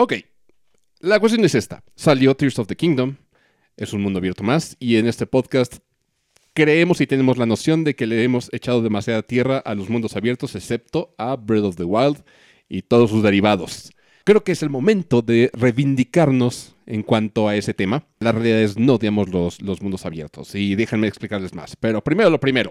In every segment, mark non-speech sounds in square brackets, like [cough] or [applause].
Ok, la cuestión es esta. Salió Tears of the Kingdom, es un mundo abierto más, y en este podcast creemos y tenemos la noción de que le hemos echado demasiada tierra a los mundos abiertos, excepto a Breath of the Wild y todos sus derivados. Creo que es el momento de reivindicarnos en cuanto a ese tema. La realidad es no odiamos los, los mundos abiertos y déjenme explicarles más. Pero primero lo primero.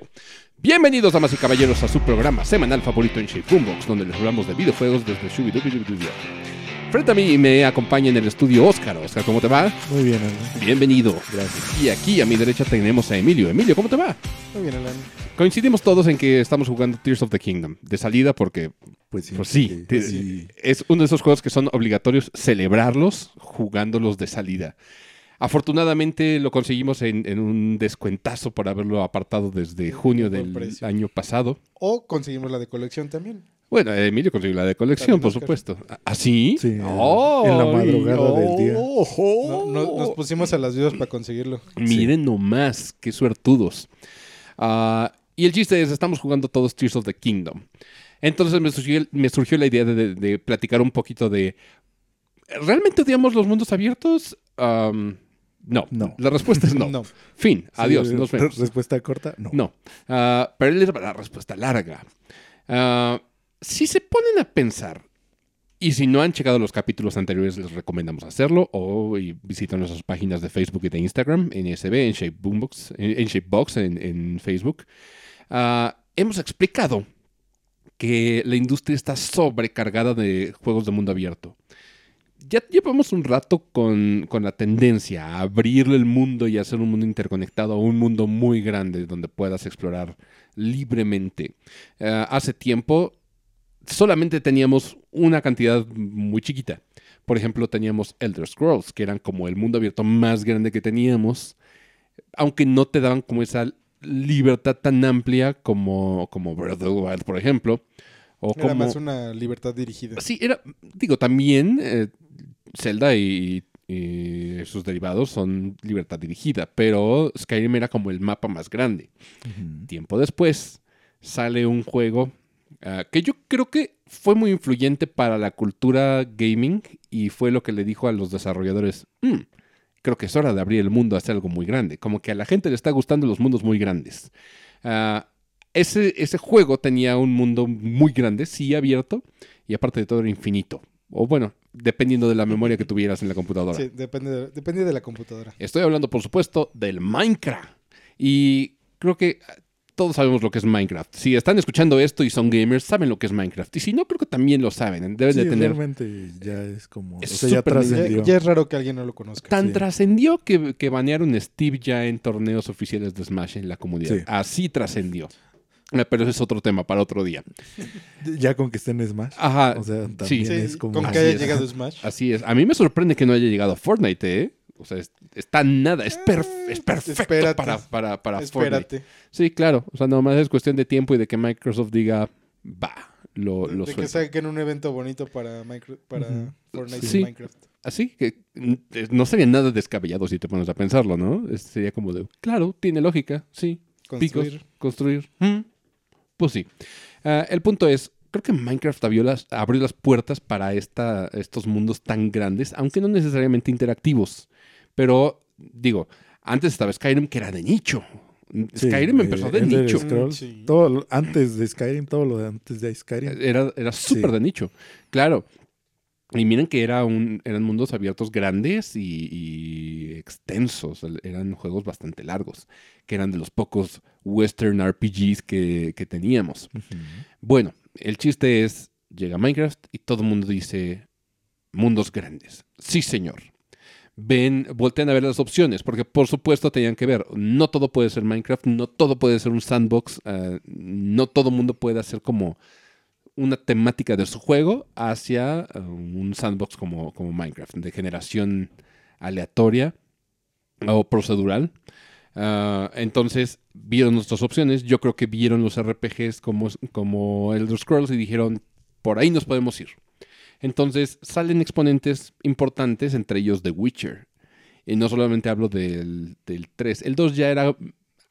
Bienvenidos, damas y caballeros, a su programa semanal favorito en Shape Boombox, donde les hablamos de videojuegos desde Shubidubidubidubidub. Frente a mí me acompaña en el estudio Oscar. Oscar, ¿cómo te va? Muy bien, Alan. Bienvenido. Gracias. Y aquí a mi derecha tenemos a Emilio. Emilio, ¿cómo te va? Muy bien, Alan. Coincidimos todos en que estamos jugando Tears of the Kingdom de salida porque Pues sí. Pues sí, porque te- sí. es uno de esos juegos que son obligatorios celebrarlos jugándolos de salida. Afortunadamente lo conseguimos en, en un descuentazo por haberlo apartado desde junio del precio. año pasado. O conseguimos la de colección también. Bueno, Emilio consiguió la de colección, por supuesto. ¿Ah, sí? Sí, en- ¡Oh! en la madrugada del día. ¡Oh! No- no- nos pusimos a las vidas para conseguirlo. Miren nomás, qué suertudos. Ah, y el chiste es, estamos jugando todos Tears of the Kingdom. Entonces me surgió, me surgió la idea de, de- de platicar un poquito de... ¿Realmente odiamos los mundos abiertos? No. No. La respuesta es [laughs] no. No. Fin. Adiós. Nos vemos. [laughs] Respuesta corta, no. No. Ah, pero él es la respuesta larga. Ah, si se ponen a pensar, y si no han checado los capítulos anteriores, les recomendamos hacerlo, o visitan nuestras páginas de Facebook y de Instagram, en SB, en Shape Boombox, en, Shapebox, en, Facebook. Ah, hemos explicado que la industria está sobrecargada de juegos de mundo abierto. Ya llevamos un rato con, con la tendencia a abrirle el mundo y hacer un mundo interconectado a un mundo muy grande donde puedas explorar libremente. Eh, hace tiempo solamente teníamos una cantidad muy chiquita. Por ejemplo, teníamos Elder Scrolls, que eran como el mundo abierto más grande que teníamos, aunque no te daban como esa libertad tan amplia como, como Breath of the Wild, por ejemplo. O Era como... más una libertad dirigida. Sí, era, digo, también eh, Zelda y, y sus derivados son libertad dirigida, pero Skyrim era como el mapa más grande. Tiempo después sale un juego ah, que yo creo que fue muy influyente para la cultura gaming y fue lo que le dijo a los desarrolladores, "Mm, creo que es hora de abrir el mundo a hacer algo muy grande, como que a la gente le está gustando los mundos muy grandes. Ah, ese, ese juego tenía un mundo muy grande, sí abierto, y aparte de todo era infinito. O bueno, dependiendo de la memoria que tuvieras en la computadora. Sí, depende de, depende de la computadora. Estoy hablando, por supuesto, del Minecraft. Y creo que todos sabemos lo que es Minecraft. Si están escuchando esto y son gamers, saben lo que es Minecraft. Y si no, creo que también lo saben. Deben Sí, de tener... realmente ya es como... Es o sea, ya trascendió. ya es raro que alguien no lo conozca. Tan sí. trascendió que, que banearon a Steve ya en torneos oficiales de Smash en la comunidad. Sí. Así trascendió. Eh, Pero ese es otro tema para otro día. [laughs] Ya con que esté en Smash. Ajá. O sea, sí. también Sí, es como... con que haya llegado Smash. Así es. A mí me sorprende que no haya llegado a Fortnite, ¿eh? O sea, es- está nada. Es, perf- es perfecto espérate. para, para, para Fortnite. Espérate. Sí, claro. O sea, nomás es cuestión de tiempo y de que Microsoft diga, va, lo, lo de que suelto. saquen un evento bonito para, Minecraft, para. Fortnite Sí. y Minecraft. Así que eh, no sería nada descabellado si te pones a pensarlo, ¿no? Es- sería como de, claro, tiene lógica, sí. Construir. Picos, construir. Mm, Pues sí. Ah, el punto es, creo que Minecraft abrió las, abrió las puertas para esta, estos mundos tan grandes, aunque no necesariamente interactivos. Pero, digo, antes estaba Skyrim que era de nicho. Sí, Skyrim empezó de nicho. Scrolls, Sí. todo lo- antes de Skyrim, todo lo de antes de Skyrim. Era, era súper Sí. de nicho. Claro. Y miren que era un, eran mundos abiertos grandes y, y extensos. Eran juegos bastante largos, que eran de los pocos western RPGs que, que teníamos. Bueno, el chiste es, llega Minecraft y todo el mundo dice, mundos grandes. Sí, señor. Ven, voltean a ver las opciones, porque por supuesto tenían que ver, no todo puede ser Minecraft, no todo puede ser un sandbox, ah, no todo mundo puede hacer como una temática de su juego hacia ah, un sandbox como, como Minecraft, de generación aleatoria o procedural. Ah, entonces vieron nuestras opciones. Yo creo que vieron los RPGs como, como Elder Scrolls y dijeron, por ahí nos podemos ir. Entonces salen exponentes importantes, entre ellos The Witcher. Y no solamente hablo del, del 3. El 2 ya era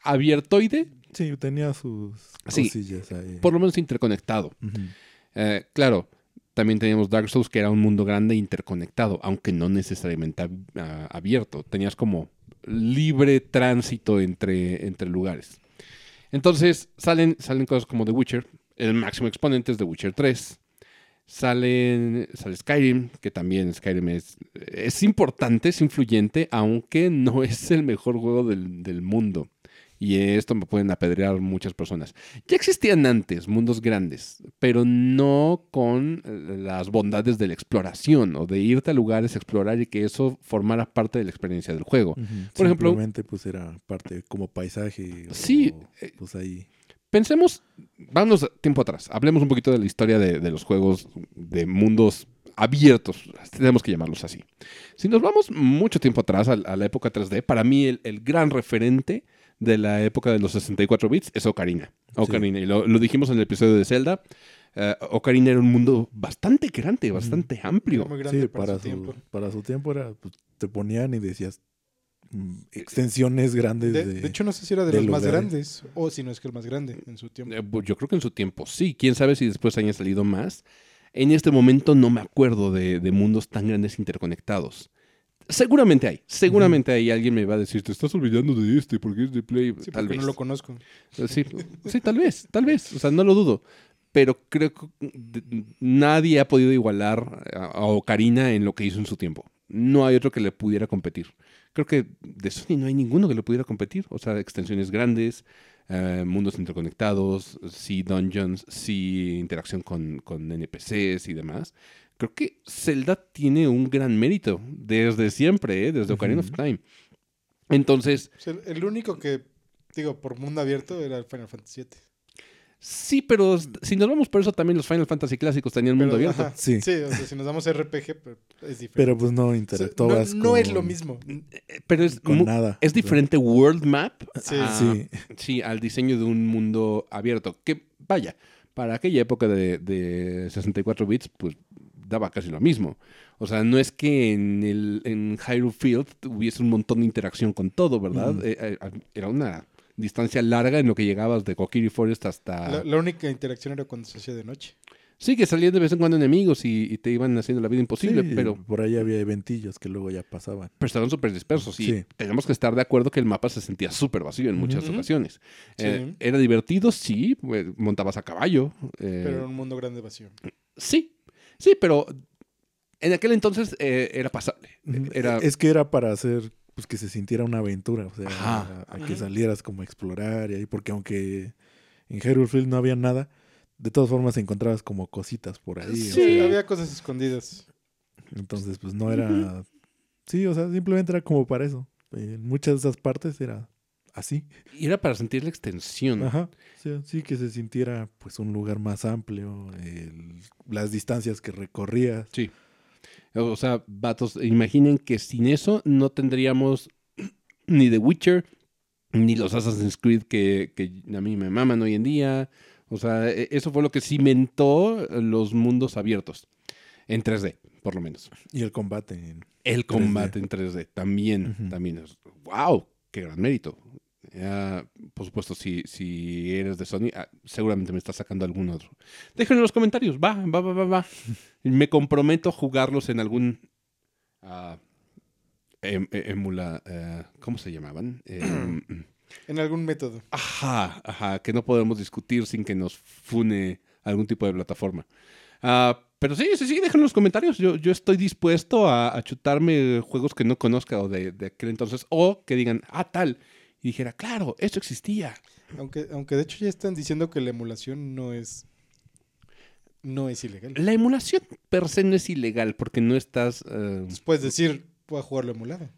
abiertoide, Sí, tenía sus Sí. cosillas ahí. por lo menos interconectado. Eh, claro, también teníamos Dark Souls, que era un mundo grande e interconectado, aunque no necesariamente ab- abierto. Tenías como libre tránsito entre, entre lugares. Entonces salen, salen cosas como The Witcher. El máximo exponente es The Witcher 3. Salen, sale Skyrim, que también Skyrim es, es importante, es influyente, aunque no [laughs] es el mejor juego del, del mundo. Y esto me pueden apedrear muchas personas. Ya existían antes mundos grandes, pero no con eh, las bondades de la exploración o de irte a lugares a explorar y que eso formara parte de la experiencia del juego. Por ejemplo- pues era parte como paisaje. Sí, eh, pues ahí. Pensemos, vámonos tiempo atrás, hablemos un poquito de la historia de, de los juegos de mundos abiertos, tenemos que llamarlos así. Si nos vamos mucho tiempo atrás a, a la época 3D, para mí el, el gran referente de la época de los 64 bits es Ocarina. Ocarina, y lo, lo dijimos en el episodio de Zelda. eh, Ocarina era un mundo bastante grande, bastante amplio. Era muy grande Sí, para, para su tiempo. para su tiempo era, pues, te ponían y decías extensiones grandes De, de... de hecho, no sé si era de, de los más lugares. grandes o si no es que el más grande en su tiempo. Eh, bu- Yo creo que en su tiempo sí. Quién sabe si después hayan salido más. En este momento no me acuerdo de, de mundos tan grandes interconectados. Seguramente hay. Seguramente hay alguien me va a decir, te estás olvidando de este porque es de Play. Sí, tal porque vez. no lo conozco. Eh, Sí, sí, tal vez, tal vez. O sea, no lo dudo. Pero creo que nadie ha podido igualar a, a Ocarina en lo que hizo en su tiempo. No hay otro que le pudiera competir. Creo que de Sony no hay ninguno que le pudiera competir. O sea, extensiones grandes, eh, mundos interconectados, sí dungeons, sí interacción con, con NPCs y demás. Creo que Zelda tiene un gran mérito desde siempre, ¿eh? desde Ocarina of. Time. Entonces, O sea, el único que, digo, por mundo abierto era el Final Fantasy VII. Sí, pero si nos vamos por eso, también los Final Fantasy clásicos tenían mundo Pero, abierto. ajá, Sí. sí, o sea, si nos damos RPG, pero es diferente. Pero pues no O sea, interactuabas no, no es lo mismo. Pero es, Con nada. es diferente world map Sí. a- Sí. sí, al diseño de un mundo abierto. Que vaya, para aquella época de, de 64 bits, pues daba casi lo mismo. O sea, no es que en, el, en Hyrule Field hubiese un montón de interacción con todo, ¿verdad? Eh, eh, era una distancia larga en lo que llegabas de Kokiri Forest hasta... La, la única interacción era cuando se hacía de noche. Sí, que salían de vez en cuando enemigos y, y te iban haciendo la vida imposible, Sí, pero... por ahí había eventillos que luego ya pasaban. pero estaban súper dispersos. Y Sí. tenemos que estar de acuerdo que el mapa se sentía súper vacío en muchas ocasiones. Sí. Eh, era divertido, sí. eh, Montabas a caballo. eh, Pero era un mundo grande vacío. Sí, sí, pero en aquel entonces eh, era pasable. Era, Es que era para hacer pues que se sintiera una aventura, o sea, Ajá. a, a que salieras como a explorar y ahí, porque aunque en Hyrule Field no había nada, de todas formas encontrabas como cositas por ahí. o Sí. sea, Había cosas escondidas. entonces, pues no era. Sí, o sea, simplemente era como para eso. En muchas de esas partes era así. y era para sentir la extensión. Ajá. Sí, sí, que se sintiera pues un lugar más amplio, el- las distancias que recorrías. Sí. O sea, vatos, imaginen que sin eso no tendríamos [clears throat] ni The Witcher, ni los Assassin's Creed que, que a mí me maman hoy en día. O sea, e- eso fue lo que cimentó los mundos abiertos. En 3D, por lo menos. Y el combate. en- El combate en 3D también, también es. ¡Wow! ¡Qué gran mérito! Ya, por supuesto, si, si eres de Sony, ah, seguramente me estás sacando algún otro. Déjenlo en los comentarios. Va, va, va, va, va. [laughs] Me comprometo a jugarlos en algún. ah, em- e- emula. eh, ¿Cómo se llamaban? [clears throat] Em, En algún método. Ajá, ajá, que no podemos discutir sin que nos fune algún tipo de plataforma. Pero sí, sí, sí, déjenlo en los comentarios. Yo, yo estoy dispuesto a, a chutarme juegos que no conozca o de, de aquel entonces, o que digan, ah, tal. Y dijera, claro, esto existía. Aunque, aunque de hecho ya están diciendo que la emulación no es. No es ilegal. La emulación per se no es ilegal porque no estás. eh, Puedes decir, voy a jugarlo emulado.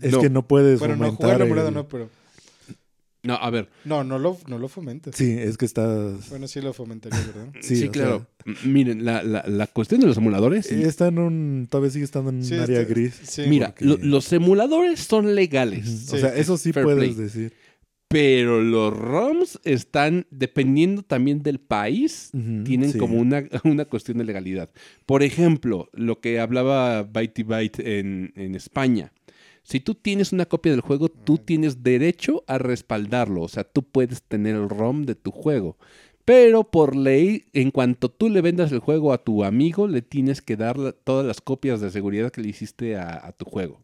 Es no, que no puedes Bueno, no, jugarlo emulado el- no, pero. No, a ver. No, no lo, no lo fomentas. Sí, es que estás... Bueno, sí lo fomentaría, ¿verdad? [laughs] Sí, Sí, claro. Miren, la, la, la cuestión de los emuladores. sí, Está en un... Todavía sigue estando en un Sí, área está- gris. Sí, mira, porque- lo- los emuladores son legales. Sí, o sea, eso sí fair puedes play. decir. Pero los ROMs están, dependiendo también del país, tienen sí. como una, [laughs] una cuestión de legalidad. Por ejemplo, lo que hablaba Byte Byte en, en España. Si tú tienes una copia del juego, tú tienes derecho a respaldarlo. O sea, tú puedes tener el ROM de tu juego. Pero por ley, en cuanto tú le vendas el juego a tu amigo, le tienes que dar la- todas las copias de seguridad que le hiciste a, a tu juego.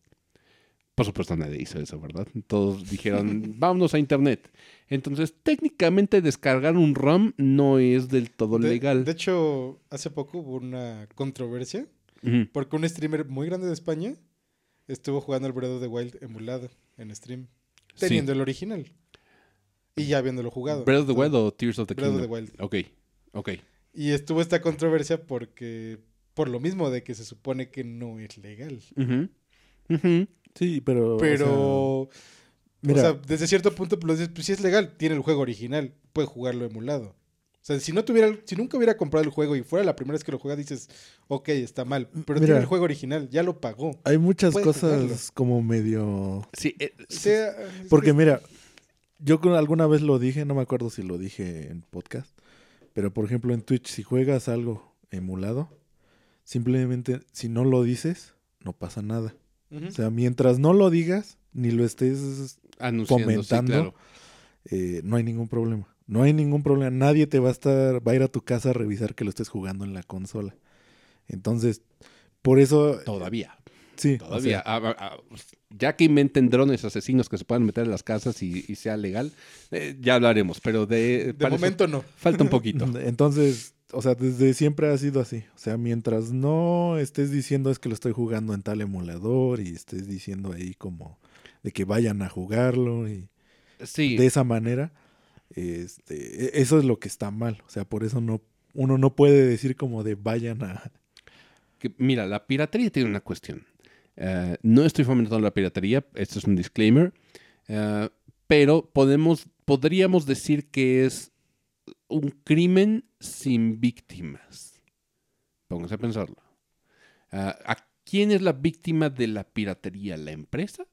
Por supuesto nadie hizo eso, ¿verdad? Todos [laughs] dijeron, vámonos a internet. Entonces, técnicamente descargar un ROM no es del todo De, legal. de hecho, hace poco hubo una controversia porque un streamer muy grande de España estuvo jugando el Breath of the Wild emulado en stream, Sí. teniendo el original y ya habiéndolo jugado. ¿Breath of the Wild o Tears of the Breath of Kingdom? the Wild. Ok, ok. Y estuvo esta controversia porque por lo mismo de que se supone que no es legal. Sí, pero. o Pero, sea, mira, o sea, desde cierto punto, pues, dices, pues sí es legal, tiene el juego original, puede jugarlo emulado. O sea, si no tuviera, si nunca hubiera comprado el juego y fuera la primera vez que lo juega, dices, ok, está mal. Pero Mira. tiene el juego original, ya lo pagó. hay muchas cosas jugarlo. como medio. Sí, eh, sea, Porque es- mira, yo alguna vez lo dije, no me acuerdo si lo dije en podcast, pero por ejemplo en Twitch, si juegas algo emulado, simplemente si no lo dices, no pasa nada. O sea, mientras no lo digas, ni lo estés, anunciando, sí, comentando. claro. eh, no hay ningún problema. No hay ningún problema. Nadie te va a estar, va a ir a tu casa a revisar que lo estés jugando en la consola. Entonces, por eso, Todavía, sí, o todavía. sea, Ah, ah, ah, ya que inventen drones asesinos que se puedan meter en las casas y, y sea legal, eh, ya hablaremos, pero de, De eso momento no. falta un poquito. [laughs] Entonces, o sea, desde siempre ha sido así. O sea, mientras no estés diciendo es que lo estoy jugando en tal emulador y estés diciendo ahí como de que vayan a jugarlo y Sí, de esa manera, este, e- eso es lo que está mal. O sea, por eso no, uno no puede decir como de vayan a... que, mira, la piratería tiene una cuestión. Eh, no estoy fomentando la piratería, esto es un disclaimer, eh, pero podemos, podríamos decir que es un crimen sin víctimas. Pónganse a pensarlo. Ah, ¿A quién es la víctima de la piratería? ¿La empresa?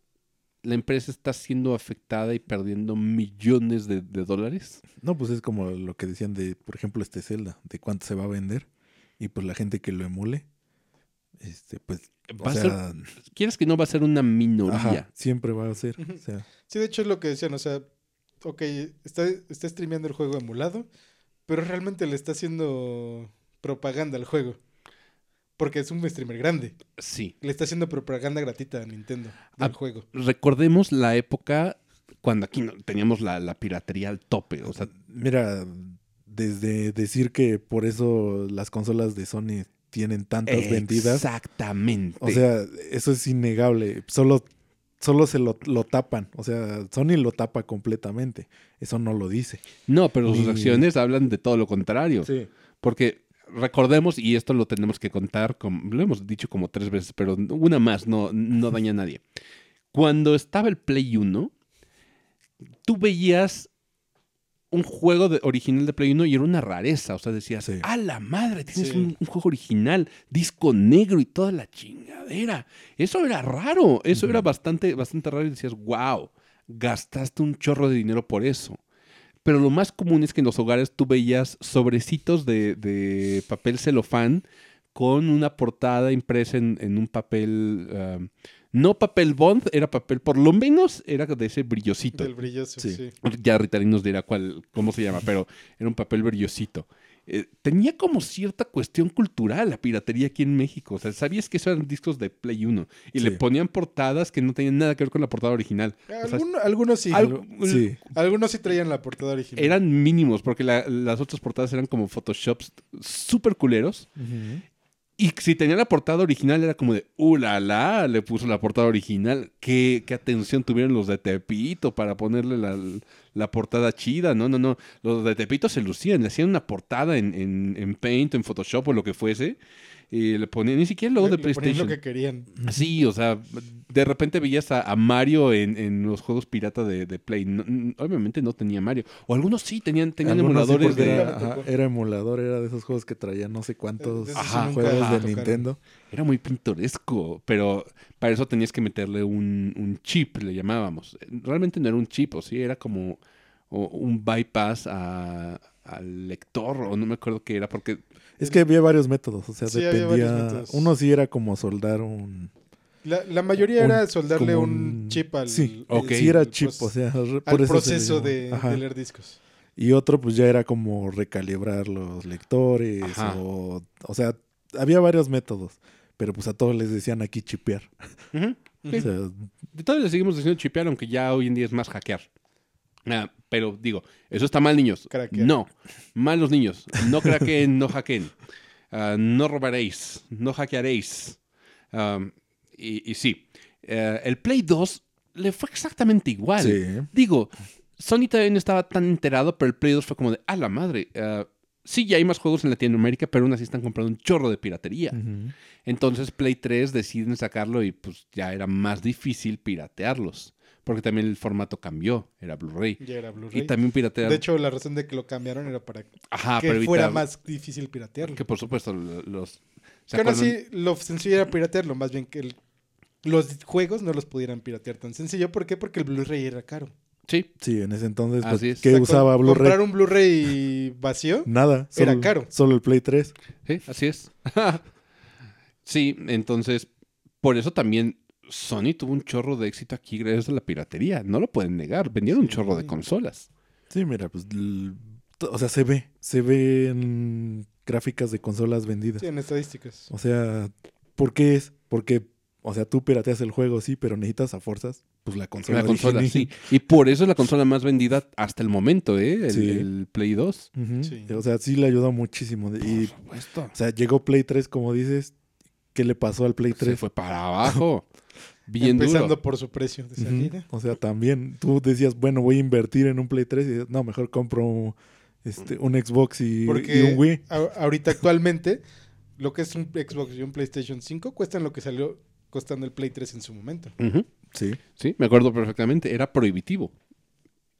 ¿La empresa está siendo afectada y perdiendo millones de, de dólares? No, pues es como lo que decían de, por ejemplo, este Zelda, de cuánto se va a vender. Y pues la gente que lo emule, este, pues, Va o a sea, ser- ¿Quieres que no va a ser una minoría? ajá, siempre va a ser. O sea, Sí, de hecho es lo que decían, o sea, ok, está, está streameando el juego emulado, pero realmente le está haciendo propaganda al juego. Porque es un streamer grande. Sí. Le está haciendo propaganda gratuita a Nintendo del Ah, juego. recordemos la época cuando aquí no- teníamos la, la piratería al tope. O sea, Mira, desde decir que por eso las consolas de Sony tienen tantas vendidas, Exactamente. o sea, eso es innegable. Solo, solo se lo, lo tapan. O sea, Sony lo tapa completamente. Eso no lo dice. no, pero sus acciones hablan de todo lo contrario. Sí. Porque recordemos, y esto lo tenemos que contar, como, lo hemos dicho como tres veces, pero una más no, no daña a nadie. Cuando estaba el Play 1, tú veías un juego de- original de Play 1 y era una rareza. O sea, decías, Sí. ¡a la madre! Tienes Sí. un, un juego original, disco negro y toda la chingadera. Eso era raro. Eso era bastante, bastante raro y decías, ¡wow! Gastaste un chorro de dinero por eso. Pero lo más común es que en los hogares tú veías sobrecitos de, de papel celofán con una portada impresa en, en un papel, ah, no papel bond, era papel, por lo menos era de ese brillosito. Del brilloso, Sí. sí. Ya Ritalin nos dirá cuál, cómo se llama, pero era un papel brillosito. Eh, tenía como cierta cuestión cultural la piratería aquí en México. O sea, sabías que eso eran discos de Play 1 y le ponían portadas que no tenían nada que ver con la portada original. O sea, Alguno- algunos sí. Algunos sí traían la portada original. eran mínimos porque la- las otras portadas eran como photoshops súper culeros. Y si tenía la portada original era como de, ¡uh, la, la! Le puso la portada original. ¿Qué, qué atención tuvieron los de Tepito para ponerle la, la portada chida? No, no, no. Los de Tepito se lucían. Le hacían una portada en, en, en Paint, en Photoshop o lo que fuese. Y le ponían ni siquiera Le- de PlayStation. lo que querían. Sí, o sea, de repente veías a, a Mario en, en los juegos pirata de, de Play. No- n- obviamente no tenía Mario. O algunos sí tenían, tenían Algunos emuladores de... era, ajá, era emulador, era de esos juegos que traían no sé cuántos juegos de tocaron. Nintendo. Era muy pintoresco, pero para eso tenías que meterle un, un chip, le llamábamos. Realmente no era un chip, o sí, era como o- un bypass a- al lector, o no me acuerdo qué era, porque Es que había varios métodos, o sea, Sí, dependía. métodos. Uno sí era como soldar un. La, la mayoría Un- era soldarle un, un- chip al, sí, sí era chip, o sea, al eso proceso de, leer discos. Y otro, pues ya era como recalibrar los lectores. Ajá. O, o sea, había varios métodos. Pero pues a todos les decían aquí chipear. [laughs] O sea, Todavía le seguimos diciendo chipear, aunque ya hoy en día es más hackear. Ah, pero digo, eso está mal, niños. Craquear. No, mal los niños. No craqueen, no hackeen. Ah, no robaréis, no hackearéis. Am, y, y sí, eh, el Play 2 le fue exactamente igual. sí. Digo, Sony todavía no estaba tan enterado, pero el Play 2 fue como de, a la madre. ah, sí, ya hay más juegos en Latinoamérica, pero aún así están comprando un chorro de piratería. Entonces Play 3 deciden sacarlo y pues ya era más difícil piratearlos. Porque también el formato cambió, era Blu-ray. Ya era Blu-ray. Y también piratear. De hecho, la razón de que lo cambiaron era para Ajá, que para fuera más difícil piratearlo. Que por supuesto lo- los... ¿se Que aún acuerdan? así, lo sencillo era piratearlo, más bien que el- los juegos no los pudieran piratear tan sencillo. ¿Por qué? Porque el Blu-ray era caro. Sí, Sí, en ese entonces, pues, Así es. ¿qué O sea, usaba Blu-ray? Comprar un Blu-ray vacío. Nada. Era solo- caro. Solo el Play 3. sí, así es. [laughs] sí, entonces, por eso también Sony tuvo un chorro de éxito aquí gracias a la piratería. No lo pueden negar. Vendieron un Sí. chorro de consolas. Sí, mira, pues. O sea, se ve. Se ve en gráficas de consolas vendidas. Sí, en estadísticas. O sea, ¿por qué es? Porque, o sea, tú pirateas el juego, sí, pero necesitas a fuerzas, pues la consola. La consola, original. sí. [laughs] Y por eso es la consola más vendida hasta el momento, ¿eh? El, Sí. el Play 2. Ujú. Sí. O sea, sí le ayudó muchísimo. Y, Por supuesto. o sea, llegó Play 3, como dices. ¿Qué le pasó al Play Se 3? fue para abajo. [laughs] Bien Empezando duro. por su precio de salida. O sea, también tú decías, bueno, voy a invertir en un Play 3 y no, mejor compro este, un Xbox y, Porque y un Wii. ahorita actualmente lo que es un Xbox y un PlayStation 5 cuestan lo que salió costando el Play 3 en su momento. Sí. Sí, me acuerdo perfectamente. Era prohibitivo.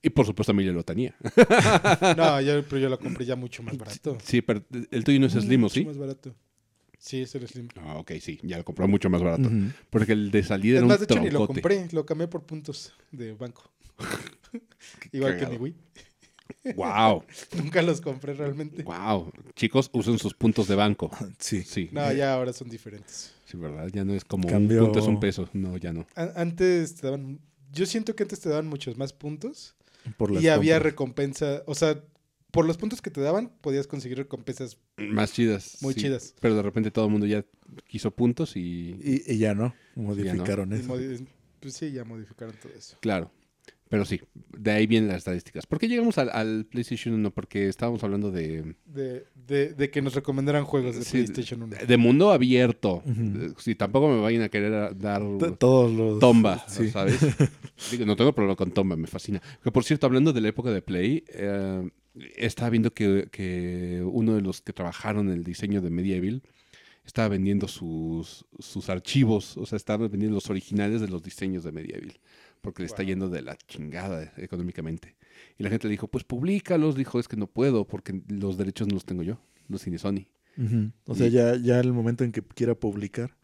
Y por supuesto a mí ya lo tenía. [laughs] No, yo, pero yo lo compré ya mucho más barato. Sí, pero el tuyo no es Slim, ¿o Mucho sí? más barato. Sí, es el Slim. Ah, ok, sí. Ya lo compró mucho más barato. Porque el de salida Es era más, un de hecho, ni lo compré. Lo cambié por puntos de banco. [laughs] Igual cagado. que mi Wii. Wow, [laughs] Nunca los compré realmente. wow. Chicos, usen sus puntos de banco. Sí. Sí, No, ya ahora son diferentes. sí, ¿verdad? Ya no es como Cambió- un punto es un peso. No, ya no. A- antes te daban... Yo siento que antes te daban muchos más puntos. Por Y había recompensa... O sea, por los puntos que te daban, podías conseguir recompensas Más chidas. muy sí. chidas. Pero de repente todo el mundo ya quiso puntos y... Y, y ya no, modificaron Y eso. modi- pues sí, ya modificaron todo eso. Claro. Pero sí, de ahí vienen las estadísticas. ¿Por qué llegamos al, al PlayStation 1? Porque estábamos hablando de, De, de, de que nos recomendaran juegos de Sí, PlayStation 1. de mundo abierto. Ujú. Si tampoco me vayan a querer a- dar T- Todos los. Tomba, [laughs] Sí. ¿sabes? Digo, no tengo problema con Tomba, me fascina. Que por cierto, hablando de la época de Play, eh, estaba viendo que, que uno de los que trabajaron en el diseño de Medieval estaba vendiendo sus, sus archivos, o sea, estaba vendiendo los originales de los diseños de Medieval, porque le está yendo de la chingada económicamente. Y la gente le dijo, pues públicalos, dijo, es que no puedo, porque los derechos no los tengo yo, los tiene Sony. O sea, Y- ya, ya el momento en que quiera publicar,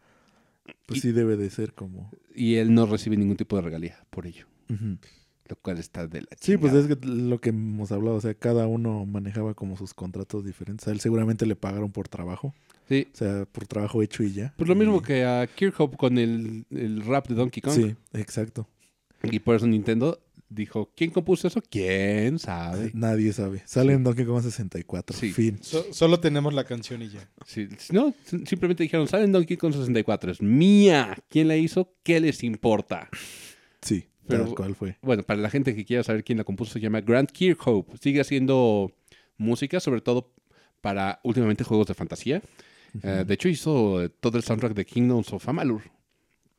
pues Y- sí debe de ser como. Y él no recibe ningún tipo de regalía por ello. Lo cual está de la Sí, pues chingada. es que lo que hemos hablado, o sea, cada uno manejaba como sus contratos diferentes. A él seguramente le pagaron por trabajo, Sí, o sea, por trabajo hecho y ya. Pues lo mismo Y- que a Kirkhope con el, el rap de Donkey Kong. Sí, exacto. Y por eso Nintendo dijo, ¿quién compuso eso? ¿Quién sabe? Nadie sabe. Sale en Donkey Kong 64. Sí. Fin. So- solo tenemos la canción y ya. Sí, no, sim- simplemente dijeron, sale en Donkey Kong 64, es mía. ¿Quién la hizo? ¿Qué les importa? Sí, Pero- cual fue. Bueno, para la gente que quiera saber quién la compuso, se llama Grant Kirkhope. Sigue haciendo música, sobre todo para últimamente juegos de fantasía. Eh, de hecho, hizo eh, todo el soundtrack de Kingdoms of Amalur,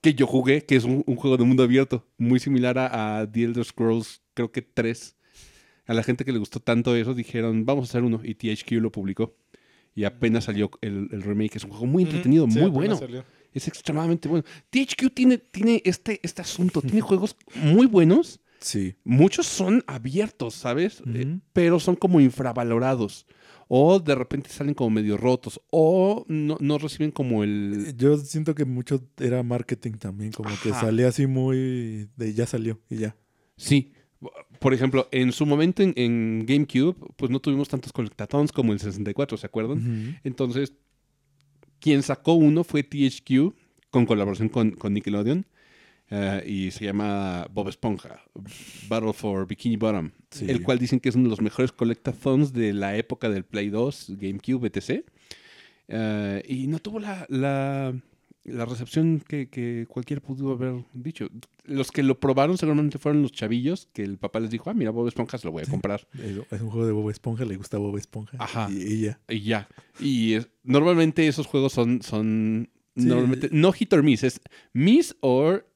que yo jugué, que es un, un juego de mundo abierto, muy similar a, a The Elder Scrolls, creo que 3. A la gente que le gustó tanto eso, dijeron, vamos a hacer uno, y THQ lo publicó. Y apenas salió el, el remake, es un juego muy entretenido, sí, muy bueno. salió. Es extremadamente bueno. THQ tiene, tiene este, este asunto, tiene [laughs] juegos muy buenos. Sí. Muchos son abiertos, ¿sabes? Eh, pero son como infravalorados. O de repente salen como medio rotos. O no, no reciben como el... Yo siento que mucho era marketing también, como que salía así muy de ya salió y ya. Sí. Por ejemplo, en su momento en, en GameCube, pues no tuvimos tantos colectatons como el 64, ¿se acuerdan? Entonces, quien sacó uno fue THQ, con colaboración con, con Nickelodeon. eh, y se llama Bob Esponja, Battle for Bikini Bottom. Sí. el cual dicen que es uno de los mejores collectathons de la época del Play 2, GameCube, etc. Eh, y no tuvo la, la, la recepción que, que cualquiera pudo haber dicho. Los que lo probaron seguramente fueron los chavillos, que el papá les dijo, ah, mira, Bob Esponja se lo voy a comprar. Es, es un juego de Bob Esponja, le gusta Bob Esponja. Ajá. Y ella. Y ya. Y es- normalmente esos juegos son, son Sí. normalmente, no hit or miss, es miss or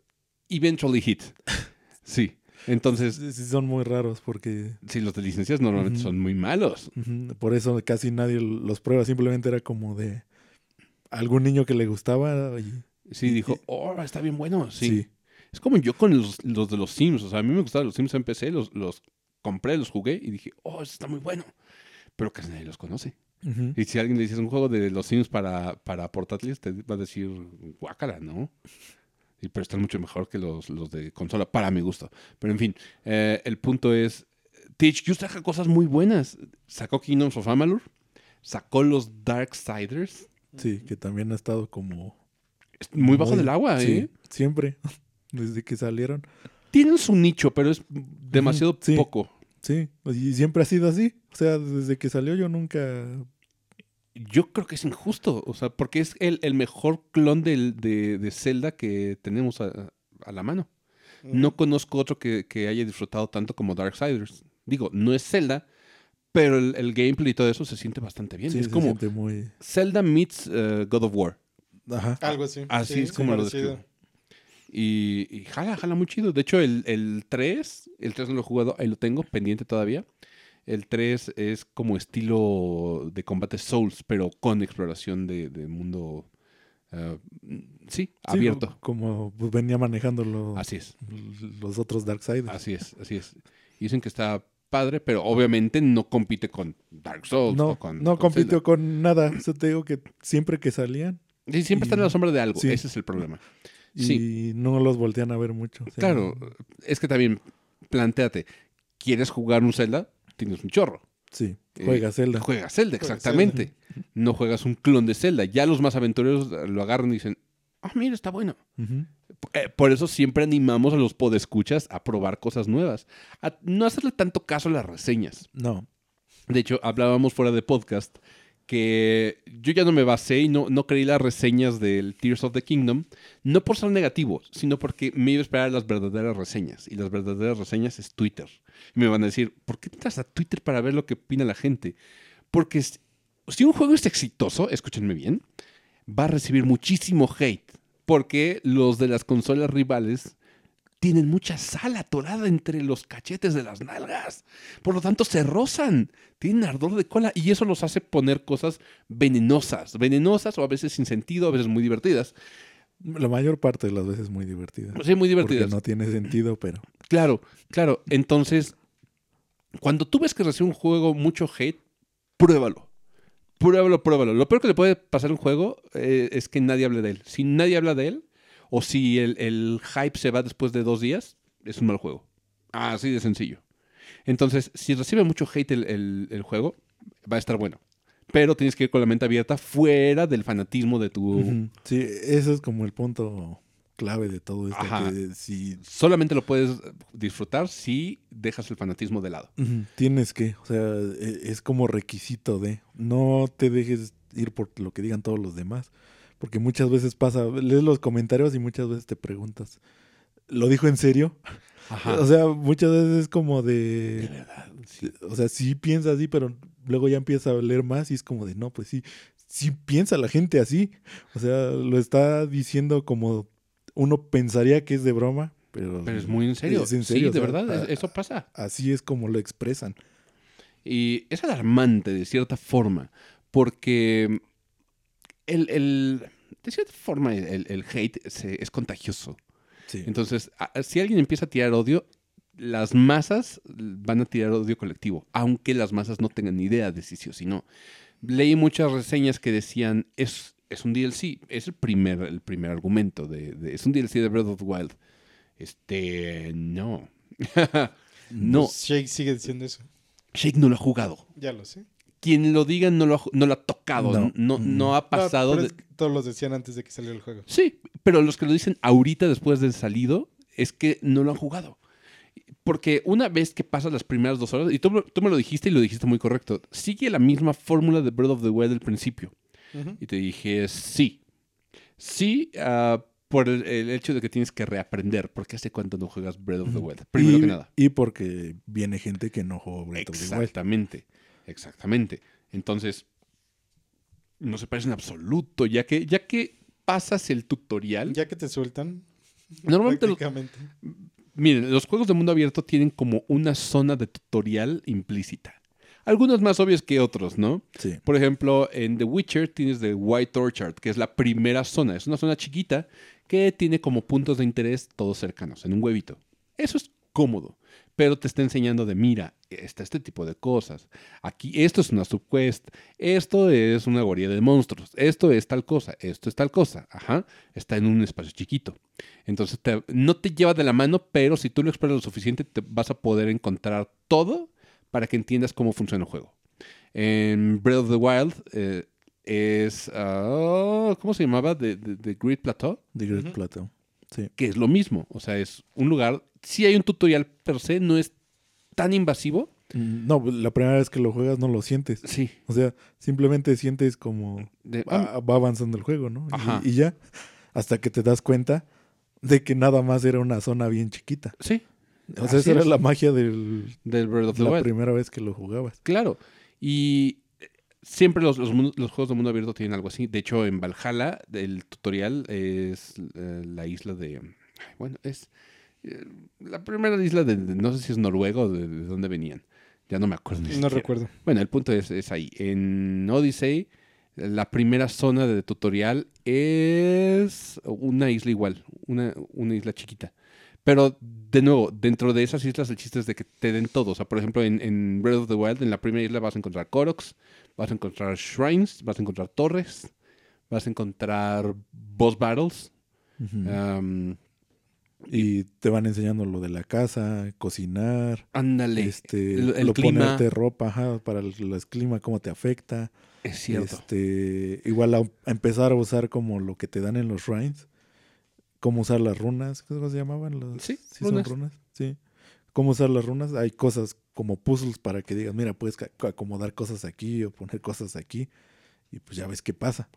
eventually hit. [laughs] Sí. Entonces, Sí, son muy raros porque sí, los de licencias normalmente son muy malos. por eso casi nadie los prueba. Simplemente era como de algún niño que le gustaba. Y, Sí, dijo, oh, está bien bueno. Sí. sí. Es como yo con los, los de los Sims. O sea, a mí me gustaban los Sims en PC, los, los compré, los jugué y dije, oh, está muy bueno. Pero casi nadie los conoce. Y si alguien le dices un juego de los Sims para, para portátiles, te va a decir, guácala, ¿no? Y, pero están mucho mejor que los, los de consola, para mi gusto. Pero en fin, eh, el punto es, THQ saca cosas muy buenas. Sacó Kingdoms of Amalur, sacó los Darksiders, Sí, que también ha estado como... Muy bajo muy- del agua, sí, ¿eh? siempre. [laughs] Desde que salieron. Tienen su nicho, pero es demasiado sí. poco. Sí, y siempre ha sido así. O sea, desde que salió yo nunca... Yo creo que es injusto, o sea, porque es el, el mejor clon del- de, de Zelda que tenemos a, a la mano. No conozco otro que, que haya disfrutado tanto como Darksiders. Digo, no es Zelda, pero el, el gameplay y todo eso se siente bastante bien. Sí, es se como siente muy... Zelda meets eh, God of War. Ajá. Algo así. Así sí, es como lo describo. Y, y jala, jala muy chido. De hecho, el, el 3, el 3 no lo he jugado, ahí lo tengo, pendiente todavía. El 3 es como estilo de combate Souls, pero con exploración de, de mundo, eh, sí, Sí, abierto. Como venía manejando lo- Así es, los otros Darksiders. así es, así es. Y dicen que está padre, pero obviamente no compite con Dark Souls. No, o con, no con compitió Zelda. con nada. O sea, te digo que siempre que salían Sí, siempre está en la sombra de algo, sí. ese es el problema. y Sí. no los voltean a ver mucho. o sea, Claro, es que también, planteate, ¿quieres jugar un Zelda? Tienes un chorro. Sí, Eh, juega Zelda. Juegas Zelda, exactamente. No juegas un clon de Zelda. Ya los más aventureros lo agarran y dicen, ah, mira, está bueno. Ujú. Eh, por eso siempre animamos a los podescuchas a probar cosas nuevas. A no hacerle tanto caso a las reseñas. No, De hecho, hablábamos fuera de podcast que yo ya no me basé y no, no creí las reseñas del Tears of the Kingdom, no por ser negativo, sino porque me iba a esperar las verdaderas reseñas. Y las verdaderas reseñas es Twitter. Y me van a decir, ¿por qué entras a Twitter para ver lo que opina la gente? Porque si un juego es exitoso, escúchenme bien, va a recibir muchísimo hate. Porque los de las consolas rivales tienen mucha sal atorada entre los cachetes de las nalgas. Por lo tanto, se rozan. Tienen ardor de cola y eso los hace poner cosas venenosas. Venenosas o a veces sin sentido, a veces muy divertidas. la mayor parte de las veces muy divertida. Sí, muy Porque divertidas. no tiene sentido, pero Claro, claro. Entonces, cuando tú ves que recibe un juego mucho hate, pruébalo. Pruébalo, pruébalo. Lo peor que le puede pasar a un juego eh, es que nadie hable de él. Si nadie habla de él, o si el, hype se va después de dos días, es un mal juego. Así de sencillo. Entonces, si recibe mucho hate el, el- juego, va a estar bueno. Pero tienes que ir con la mente abierta fuera del fanatismo de tu... Sí, eso es como el punto clave de todo esto. Que si Solamente lo puedes disfrutar si dejas el fanatismo de lado. Tienes que, o sea, e- es como requisito de, no te dejes ir por lo que digan todos los demás, porque muchas veces pasa, lees los comentarios y muchas veces te preguntas, ¿lo dijo en serio? Ajá. O sea, muchas veces es como de, de verdad. sí. o sea, sí piensa así, pero luego ya empieza a leer más y es como de, no, pues sí, sí piensa la gente así, o sea, lo está diciendo como uno pensaría que es de broma, pero, Pero es muy en serio. Es en serio, Sí, de verdad, a- eso pasa. así es como lo expresan. Y es alarmante de cierta forma, porque el, el- de cierta forma el, el- el hate se- es contagioso. Sí. Entonces, a- si alguien empieza a tirar odio, las masas van a tirar odio colectivo, aunque las masas no tengan ni idea de si sí o si no. Leí muchas reseñas que decían, es, es un DLC, es el primer, el primer argumento, de, de- es un DLC de Breath of the Wild. Este, no. [laughs] no, Shake sigue diciendo eso. Shake no lo ha jugado. Ya lo sé. Quien lo diga no lo ha, no lo ha tocado, no, No. no, ha No, pasado. pero de- es que todos los decían antes de que saliera el juego. Sí, pero los que lo dicen ahorita después del salido es que no lo han jugado. Porque una vez que pasas las primeras dos horas, y tú, tú me lo dijiste y lo dijiste muy correcto, sigue la misma fórmula de Breath of the Wild del principio. Y te dije, sí. Sí, ah, por el, el hecho de que tienes que reaprender, porque hace cuánto no juegas Breath of the Wild. Primero y, que nada. Y porque viene gente que no jugó Breath of the Wild. Exactamente, exactamente. Entonces, no se parece en absoluto, ya que, ya que pasas el tutorial. Ya que te sueltan. Normalmente, los- miren, los juegos de mundo abierto tienen como una zona de tutorial implícita. Algunos más obvios que otros, ¿no? Sí. Por ejemplo, en The Witcher tienes The White Orchard, que es la primera zona. Es una zona chiquita que tiene como puntos de interés todos cercanos, en un huevito. Eso es cómodo, pero te está enseñando de, mira, está este tipo de cosas. Aquí, esto es una subquest, esto es una guarida de monstruos, esto es tal cosa, esto es tal cosa. Ajá, está en un espacio chiquito. Entonces, te- no te lleva de la mano, pero si tú lo exploras lo suficiente, te vas a poder encontrar todo para que entiendas cómo funciona el juego. En Breath of the Wild eh, es. ah, ¿Cómo se llamaba? The, the- the Great Plateau. The Great. Plateau. Sí. Que es lo mismo. O sea, es un lugar. Sí hay un tutorial per se, no es tan invasivo. Mm, No, la primera vez que lo juegas no lo sientes. Sí. O sea, simplemente sientes como De- va, va avanzando el juego, ¿no? Y- Ajá. Y, ya, hasta que te das cuenta de que nada más era una zona bien chiquita. sí. O sea, esa era la magia del, Del Breath of the la Wild. primera vez que lo jugabas. Claro. Y siempre los, los, juegos de mundo abierto tienen algo así. De hecho, en Valhalla, el tutorial es eh, la isla de. Bueno, es eh, la primera isla de, de- No sé si es Noruega o de, de dónde venían. Ya no me acuerdo. ni No siquiera. recuerdo. Bueno, el punto es, es ahí. En Odyssey, la primera zona de tutorial es una isla igual, una, una isla chiquita. Pero, de nuevo, dentro de esas islas el chiste es de que te den todo. O sea, por ejemplo, en, en Breath of the Wild, en la primera isla vas a encontrar Koroks, vas a encontrar shrines, vas a encontrar torres, vas a encontrar boss battles. Y te van enseñando lo de la casa, cocinar, ándale, este, el- el lo clima. ponerte ropa, ajá, para el, el clima, cómo te afecta. es cierto. Este, igual a, a empezar a usar como lo que te dan en los shrines, cómo usar las runas, ¿cómo se llamaban? Las, Sí, son runas. runas, sí. Cómo usar las runas, hay cosas como puzzles para que digas, mira, puedes acomodar cosas aquí o poner cosas aquí y pues ya ves qué pasa.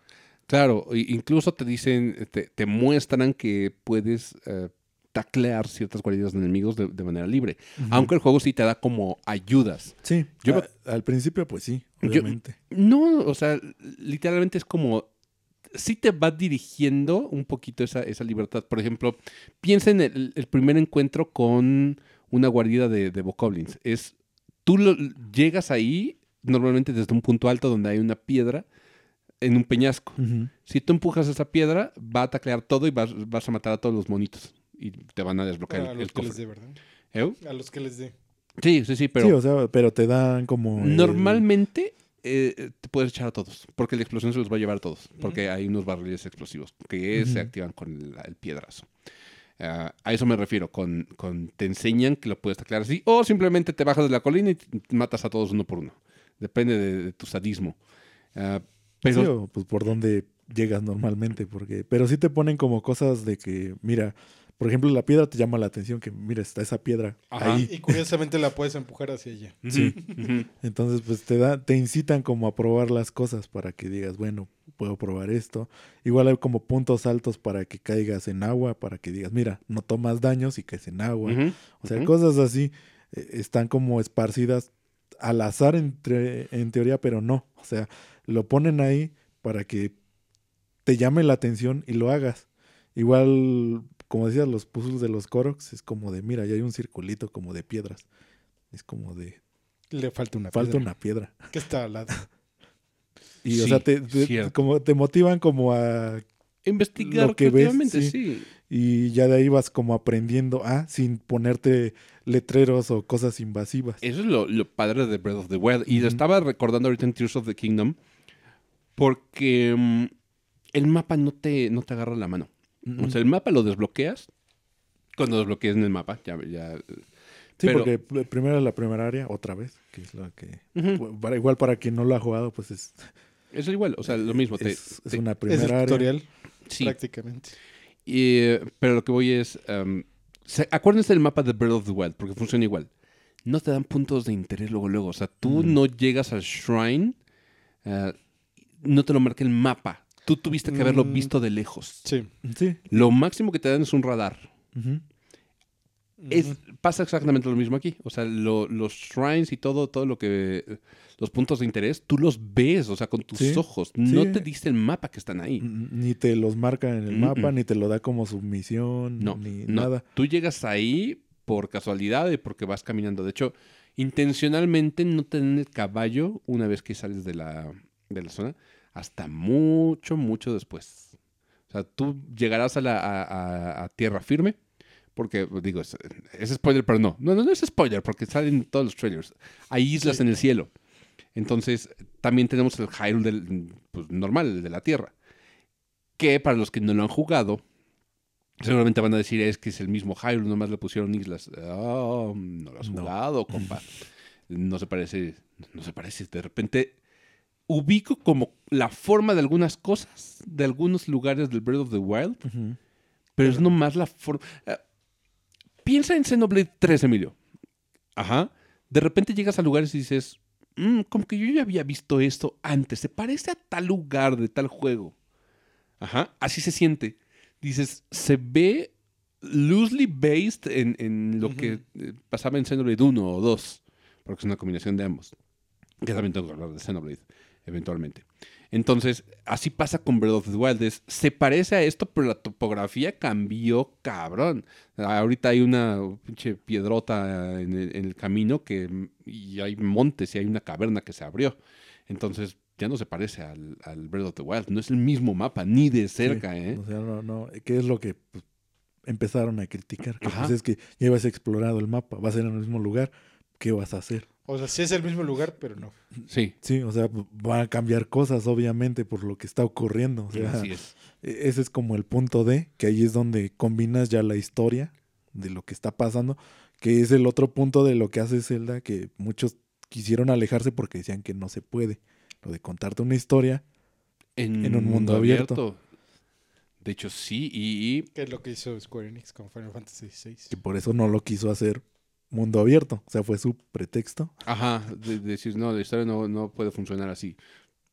Claro, incluso te dicen, te, te muestran que puedes eh, taclear ciertas guaridas de enemigos de, de manera libre. Aunque el juego sí te da como ayudas. Sí, Yo a- al principio pues sí, Yo- obviamente. No, o sea, literalmente es como. Sí te va dirigiendo un poquito esa, esa libertad. Por ejemplo, piensa en el, el primer encuentro con una guarida de, de bokoblins. Es. Tú lo- llegas ahí, normalmente desde un punto alto donde hay una piedra, en un peñasco. Si tú empujas esa piedra, va a taclear todo y vas, vas a matar a todos los monitos. Y te van a desbloquear a el, los el que les cofre. dé, ¿verdad? ¿Eh? A los que les dé. Sí, sí, sí, pero sí, o sea, pero te dan como... el- normalmente eh, te puedes echar a todos. Porque la explosión se los va a llevar a todos. Porque hay unos barriles explosivos que se activan con el, el piedrazo. Ah, a eso me refiero, con, con te enseñan que lo puedes taclear así, o simplemente te bajas de la colina y matas a todos uno por uno. Depende de, de tu sadismo. Ah, pero Sí, o, pues por donde llegas normalmente, porque... Pero sí te ponen como cosas de que, mira, por ejemplo, la piedra te llama la atención, que mira, está esa piedra Ajá. ahí. Y curiosamente la puedes empujar hacia ella. Sí. Entonces, pues te da, te incitan como a probar las cosas para que digas, bueno, puedo probar esto. Igual hay como puntos altos para que caigas en agua, para que digas, mira, no tomas daños y caes en agua. O sea, cosas así eh, están como esparcidas al azar entre, en teoría, pero no. O sea, lo ponen ahí para que te llame la atención y lo hagas. Igual, como decías, los puzzles de los Koroks es como de, mira, ya hay un circulito como de piedras. Es como de, Le falta una falta piedra. una piedra. [laughs] Que está al lado. [laughs] Y o sea, te, como te motivan como a... Investigar Lo que ves, sí. sí. Y ya de ahí vas como aprendiendo, ah, sin ponerte letreros o cosas invasivas. Eso es lo, lo padre de Breath of the Wild. Y lo Ujú. estaba recordando ahorita en Tears of the Kingdom. Porque mm, el mapa no te, no te agarra la mano. O sea, el mapa lo desbloqueas. Cuando desbloqueas en el mapa, ya. ya Sí, pero- porque pr- primero la primera área, otra vez, que es la que... Para, igual para quien no lo ha jugado, pues es, Es igual, o sea, lo mismo. te- es, es te- una Es primera área. tutorial, sí. prácticamente. Y, eh, pero lo que voy es. se- acuérdense del mapa de Breath of the Wild, porque funciona igual. No te dan puntos de interés luego, luego. O sea, tú no llegas al shrine, eh, no te lo marca el mapa. Tú tuviste que haberlo Mm. visto de lejos. Sí. Sí. Lo máximo que te dan es un radar. Es, pasa exactamente lo mismo aquí. O sea, lo- los shrines y todo, todo lo que. Los puntos de interés, tú los ves, o sea, con tus Sí, ojos. No sí. te dice el mapa que están ahí. Ni te los marca en el Mm, mapa, ni te lo da como submisión, No, ni no. nada. Tú llegas ahí por casualidad y porque vas caminando. De hecho, intencionalmente no te dan el caballo una vez que sales de la, de la zona hasta mucho, mucho después. O sea, tú llegarás a, la, a, a- a tierra firme. Porque, digo, es, es spoiler, pero no. No, no, no es spoiler, porque salen todos los trailers. Hay islas Sí. en el cielo. Entonces, también tenemos el Hyrule del, pues, normal, el de la Tierra. Que para los que no lo han jugado, seguramente van a decir es que es el mismo Hyrule, nomás le pusieron islas. Oh, no lo has No. jugado, compa. [laughs] No se parece, no se parece. De repente ubico como la forma de algunas cosas, de algunos lugares del Breath of the Wild, Ujú. pero es nomás la forma. Ah, piensa en Xenoblade 3, Emilio. Ajá. De repente llegas a lugares y dices, "Mm, como que yo ya había visto esto antes. Se parece a tal lugar de tal juego. Ajá. Así se siente. Dices, se ve loosely based en, en lo que eh, pasaba en Xenoblade 1 o 2, porque es una combinación de ambos. Que también tengo que hablar de Xenoblade, eventualmente. Entonces, así pasa con Breath of the Wild. es, se parece a esto, pero la topografía cambió cabrón. Ahorita hay una pinche piedrota en el, en el camino que, y hay montes y hay una caverna que se abrió. Entonces, ya no se parece al, al Breath of the Wild. No es el mismo mapa, ni de cerca, Sí, ¿eh? O sea, no, no. ¿Qué es lo que pues, empezaron a criticar? Que, pues, es que ya habías explorado el mapa, vas a ir el mismo lugar, ¿qué vas a hacer? O sea, sí es el mismo lugar, pero no. Sí, Sí, o sea, van a cambiar cosas, obviamente, por lo que está ocurriendo. O sea, así es. [laughs] e- ese es como el punto D, que ahí es donde combinas ya la historia de lo que está pasando, que es el otro punto de lo que hace Zelda, que muchos quisieron alejarse porque decían que no se puede. Lo de contarte una historia. En un mundo abierto. De hecho, sí, y, y Que es lo que hizo Square Enix con Final Fantasy VI. que por eso no lo quiso hacer mundo abierto. O sea, fue su pretexto. Ajá, de, de decir, no, la historia no, no puede funcionar así.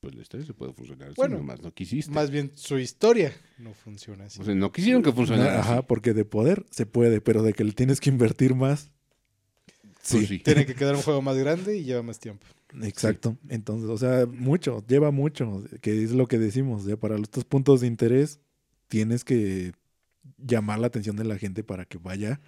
Pues la historia se puede funcionar así, Bueno, nomás no quisiste. Más bien, su historia no funciona así. O sea, no quisieron que funcionara Ajá, así. porque de poder se puede, pero de que le tienes que invertir más. Sí, Pues sí. Tiene que quedar un juego más grande y lleva más tiempo. exacto. Entonces, o sea, mucho, lleva mucho, que es lo que decimos. Ya para estos puntos de interés tienes que llamar la atención de la gente para que vaya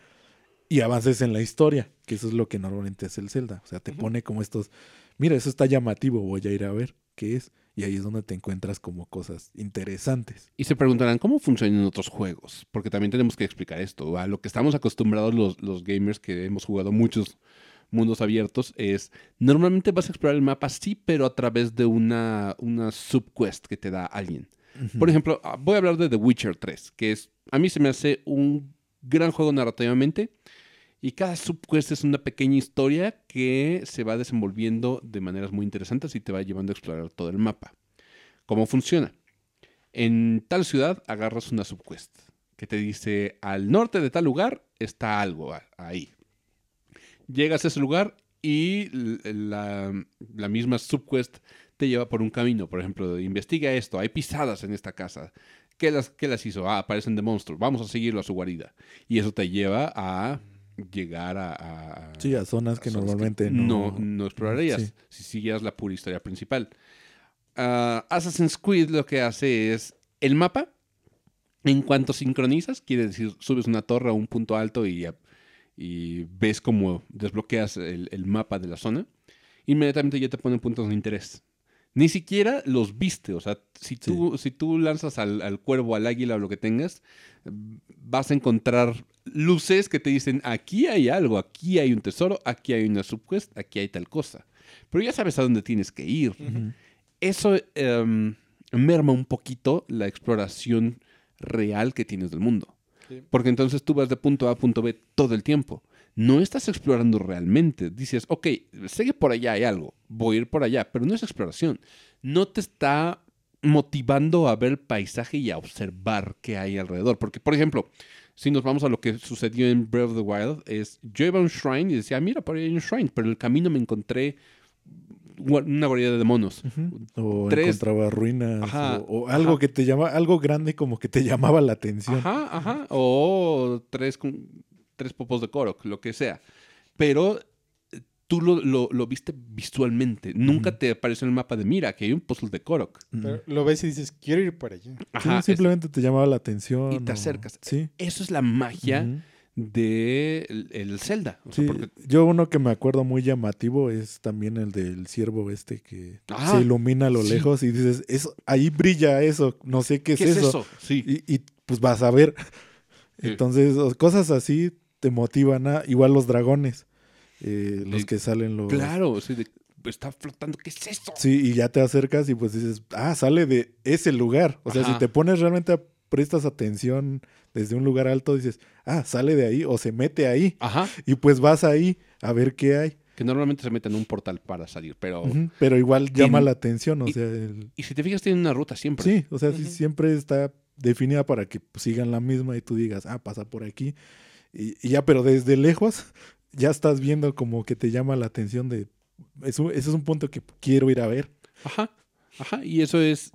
y avances en la historia, que eso es lo que normalmente hace el Zelda. O sea, te pone como estos, mira, eso está llamativo, voy a ir a ver qué es. Y ahí es donde te encuentras como cosas interesantes. Y se preguntarán cómo funcionan otros juegos, porque también tenemos que explicar esto. A lo que estamos acostumbrados los, los gamers que hemos jugado muchos mundos abiertos es, normalmente vas a explorar el mapa, sí, pero a través de una, una subquest que te da alguien. Por ejemplo, ah, voy a hablar de The Witcher 3, que es, a mí se me hace un gran juego narrativamente y cada subquest es una pequeña historia que se va desenvolviendo de maneras muy interesantes y te va llevando a explorar todo el mapa. ¿Cómo funciona? En tal ciudad agarras una subquest que te dice al norte de tal lugar está algo ahí. Llegas a ese lugar y la misma subquest te lleva por un camino. Por ejemplo, investiga esto, hay pisadas en esta casa. ¿Qué las, qué las hizo? Ah, aparecen de monstruos. Vamos a seguirlo a su guarida. Y eso te lleva a llegar a... Sí, a zonas que zonas normalmente no, no. no explorarías Sí. si siguieras la pura historia principal. Ah, Assassin's Creed lo que hace es el mapa. En cuanto sincronizas, quiere decir, subes una torre a un punto alto y, y ves cómo desbloqueas el, el mapa de la zona, inmediatamente ya te ponen puntos de interés. Ni siquiera los viste, o sea, si tú, si tú lanzas al, al cuervo, al águila o lo que tengas, vas a encontrar luces que te dicen, aquí hay algo, aquí hay un tesoro, aquí hay una subquest, aquí hay tal cosa. Pero ya sabes a dónde tienes que ir. Eso em, merma un poquito la exploración real que tienes del mundo. Sí. Porque entonces tú vas de punto A a punto B todo el tiempo. No estás explorando realmente. Dices, ok, sé que por allá hay algo, voy a ir por allá, pero no es exploración. No te está motivando a ver el paisaje y a observar qué hay alrededor. Porque, por ejemplo, Si nos vamos a lo que sucedió en Breath of the Wild, es yo iba a un shrine y decía, mira, por ahí hay un shrine, pero en el camino me encontré una variedad de monos. O Tres- encontraba ruinas. Ajá, o, o algo ajá. que te llama, algo grande como que te llamaba la atención. Ajá, ajá. O tres, tres popos de Korok, lo que sea. Pero tú lo, lo- lo viste visualmente. Nunca te apareció en el mapa de mira, que hay un puzzle de Korok. Mm. Pero lo ves y dices, quiero ir para allá. Sí, Ajá. es- simplemente te llamaba la atención. Y te o- acercas. Sí. eso es la magia Ujú. de el, el Zelda. O sea, Sí, porque- yo uno que me acuerdo muy llamativo es también el del ciervo este que Ah, se ilumina a lo sí. lejos y dices, eso, ahí brilla eso, no sé qué es, ¿Qué es eso. eso? Sí. Y, y, pues vas a ver. Sí. Entonces, cosas así te motivan a, igual los dragones, eh, los que salen los... Claro, sí, de- está flotando. ¿Qué es eso? Sí, y ya te acercas y pues dices, ah, sale de ese lugar. O sea, Ajá. si te pones realmente, a- prestas atención desde un lugar alto, dices, ah, sale de ahí o se mete ahí. Ajá. Y pues vas ahí a ver qué hay. Que normalmente se meten en un portal para salir, pero... Pero igual llama la atención, o y- sea, el- Y si te fijas, tiene una ruta siempre. sí, o sea, sí, siempre está definida para que sigan la misma y tú digas, ah, pasa por aquí. Y, y ya, pero desde lejos ya estás viendo como que te llama la atención de, eso, ese es un punto que quiero ir a ver. Ajá, ajá, y eso es,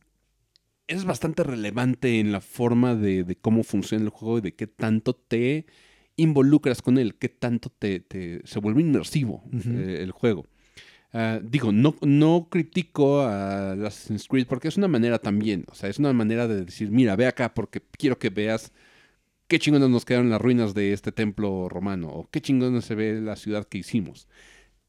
es bastante relevante en la forma de, de cómo funciona el juego y de qué tanto te involucras con él, qué tanto te, te- se vuelve inmersivo eh, el juego. Ah, digo, no, no critico a Assassin's Creed porque es una manera también, o sea, es una manera de decir, mira, ve acá porque quiero que veas qué chingones nos quedaron las ruinas de este templo romano o qué chingones se ve la ciudad que hicimos.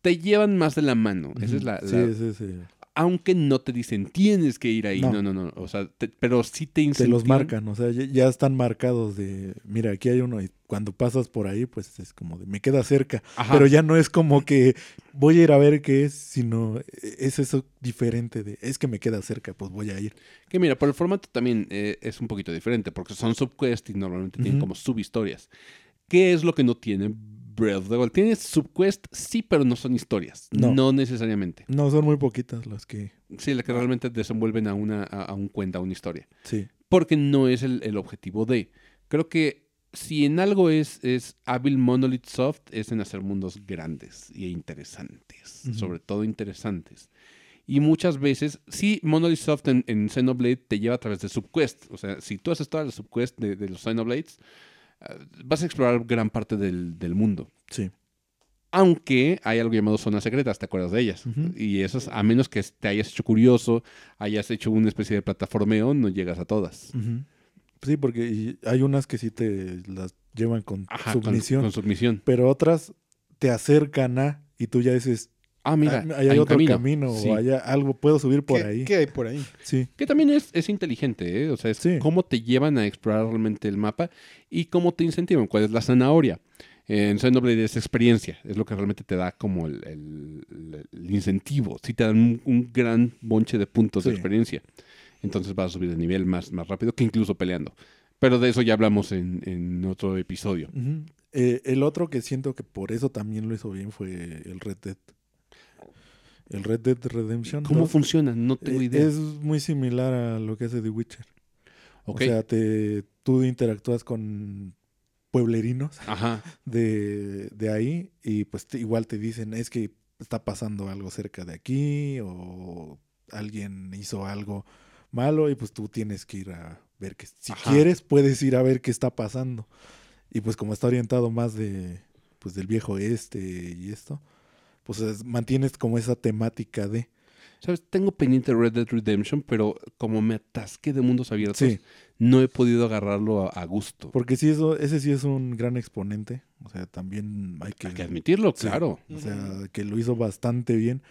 Te llevan más de la mano, esa es la, Sí, la- sí, sí. Aunque no te dicen tienes que ir ahí. No, No. no, no. O sea, te- pero sí te Te incentivan. los marcan, o sea, ya, están marcados de, mira, aquí hay uno y cuando pasas por ahí, pues es como de, me queda cerca. Ajá. Pero ya no es como que voy a ir a ver qué es, sino es eso diferente de, es que me queda cerca, pues voy a ir. Que mira, por el formato también eh, es un poquito diferente, porque son subquests y normalmente tienen como subhistorias. ¿Qué es lo que no tiene Breath of the Wild? Tiene subquest, sí, pero no son historias. No, No. necesariamente. No, son muy poquitas las que, Sí, las que realmente desenvuelven a, una, a, a un cuento, a una historia. sí. Porque no es el, el objetivo de. Creo que si en algo es, es hábil Monolith Soft, es en hacer mundos grandes e interesantes. Ujú. Sobre todo interesantes. Y muchas veces, sí, Monolith Soft en, en Xenoblade te lleva a través de subquest. O sea, si tú haces todas las subquests de, de los Xenoblades, vas a explorar gran parte del, del mundo. Sí. Aunque hay algo llamado zonas secretas, ¿te acuerdas de ellas? Y esas, a menos que te hayas hecho curioso, hayas hecho una especie de plataformeo, no llegas a todas. Sí, porque hay unas que sí te las llevan con Ajá, con- submisión, Con, submisión. pero otras te acercan a y tú ya dices, Ah, mira, "Ah, ahí hay, otro camino, Sí. o hay algo, puedo subir por ¿Qué, ahí. qué hay por ahí? Sí, Que también es, es inteligente, ¿eh? O sea, es Sí. cómo te llevan a explorar realmente el mapa y cómo te incentivan, cuál es la zanahoria. En Xenoblade es experiencia, es lo que realmente te da como el, el- el- el incentivo. Sí te dan un, un gran bonche de puntos de experiencia. Entonces vas a subir de nivel más, más rápido que incluso peleando. Pero de eso ya hablamos en, en otro episodio. Eh, el otro que siento que por eso también lo hizo bien fue el Red Dead. El Red Dead Redemption. ¿Cómo 2, funciona? No tengo eh, idea. Es muy similar a lo que hace The Witcher. O sea, te, tú interactúas con pueblerinos Ajá. [laughs] de, de ahí y pues te- igual te dicen es que está pasando algo cerca de aquí o alguien hizo algo malo y pues tú tienes que ir a ver que si Ajá. quieres puedes ir a ver qué está pasando y pues como está orientado más de pues del viejo este y esto pues es- mantienes como esa temática de ¿Sabes? Tengo pendiente Red Dead Redemption, pero como me atasqué de mundos abiertos, Sí. no he podido agarrarlo a, a gusto. porque sí eso ese sí es un gran exponente o sea también hay que Hay que admitirlo, Sí. claro. O sea, que lo hizo bastante bien.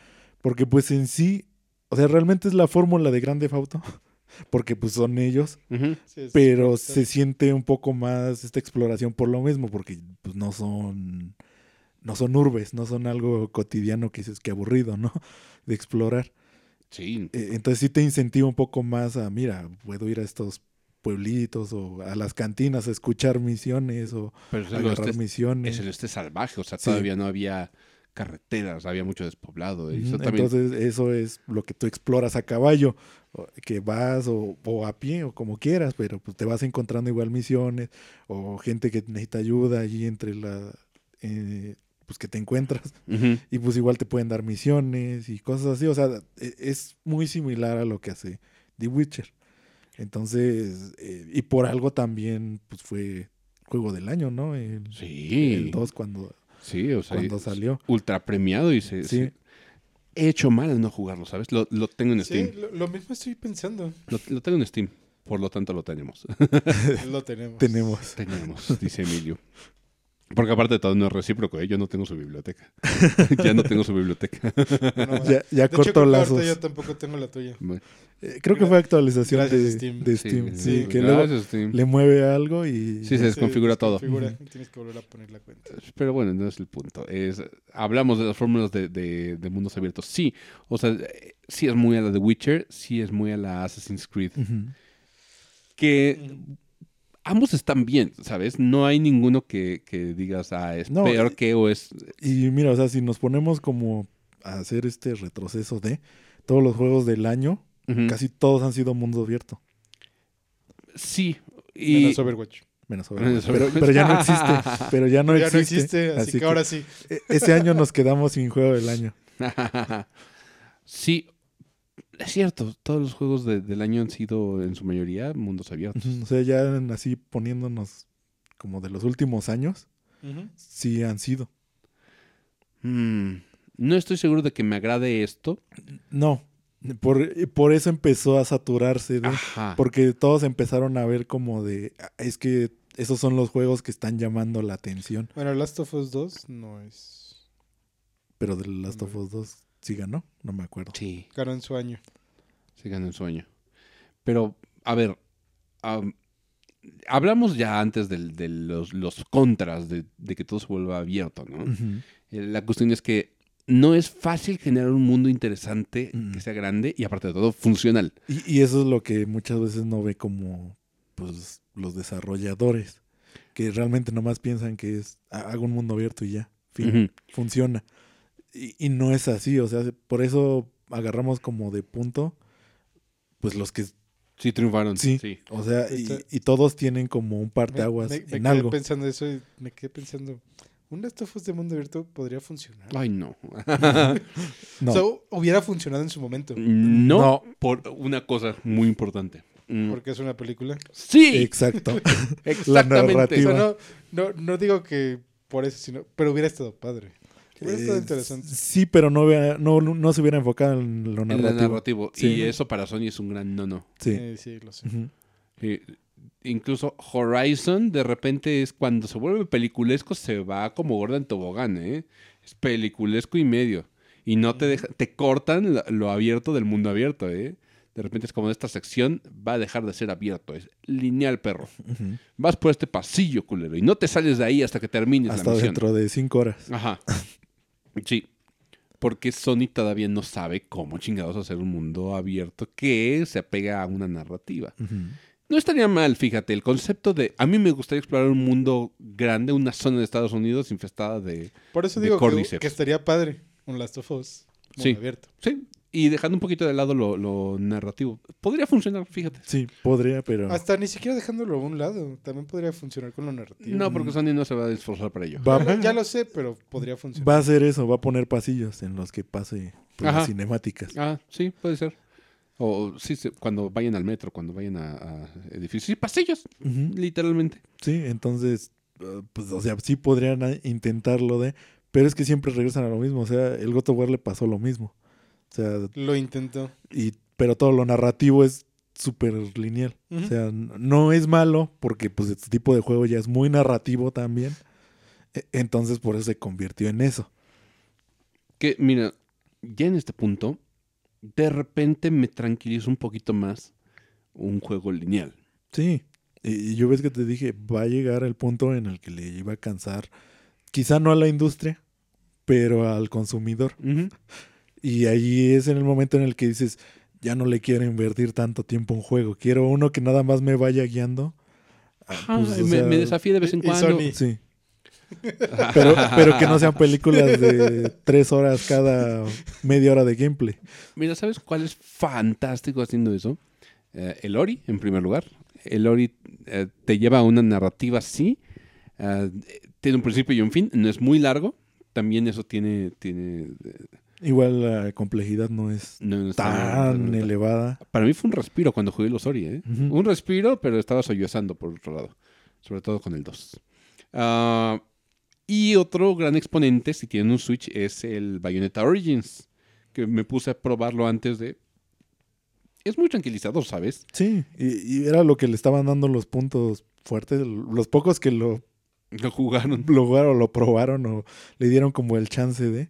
Porque pues en sí, o sea, realmente es la fórmula de Grande Auto. [laughs] Porque pues son ellos. Sí, Pero se siente un poco más esta exploración por lo mismo. Porque pues no son. No son urbes, no son algo cotidiano que dices que aburrido, ¿no? [laughs] De explorar. Sí. Eh, entonces sí te incentiva un poco más a, mira, puedo ir a estos pueblitos o a las cantinas a escuchar misiones o Pero es el, agarrar oeste, misiones. es el oeste salvaje, o sea, Sí. todavía no había carreteras, había mucho despoblado. eso también- Entonces, eso es lo que tú exploras a caballo, que vas o, o a pie o como quieras, pero pues te vas encontrando igual misiones o gente que necesita ayuda allí entre la... eh, pues que te encuentras [laughs] y pues igual te pueden dar misiones y cosas así, o sea, e- es muy similar a lo que hace The Witcher. Entonces, eh, y por algo también pues fue juego del año, ¿no? El, Sí. el 2 cuando, Sí, o sea, cuando es salió. ultra premiado y se, Sí. se- He hecho mal en no jugarlo, ¿sabes? Lo, lo tengo en Sí, Steam. lo, lo mismo estoy pensando. Lo, lo tengo en Steam. Por lo tanto, lo tenemos. [laughs] Lo tenemos. Tenemos. Tenemos, dice Emilio. Porque aparte de todo, no es recíproco, ¿eh? Yo no tengo su biblioteca. [laughs] ya no tengo su biblioteca. No, [laughs] Ya, ya de hecho, creo que lazos. yo tampoco tengo la tuya. Bueno, Eh, creo que fue actualización Gracias, de Steam. de Steam. Sí, sí, que luego gracias, Steam. le mueve algo y Sí, se desconfigura todo. desconfigura, Ujú. Tienes que volver a poner la cuenta. Pero bueno, no es el punto. Es, hablamos de las fórmulas de, de- de mundos abiertos. Sí, o sea, eh, sí es muy a la de Witcher, sí es muy a la Assassin's Creed. Que ambos están bien, ¿sabes? No hay ninguno que, que digas, ah, es No, peor y- que o es... Y mira, o sea, si nos ponemos como a hacer este retroceso de todos los juegos del año, casi todos han sido mundo abierto. Sí. Y... Menos Overwatch. Menos [laughs] Menos Overwatch. Pero, ya no existe. Pero ya no ya existe. no existe, así, que, ahora sí. e- Ese año nos quedamos sin juego del año. [laughs] sí, es cierto. Todos los juegos de- del año han sido, en su mayoría, mundos abiertos. O sea, ya así poniéndonos como de los últimos años, sí han sido. Mm, no estoy seguro de que me agrade esto. No, por, por eso empezó a saturarse. de-. Porque todos empezaron a ver como de, "Ah, es que esos son los juegos que están llamando la atención. Bueno, Last of Us 2 no es. Pero de Last of Us 2 sí ganó, no me acuerdo. Sí. Ganó en su año. se gana el sueño. Pero, a ver, am, hablamos ya antes del- de, los, los contras de, de que todo se vuelva abierto, ¿no? Eh, La cuestión es que no es fácil generar un mundo interesante que sea grande y aparte de todo funcional. Y, y eso es lo que muchas veces no ve como pues los desarrolladores, que realmente nomás piensan que es "Ah, hago un mundo abierto y ya, fin, funciona. Y, y no es así, o sea, por eso agarramos como de punto pues los que, Sí, triunfaron. Sí. sí. o sea, y, todos tienen como un parteaguas me, me en quedé algo. pensando eso y me quedé pensando. ¿Un Last of Us de mundo abierto podría funcionar? Ay, no. [laughs] No, O sea, hubiera funcionado en su momento. no, No. por una cosa muy importante. Mm, Porque es una película. Sí, exacto. [laughs] exactamente. O narrativa. sea, no, no, no digo que por eso, sino. Pero hubiera estado padre. Hubiera estado Eh, interesante. Sí, pero no, no, no se hubiera enfocado en lo En el narrativo. narrativo. Sí. Y eso para Sony es un gran no, no. Sí. Eh, sí, lo sé. Eh, incluso Horizon, de repente, es cuando se vuelve peliculesco, se va como gorda en tobogán, ¿eh? Es peliculesco y medio. Y no te deja, te cortan lo, lo abierto del mundo abierto, ¿eh? De repente es como esta sección va a dejar de ser abierto, es lineal, perro. Vas por este pasillo, culero, y no te sales de ahí hasta que termines Hasta la misión. dentro de cinco horas. Ajá. [laughs] Sí. Porque Sony todavía no sabe cómo chingados hacer un mundo abierto que se apega a una narrativa. No estaría mal, fíjate, el concepto de... A mí me gustaría explorar un mundo grande, una zona de Estados Unidos infestada de... Por eso De digo que, estaría padre un Last of Us. mundo Sí. abierto. Sí, y dejando un poquito de lado lo, lo narrativo. Podría funcionar, fíjate. Sí, podría, pero Hasta ni siquiera dejándolo a un lado. También podría funcionar con lo narrativo. No, porque Sony no se va a esforzar para ello. va, ya lo sé, pero podría funcionar. va a hacer eso, va a poner pasillos en los que pase pues, las cinemáticas. Ah, sí, puede ser. O sí, sí, cuando vayan al metro, cuando vayan a, a edificios. Sí, pasillos, Ujú. literalmente. Sí, entonces, uh, pues, o sea, sí podrían intentarlo de, pero es que siempre regresan a lo mismo. O sea, el God of War le pasó lo mismo. O sea, Lo intentó. y, pero todo lo narrativo es súper lineal. O sea, no es malo porque pues este tipo de juego ya es muy narrativo también. E- Entonces por eso se convirtió en eso. Que, mira, ya en este punto, de repente me tranquiliza un poquito más un juego lineal. Sí. Y, yo ves que te dije, va a llegar el punto en el que le iba a cansar, quizá no a la industria, pero al consumidor. Y ahí es en el momento en el que dices, ya no le quiero invertir tanto tiempo a un juego, quiero uno que nada más me vaya guiando. Ah, Ajá, pues, o me, sea, me desafía de vez en y cuando. Sony- Sí, [laughs] Pero, pero que no sean películas de tres horas cada media hora de gameplay. Mira, ¿sabes cuál es fantástico haciendo eso? Eh, el Ori, en primer lugar. El Ori eh, te lleva a una narrativa así. eh, tiene un principio y un fin. No es muy largo. También eso tiene... tiene eh, Igual la complejidad no es no, no está- tan elevada. Para mí fue un respiro cuando jugué los Ori, ¿eh? Un respiro, pero estaba sollozando por otro lado. Sobre todo con el 2. Ah, y otro gran exponente, si tienen un Switch, es el Bayonetta Origins. Que me puse a probarlo antes de. Es muy tranquilizador, ¿sabes? Sí, y, y era lo que le estaban dando los puntos fuertes. Los pocos que lo, Lo jugaron. [laughs] lo jugaron o lo probaron o le dieron como el chance de.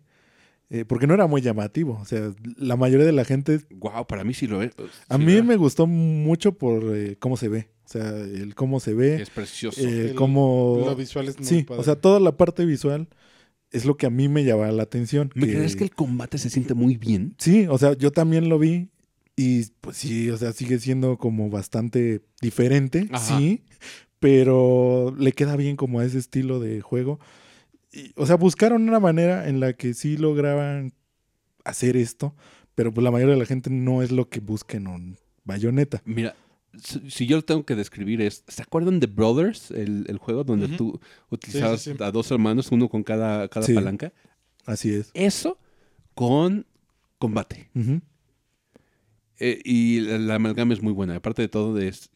Eh, porque no era muy llamativo. O sea, la mayoría de la gente. Wow, para mí sí lo es. A mí ¿verdad? me gustó mucho por eh, cómo se ve. O sea, el cómo se ve. Es precioso. eh, El- cómo. Lo visual es muy Sí, padre. o sea, toda la parte visual es lo que a mí me llama la atención. ¿Me crees que el combate se siente muy bien? Sí, o sea, yo también lo vi y pues sí, o sea, sigue siendo como bastante diferente, Ajá. sí, pero le queda bien como a ese estilo de juego. Y, o sea, buscaron una manera en la que sí lograban hacer esto, pero pues la mayoría de la gente no es lo que busca en un bayoneta. Mira, si yo lo tengo que describir es, ¿se acuerdan de Brothers? El, el juego donde tú utilizabas sí, sí. a dos hermanos, uno con cada, cada palanca. Así es. Eso con combate. Eh, y la, la amalgama es muy buena. Aparte de todo, es,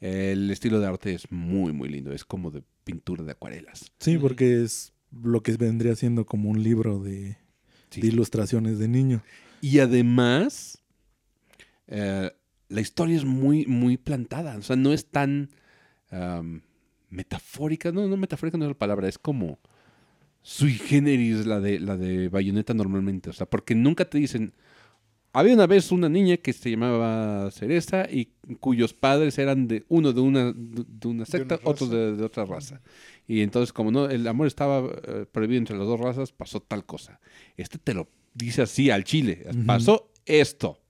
el estilo de arte es muy, muy lindo. Es como de pintura de acuarelas. Sí, porque es lo que vendría siendo como un libro de, Sí. de ilustraciones de niño. Y además, eh, la historia es muy, muy plantada. O sea, no es tan metafórica. No, no metafórica no es la palabra. Es como sui generis la de, la de Bayonetta normalmente. O sea, porque nunca te dicen... Había una vez una niña que se llamaba Cereza y cuyos padres eran de uno de una, de una secta, raza. otro de, de otra raza. Y entonces, como no, el amor estaba eh, prohibido entre las dos razas, pasó tal cosa. Este te lo dice así al chile. Ujú. Pasó esto.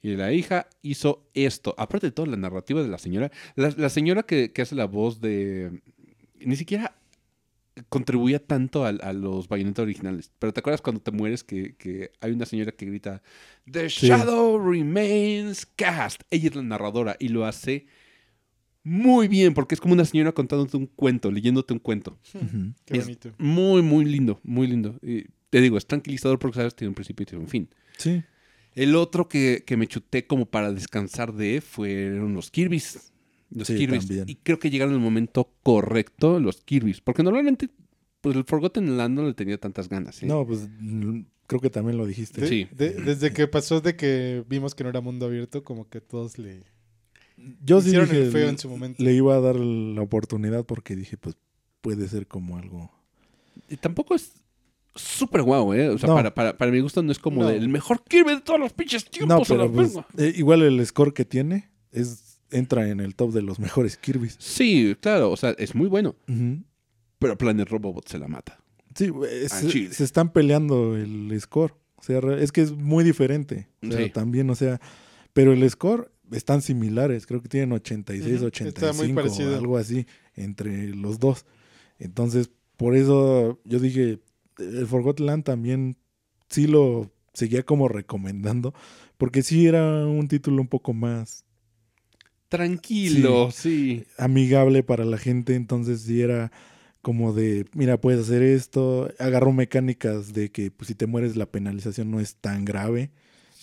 Y la hija hizo esto. Aparte de todo, la narrativa de la señora. La, la señora que, que hace la voz de. Ni siquiera contribuía tanto al- a, los Bayonetta originales. Pero ¿te acuerdas cuando te mueres que, que hay una señora que grita The Sí. Shadow Remains Cast? Ella es la narradora y lo hace muy bien porque es como una señora contándote un cuento, leyéndote un cuento. [laughs] Qué es- bonito. Muy, muy lindo, muy lindo. Y te digo, es tranquilizador porque sabes tiene un principio y tiene un fin. Sí. El otro que, que me chuté como para descansar de fueron los Kirby's. Los Sí, Kirby's. también. Y creo que llegaron en el momento correcto los Kirby's. Porque normalmente, pues el Forgotten Land no le tenía tantas ganas. ¿eh? No, pues creo que también lo dijiste. De- Sí. de- desde que pasó de que vimos que no era mundo abierto, como que todos le Yo sí dije, el feo en su momento. le iba a dar la oportunidad porque dije, pues puede ser como algo. Y tampoco es súper guau, ¿eh? O sea, No. para, para, para mi gusto no es como No. el mejor Kirby de todos los pinches tiempos. No, pero pues, eh, igual el score que tiene es entra en el top de los mejores Kirby's. Sí, claro, o sea, es muy bueno. Ujú. Pero Planet Robobot se la mata. Sí, es- se están peleando el score. O sea, es que es muy diferente. O sea, Sí. también, o sea, pero el score están similares. Creo que tienen 86, Ujú, 85, está muy parecido. algo así, entre los dos. Entonces, por eso yo dije, el Forgotten Land también sí lo seguía como recomendando, porque sí era un título un poco más Tranquilo, sí. amigable para la gente, entonces sí era como de, mira, puedes hacer esto, agarró mecánicas de que pues, si te mueres la penalización no es tan grave,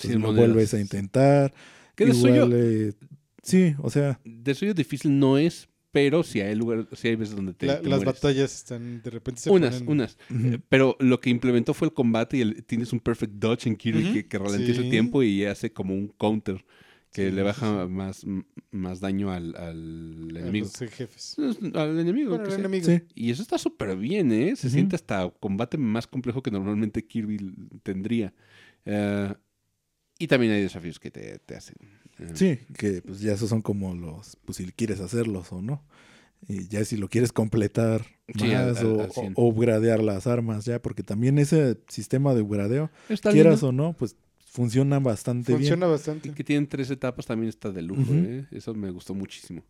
lo monedas. vuelves a intentar. Que de suyo, eh, sí, o sea, de suyo difícil no es, pero sí hay lugar, sí hay veces donde te, La- te las mueres. batallas están de repente se Unas, ponen- unas. Eh, Pero lo que implementó fue el combate y el- tienes un perfect dodge en Kirby que, que ralentiza el tiempo y hace como un counter que Sí, le baja sí. más, más daño al, al a enemigo. los, jefes. Al enemigo. Bueno, sea. enemigo. sí, Y eso está súper bien, ¿eh? Se siente hasta combate más complejo que normalmente Kirby tendría. Eh, y también hay desafíos que te, te hacen. eh, sí, que pues ya esos son como los, pues si quieres hacerlos o no. Y ya si lo quieres completar Sí, al- más al- o, al o upgradear las armas ya, porque también ese sistema de upgradeo, Está quieras lindo. o no, pues funciona bastante Funciona Y bastante. que tienen tres etapas también está de lujo. ¿eh? Eso me gustó muchísimo.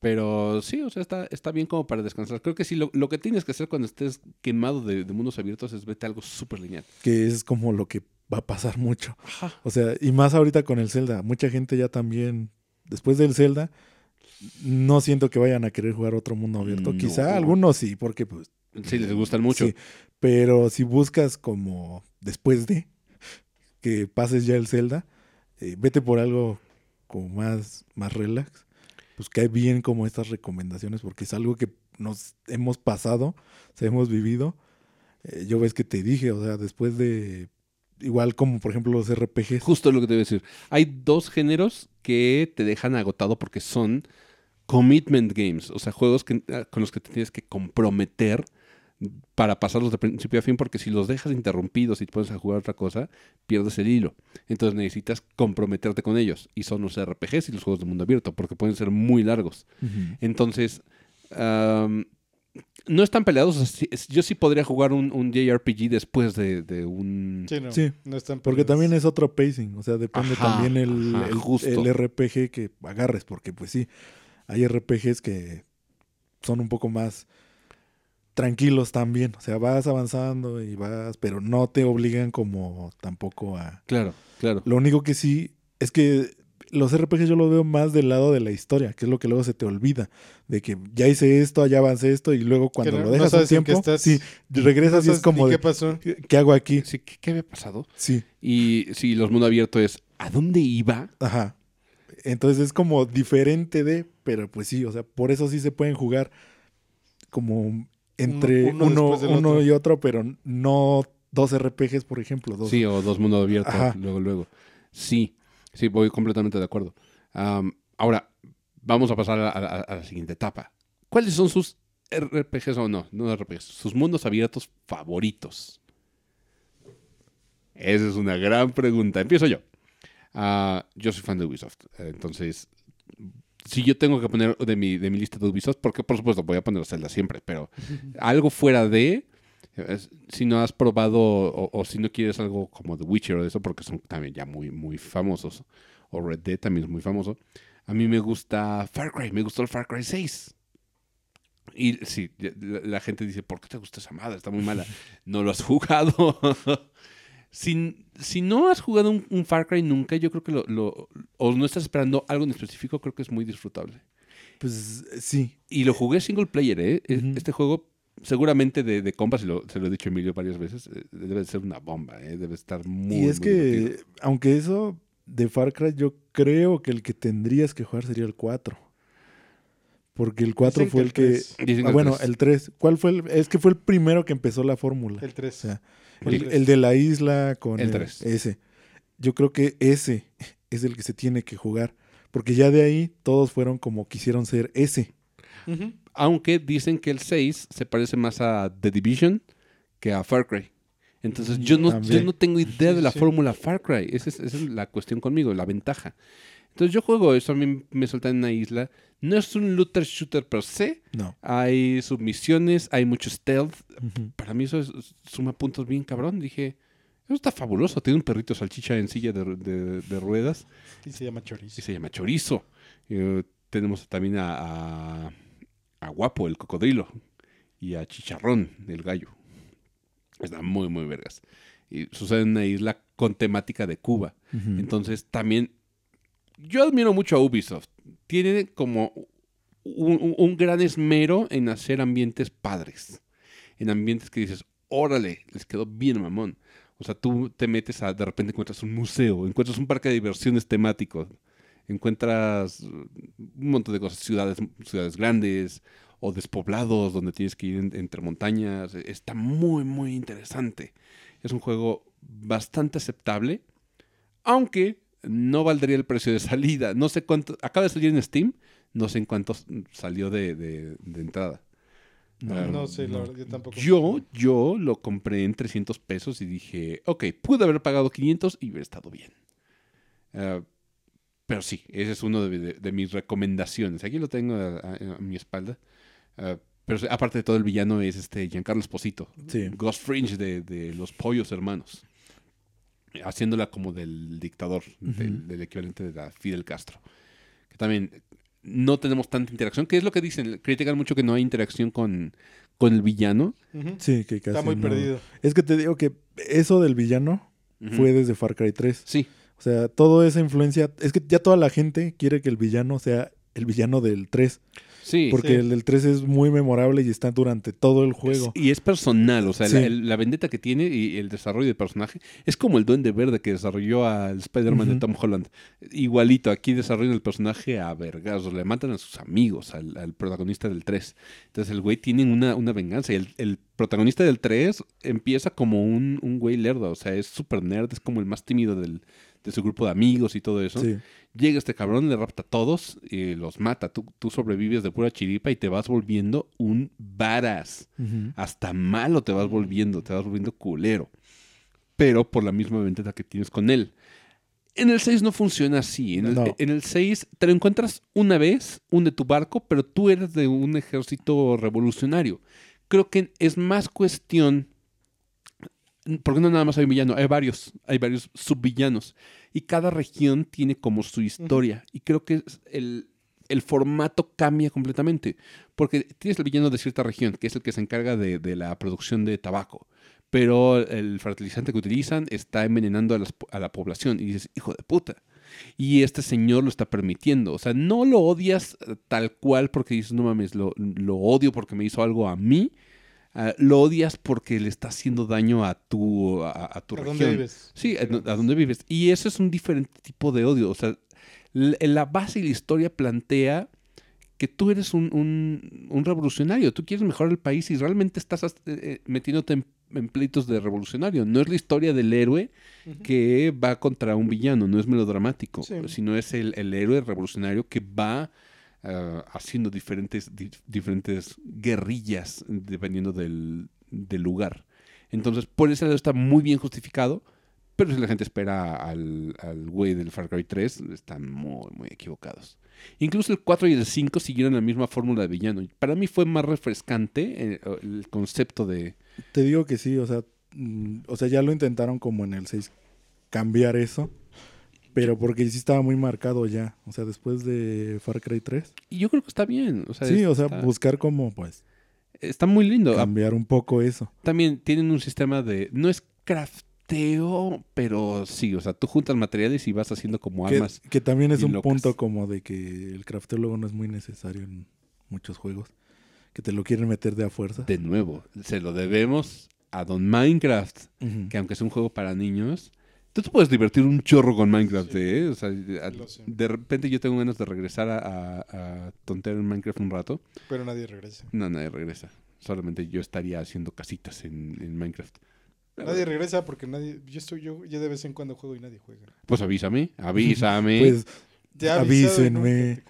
Pero sí, o sea, está, está bien como para descansar. Creo que sí, lo, lo que tienes que hacer cuando estés quemado de, de mundos abiertos es vete a algo súper lineal. Que es como lo que va a pasar mucho. Ajá. O sea, y más ahorita con el Zelda. Mucha gente ya también, después del Zelda, no siento que vayan a querer jugar otro mundo abierto. No. Quizá algunos sí, porque pues... Sí, les gustan mucho. Sí, pero si buscas como después de que pases ya el Zelda, eh, vete por algo como más, más relax. Pues cae bien como estas recomendaciones porque es algo que nos hemos pasado, o sea, hemos vivido. Eh, yo ves que te dije, o sea, después de... Igual como por ejemplo los RPGs. Justo lo que te voy a decir. Hay dos géneros que te dejan agotado porque son commitment games, o sea, juegos que- ah, con los que te tienes que comprometer para pasarlos de principio a fin, porque si los dejas interrumpidos y te pones a jugar otra cosa, pierdes el hilo. Entonces necesitas comprometerte con ellos. Y son los RPGs y los juegos de mundo abierto, porque pueden ser muy largos. Entonces, no están peleados. o sea, yo sí podría jugar un, un JRPG después de, de un... Sí, no. Sí, no están Porque también es otro pacing, o sea, depende Ajá, también el, ajá, el- justo. el RPG que agarres, porque pues sí, hay RPGs que son un poco más tranquilos también, o sea, vas avanzando y vas, pero no te obligan como tampoco a... Claro, claro. Lo único que sí es que los RPGs yo los veo más del lado de la historia, que es lo que luego se te olvida, de que ya hice esto, ya avancé esto y luego cuando no- lo no dejas un en qué tiempo, estás. sí, regresas y No es sabes como de, ¿Qué pasó? ¿qué qué hago aquí? Sí, ¿qué, qué había pasado? Sí. Y si los mundo abierto es ¿a dónde iba? Ajá. Entonces es como diferente de, pero pues sí, o sea, por eso sí se pueden jugar como entre Uno- uno, uno después del uno otro. y otro, pero no dos RPGs, por ejemplo. Dos. Sí, o dos mundo abierto, Ajá. luego, luego. Sí, sí, voy completamente de acuerdo. Ahora, vamos a pasar a, a- a la siguiente etapa. ¿Cuáles son sus RPGs o no? No RPGs, sus mundos abiertos favoritos. Esa es una gran pregunta. Empiezo yo. Ah, yo soy fan de Ubisoft. Entonces, si yo tengo que poner de mi, de mi lista de Ubisoft, porque por supuesto voy a poner Zelda siempre, pero algo fuera de, si no has probado o, o si no quieres algo como The Witcher o de eso, porque son también ya muy, muy famosos, o Red Dead también es muy famoso, a mí me gusta Far Cry, me gustó el Far Cry 6. Y sí, la, la gente dice, ¿por qué te gusta esa madre? Está muy mala. [laughs] No lo has jugado. [laughs] si, si no has jugado un, un Far Cry nunca, yo creo que lo, lo- o no estás esperando algo en específico, creo que es muy disfrutable. Pues sí. Y lo jugué single player, ¿eh? E-. Este juego, seguramente de, de compas, y lo, se lo he dicho a Emilio varias veces, eh, debe de ser una bomba, ¿eh? Debe estar muy. y es muy que, divertido. aunque eso de Far Cry, yo creo que el que tendrías que jugar sería el 4. Porque el 4 Dicen fue que el que... Ah, bueno, el 3. ¿Cuál fue el...? Es que fue el primero que empezó la fórmula. El 3. O sea, El de la isla con El ese. Yo creo que ese [laughs] es el que se tiene que jugar. Porque ya de ahí todos fueron como quisieron ser ese. Aunque dicen que el 6 se parece más a The Division que a Far Cry. Entonces yo no, yo no tengo idea de la Sí. fórmula Far Cry. Esa es, esa es la cuestión conmigo, la ventaja. Entonces yo juego eso, a mí me sueltan en una isla. No es un looter shooter per se. No. Hay submisiones, hay mucho stealth. Para mí eso es- suma puntos bien cabrón. Dije, eso está fabuloso. Tiene un perrito salchicha en silla de, de- de ruedas Y se llama chorizo. y se llama Chorizo. Eh, tenemos también a, a, a Guapo, el cocodrilo, y a Chicharrón, el gallo. Están muy, muy vergas. Y sucede en una isla con temática de Cuba. Entonces también yo admiro mucho a Ubisoft. Tiene como un, gran esmero en hacer ambientes padres. En ambientes que dices, órale, les quedó bien mamón. O sea, tú te metes a, de repente encuentras un museo, encuentras un parque de diversiones temático, encuentras un montón de cosas, ciudades, ciudades grandes o despoblados donde tienes que ir en- entre montañas. Está muy, muy interesante. Es un juego bastante aceptable, aunque no valdría el precio de salida. No sé cuánto, acaba de salir en Steam, no sé en cuánto salió de, de- de entrada. No, No, sé, la no. verdad, yo tampoco. Yo, yo lo compré en 300 pesos y dije, ok, pude haber pagado 500 y hubiera estado bien. Ah, pero sí, ese es uno de, de- de mis recomendaciones. Aquí lo tengo a, a- a mi espalda. Ah, pero aparte de todo, el villano es este Giancarlo Esposito. Sí. Ghost Fringe de, de los pollos hermanos. Haciéndola como del dictador, del, del equivalente de la Fidel Castro. Que también no tenemos tanta interacción, que es lo que dicen, critican mucho que no hay interacción con, con el villano. Sí, que casi Está muy no. perdido. Es que te digo que eso del villano fue desde Far Cry 3. Sí, O sea, toda esa influencia. Es que ya toda la gente quiere que el villano sea el villano del 3. Sí. Porque Sí. el del 3 es muy memorable y está durante todo el juego. Y es personal, o sea, Sí. la, el- la vendetta que tiene y el desarrollo de personaje es como el Duende Verde que desarrolló al Spider-Man de. Tom Holland. Igualito, aquí desarrollan el personaje a vergazos, le matan a sus amigos, al, al protagonista del 3. Entonces el güey tiene una, una venganza y el, el protagonista del 3 empieza como un, un güey lerdo, o sea, es súper nerd, es como el más tímido del, de su grupo de amigos y todo eso. Sí. Llega este cabrón, le rapta a todos y los mata. Tú, tú sobrevives de pura chiripa y te vas volviendo un varas hasta malo te vas volviendo, te vas volviendo culero. Pero por la misma ventaja que tienes con él. En el 6 no funciona así. En el, No. en el 6 te lo encuentras una vez, hunde tu barco, pero tú eres de un ejército revolucionario. Creo que es más cuestión. Porque no nada más hay un villano, hay varios, hay varios subvillanos. Y cada región tiene como su historia. Y creo que el, el formato cambia completamente. Porque tienes el villano de cierta región, que es el que se encarga de, de la producción de tabaco. Pero el fertilizante que utilizan está envenenando a, las- a la población. Y dices, hijo de puta. Y este señor lo está permitiendo. O sea, no lo odias eh, tal cual porque dices, no mames, lo, lo odio porque me hizo algo a mí. Ah, lo odias porque le está haciendo daño a tu, a, a tu ¿A región. dónde vives? Sí, a, a donde vives. Y eso es un diferente tipo de odio. O sea, l- la base y la historia plantea que tú eres un, un- un revolucionario. Tú quieres mejorar el país y realmente estás eh, eh, metiéndote en, en pleitos de revolucionario. No es la historia del héroe que va contra un villano, no es melodramático, Sí. sino es el, el héroe revolucionario que va ah, haciendo diferentes, di- diferentes guerrillas dependiendo del, del lugar. Entonces, por ese lado está muy bien justificado, pero si la gente espera al, al güey del Far Cry 3, están muy, muy equivocados. Incluso el 4 y el 5 siguieron la misma fórmula de villano. Para mí fue más refrescante eh, el concepto de... Te digo que sí, o sea, mm, o sea, ya lo intentaron como en el 6 cambiar eso, pero porque sí estaba muy marcado ya, o sea, después de Far Cry 3. Y yo creo que está bien. O sea, sí, o sea, está- buscar como pues Está muy lindo. cambiar un poco eso. También tienen un sistema de. No es crafteo, pero sí. O sea, tú juntas materiales y vas haciendo como armas. que también es un locas. punto como de que el crafteo luego no es muy necesario en muchos juegos, que te lo quieren meter de a fuerza. De nuevo, se lo debemos a Don Minecraft. Que aunque es un juego para niños. Tú te puedes divertir un chorro con Minecraft, Sí. ¿eh? O sea, a- de repente yo tengo ganas de regresar a, a, a tontear en Minecraft un rato. Pero nadie regresa. No, nadie regresa. Solamente yo estaría haciendo casitas en, en Minecraft. Nadie regresa porque nadie. Yo estoy yo, yo de vez en cuando juego y nadie juega. Pues avísame, avísame. [laughs] Pues Te he avisado y Avísenme.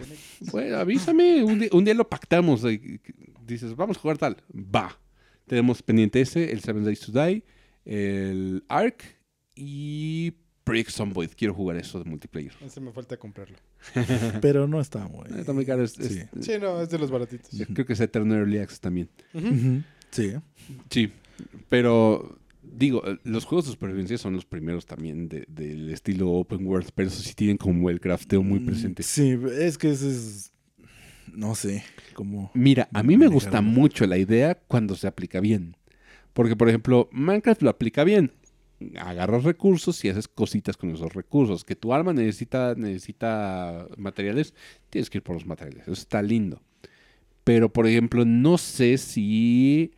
Bueno, avísame. Un día, un día lo pactamos. eh, Dices, vamos a jugar tal. Va. Tenemos pendiente ese, el Seven Days to Die, el Ark y Project Zomboid. Quiero jugar eso de multiplayer. Ese me falta comprarlo. [laughs] pero no está muy. Está muy caro. es- es- Sí. Sí, no, es de los baratitos. yo creo que es Eterno Early Access también. Sí. Sí, pero digo, los juegos de supervivencia son los primeros también de- del estilo open world, pero eso sí tienen como el crafteo muy Mm, presente. Sí, es que ese es. No sé, como. Mira, a mí me gusta mucho la idea cuando se aplica bien. Porque, por ejemplo, Minecraft lo aplica bien. Agarras recursos y haces cositas con esos recursos. Que tu arma necesita, necesita materiales, tienes que ir por los materiales. Eso está lindo. Pero, por ejemplo, no sé si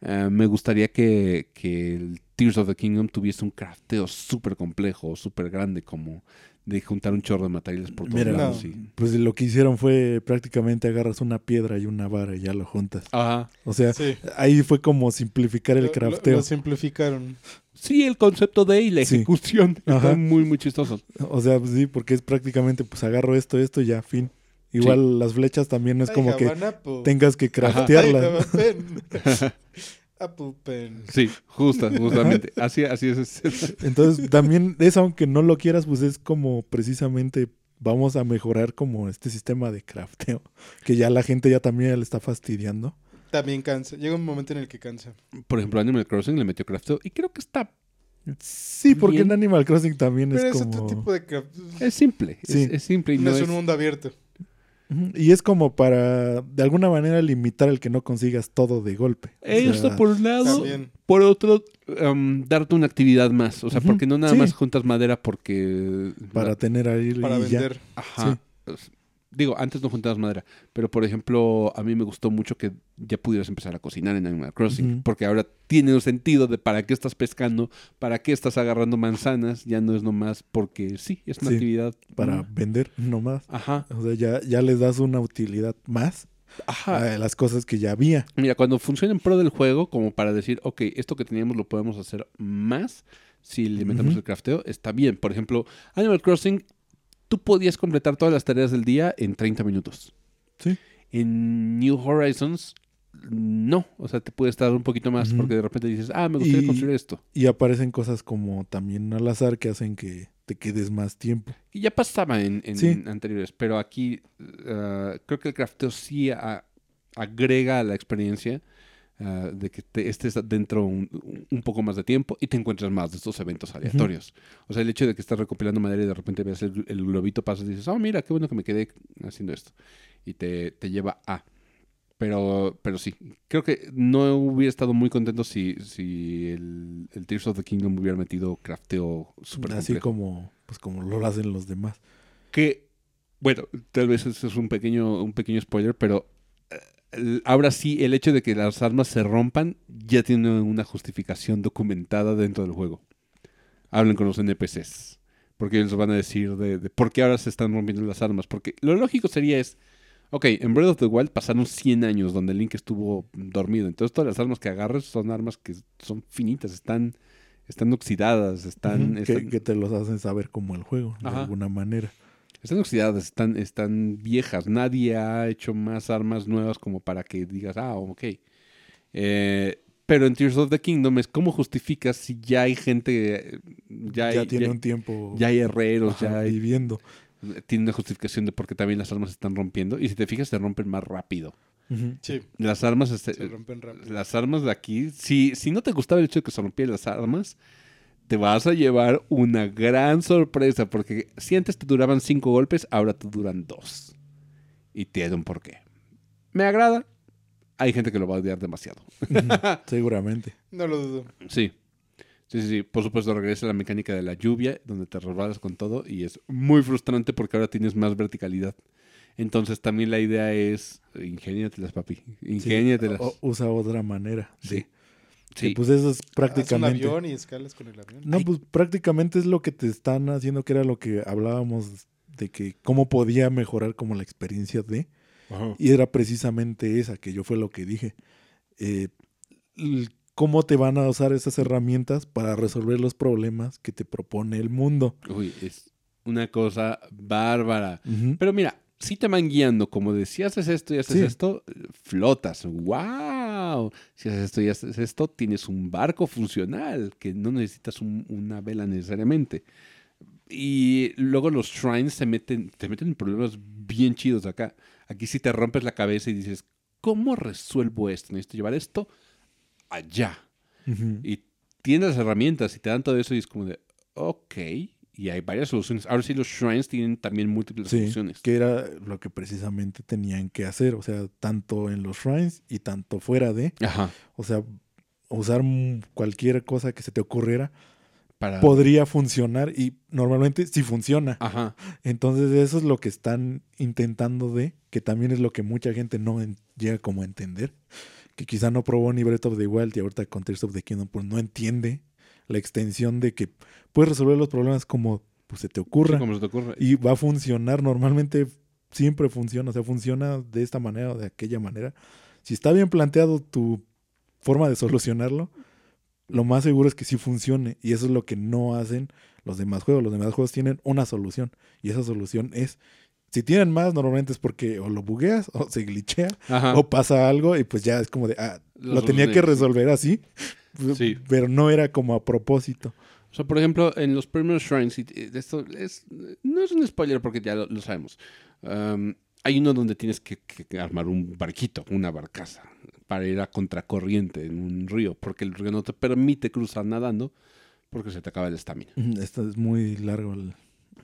eh, me gustaría que, que el Tears of the Kingdom tuviese un crafteo súper complejo, súper grande, como de juntar un chorro de materiales por todos Mira, lados. no. y- Pues lo que hicieron fue prácticamente agarras una piedra y una vara y ya lo juntas. Ajá. O sea, Sí. ahí fue como simplificar el Lo- lo- crafteo. Lo, simplificaron. Sí, el concepto de y la Sí. ejecución. Está [laughs] Ajá. muy, muy chistoso. O sea, pues sí, porque es prácticamente, pues agarro esto, esto y ya, fin. Igual las flechas también no es Ay, como que Havana tengas que craftearlas. [laughs] Apple Pen. Sí, justa, justamente. Así, así es. [laughs] Entonces, también eso, aunque no lo quieras, pues es como precisamente vamos a mejorar como este sistema de crafteo, que ya la gente ya también le está fastidiando. También cansa. Llega un momento en el que cansa. Por ejemplo, Animal Crossing le metió crafteo y creo que está. Sí, porque Bien. en Animal Crossing también Pero es es como... otro tipo de craft. Es simple. es- Sí. Es, simple y No, no, es un mundo abierto. Y es como para, de alguna manera, limitar el que no consigas todo de golpe. O Esto sea, por un lado, También. por otro, um, darte una actividad más. O sea, porque no nada sí. más juntas madera porque... Para tener ahí Para y ya. vender. Ajá. Digo, antes no juntabas madera, pero por ejemplo, a mí me gustó mucho que ya pudieras empezar a cocinar en Animal Crossing, porque ahora tiene un sentido de para qué estás pescando, para qué estás agarrando manzanas, ya no es nomás porque sí, es una Sí, actividad. Para vender nomás. Ajá, O sea, ya, ya les das una utilidad más ajá. a las cosas que ya había. Mira, cuando funciona en pro del juego, como para decir, ok, esto que teníamos lo podemos hacer más si le metemos el crafteo, está bien. Por ejemplo, Animal Crossing, tú podías completar todas las tareas del día en 30 minutos. Sí. En New Horizons, no. O sea, te puedes tardar un poquito más porque de repente dices, ah, me gustaría Y- construir esto. Y aparecen cosas como también al azar que hacen que te quedes más tiempo. Y ya pasaba en, en Sí. anteriores, pero aquí ah, creo que el crafteo sí a- agrega a la experiencia ah, de que te estés dentro un, un poco más de tiempo y te encuentras más de estos eventos aleatorios. O sea, el hecho de que estás recopilando madera y de repente ves el, el globito pasa y dices, oh, mira, qué bueno que me quedé haciendo esto. Y te, te lleva a... Pero, pero sí, creo que no hubiera estado muy contento si, si el, el Tears of the Kingdom hubiera metido crafteo súper Así complejo. como, pues como lo hacen los demás. que bueno tal vez ese es un pequeño un pequeño spoiler pero eh, ahora sí el hecho de que las armas se rompan ya tiene una justificación documentada dentro del juego hablen con los NPCs porque ellos van a decir de, de por qué ahora se están rompiendo las armas porque lo lógico sería es Ok, en Breath of the Wild pasaron 100 años donde Link estuvo dormido. Entonces todas las armas que agarres son armas que son finitas, están, están oxidadas, están, que, están- que te los hacen saber como el juego, de Ajá. alguna manera. Están oxidadas, están, están viejas. Nadie ha hecho más armas nuevas como para que digas, ah, ok. Eh, pero en Tears of the Kingdom es cómo justificas si ya hay gente, eh, ya Ya, hay, tiene ya, un tiempo ya hay herreros, ajá, ya hay, viviendo. tiene una justificación de por qué también las armas se están rompiendo. Y si te fijas, se rompen más rápido. Sí, Las armas, este, se rompen rápido. las armas de aquí, si, si no te gustaba el hecho de que se rompieran las armas, te vas a llevar una gran sorpresa, porque si antes te duraban cinco golpes, ahora te duran dos. Y tiene un porqué. Me agrada. Hay gente que lo va a odiar demasiado. [laughs] Seguramente. No lo dudo. Sí. Sí, sí, sí. Por supuesto, regresa la mecánica de la lluvia, donde te resbalas con todo, y es muy frustrante porque ahora tienes más verticalidad. Entonces también la idea es, ingéniatelas, papi. Ingéniatelas. O- usa otra manera. Sí. Sí. que, pues eso es Haz un prácticamente. avión y escalas con el avión. No, pues prácticamente es lo que te están haciendo, que era lo que hablábamos de que cómo podía mejorar como la experiencia de. Ajá. Y era precisamente esa, que yo fue lo que dije. Eh, ¿Cómo te van a usar esas herramientas para resolver los problemas que te propone el mundo? Uy, es una cosa bárbara. Pero mira, si te van guiando, como de si haces esto y haces Sí. esto, flotas. ¡Wow! Si haces esto y haces esto, tienes un barco funcional, que no necesitas un- una vela necesariamente. Y luego los shrines se meten, te meten en problemas bien chidos acá. Aquí sí te rompes la cabeza y dices, ¿cómo resuelvo esto? Necesito llevar esto allá. Y tienes las herramientas y te dan todo eso y es como de, ok. Y hay varias soluciones. Ahora sí los shrines tienen también múltiples Sí, soluciones. que era lo que precisamente tenían que hacer, o sea, tanto en los shrines y tanto fuera de, Ajá. o sea, usar cualquier cosa que se te ocurriera Para... podría funcionar y normalmente sí funciona. Ajá. Entonces eso es lo que están intentando de, que también es lo que mucha gente no llega como a entender, que quizá no probó ni Breath of the Wild y ahorita con Tears of the Kingdom pues no entiende la extensión de que puedes resolver los problemas como pues, se te ocurra Sí, como se te ocurre. y va a funcionar normalmente siempre funciona, o sea, funciona de esta manera o de aquella manera. Si está bien planteado tu forma de solucionarlo, lo más seguro es que sí funcione y eso es lo que no hacen los demás juegos. Los demás juegos tienen una solución y esa solución es si tienen más normalmente es porque o lo bugueas o se glitchea Ajá. o pasa algo y pues ya es como de ah, Lo lo tenía que resolver así. Sí. Pero no era como a propósito. O sea, por ejemplo, en los primeros shrines, esto es, no es un spoiler porque ya lo, lo sabemos. Um, hay uno donde tienes que, que armar un barquito, una barcaza, para ir a contracorriente en un río, porque el río no te permite cruzar nadando porque se te acaba el estamina. Esto es muy largo el,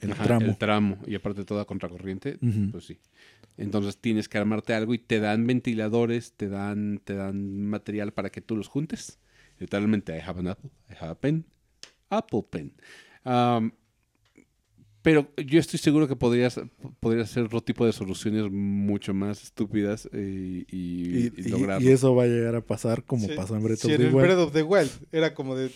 el Ajá, tramo. El tramo, y aparte toda contracorriente, Ujú. pues sí. Entonces tienes que armarte algo y te dan ventiladores, te dan, te dan material para que tú los juntes. Literalmente, I have an apple, I have a pen, apple pen. Um, pero yo estoy seguro que podrías, podrías hacer otro tipo de soluciones mucho más estúpidas y, y, Y, lograrlo. y eso va a llegar a pasar como Sí, pasó en Breath sí, of en the el Wild. Breath of the Wild era como de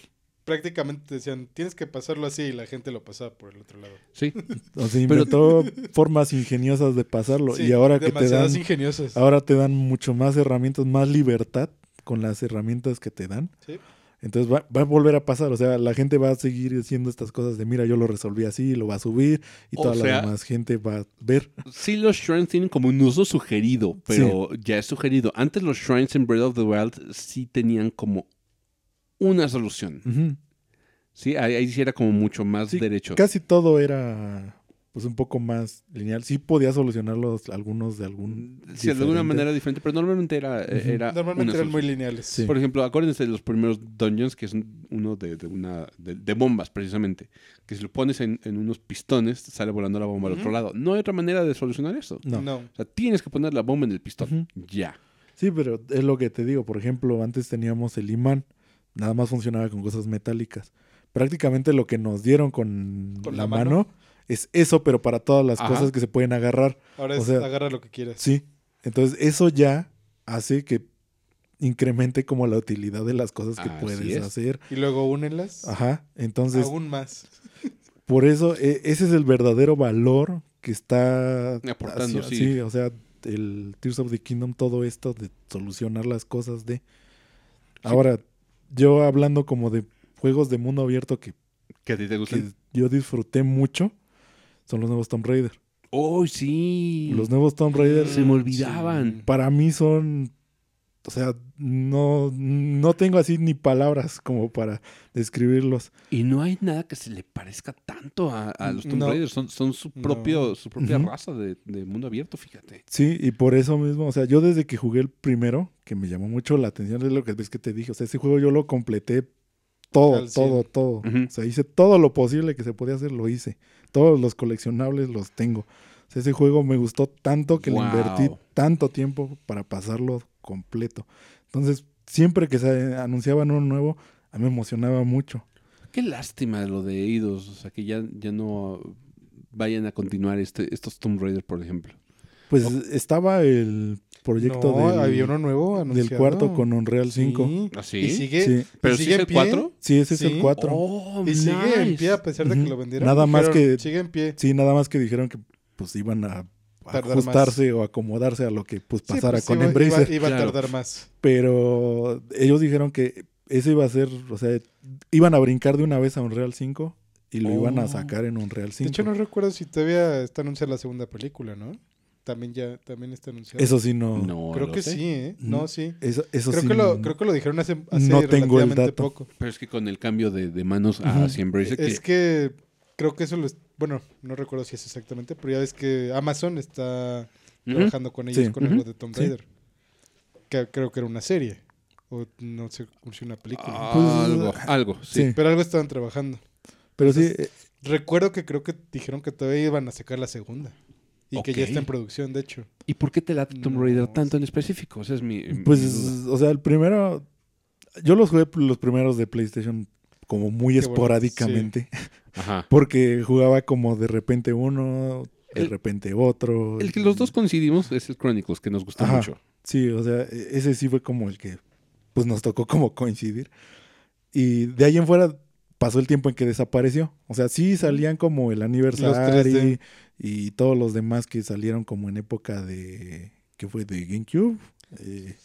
prácticamente te decían tienes que pasarlo así y la gente lo pasaba por el otro lado. Sí, [laughs] O sea, inventó [laughs] formas ingeniosas de pasarlo. Sí, y ahora que te dan, ingeniosas. ahora te dan mucho más herramientas, más libertad con las herramientas que te dan. Sí. Entonces va, va a volver a pasar. O sea, la gente va a seguir haciendo estas cosas de mira, yo lo resolví así, lo va a subir y O toda sea- la demás gente va a ver. sí los shrines tienen como un uso sugerido, pero ya es sugerido. Antes los shrines en Breath of the Wild sí tenían como una solución. Sí, ahí, ahí sí era como mucho más Sí, derecho. Casi todo era pues un poco más lineal. Sí podía solucionarlos algunos de algún Sí, de alguna manera diferente, pero normalmente era, Ujú. era Normalmente eran muy lineales. Sí. Por ejemplo, acuérdense de los primeros dungeons, que es un- uno de, de una de, de bombas, precisamente. Que si lo pones en, en unos pistones, sale volando la bomba al otro lado. No hay otra manera de solucionar eso. No. No. O sea, tienes que poner la bomba en el pistón. Ya. Sí, pero es lo que te digo. Por ejemplo, antes teníamos el imán. Nada más funcionaba con cosas metálicas. Prácticamente lo que nos dieron con, ¿Con la, la mano? mano? Es eso, pero para todas las Ajá. cosas que se pueden agarrar. Ahora O es sea, agarra lo que quieras. Sí. Entonces, eso ya hace que incremente como la utilidad de las cosas que puedes es. hacer. Y luego únelas Ajá. Entonces, aún más. [laughs] por eso, e- ese es el verdadero valor que está Aportando, hacia- sí. o sea, el Tears of the Kingdom, todo esto de solucionar las cosas de. Ahora, yo hablando como de juegos de mundo abierto que, ¿Que a ti te que gustan? yo disfruté mucho, son los nuevos Tomb Raider. ¡Oh, sí! Los nuevos Tomb Raider Se me olvidaban. para mí son, o sea, no, no tengo así ni palabras como para describirlos. Y no hay nada que se le parezca tanto a, a los Tomb No. Raiders. Son, son su, No. propio, su propia raza de, de mundo abierto, fíjate. Sí, y por eso mismo, o sea, yo desde que jugué el primero, que me llamó mucho la atención, es lo que ves que te dije, o sea, ese juego yo lo completé todo, todo, todo. O sea, hice todo lo posible que se podía hacer, lo hice. Todos los coleccionables los tengo. O sea, ese juego me gustó tanto que Wow. le invertí tanto tiempo para pasarlo completo. Entonces, siempre que se anunciaban uno nuevo, a mí me emocionaba mucho. Qué lástima lo de Eidos. O sea, que ya, ya no vayan a continuar este, estos Tomb Raiders, por ejemplo. Pues estaba el proyecto no, del, había uno nuevo del cuarto con Unreal 5. Sí. ¿Ah, sí? Y sigue, Sí. ¿Pero y sigue el pie. 4? Sí, ese es Sí. el 4. Oh, Y sigue en pie a pesar de que lo vendieron. Nada más que- Sigue en pie. Sí, nada más que dijeron que pues iban a Tardar ajustarse o acomodarse a lo que pues Sí, pasara pues, con iba, Embracer. Iba, iba a tardar más. Pero ellos dijeron que ese iba a ser, o sea, iban a brincar de una vez a Unreal 5 y lo iban Oh. a sacar en Unreal 5. De hecho, no recuerdo si todavía está anunciada la segunda película, ¿no? También ya también está anunciada. Eso sí no. No, creo que sé. sí, ¿eh? No, sí. Eso, eso Creo, sí que lo, creo que lo dijeron hace, hace No tengo el relativamente dato. poco. Pero es que con el cambio de, de manos Ujú. hacia Embracer, que Es que creo que eso lo... es- Bueno, no recuerdo si es exactamente, pero ya ves que Amazon está trabajando con ellos Sí. con Ujú. algo de Tomb Sí. Raider. Que creo que era una serie. O no sé si una película. Ah, algo, algo, sí. Sí. Pero algo estaban trabajando. Pero sí, Entonces, Recuerdo que creo que dijeron que todavía iban a sacar la segunda. Y que ya está en producción, de hecho. ¿Y por qué te late Tomb Raider tanto en específico? Esa es mi, mi pues, duda. o sea, el primero, yo los jugué los primeros de PlayStation como muy Qué bueno, esporádicamente, Ajá. [laughs] porque jugaba como de repente uno, de El- repente otro. El que los dos coincidimos es el Chronicles, que nos gustó Ajá. mucho. Sí, o sea, e- ese sí fue como el que pues nos tocó como coincidir. Y de ahí en fuera pasó el tiempo en que desapareció. O sea, sí salían como el aniversario 3D. Y todos los demás que salieron como en época de ¿qué fue? de GameCube. Eh,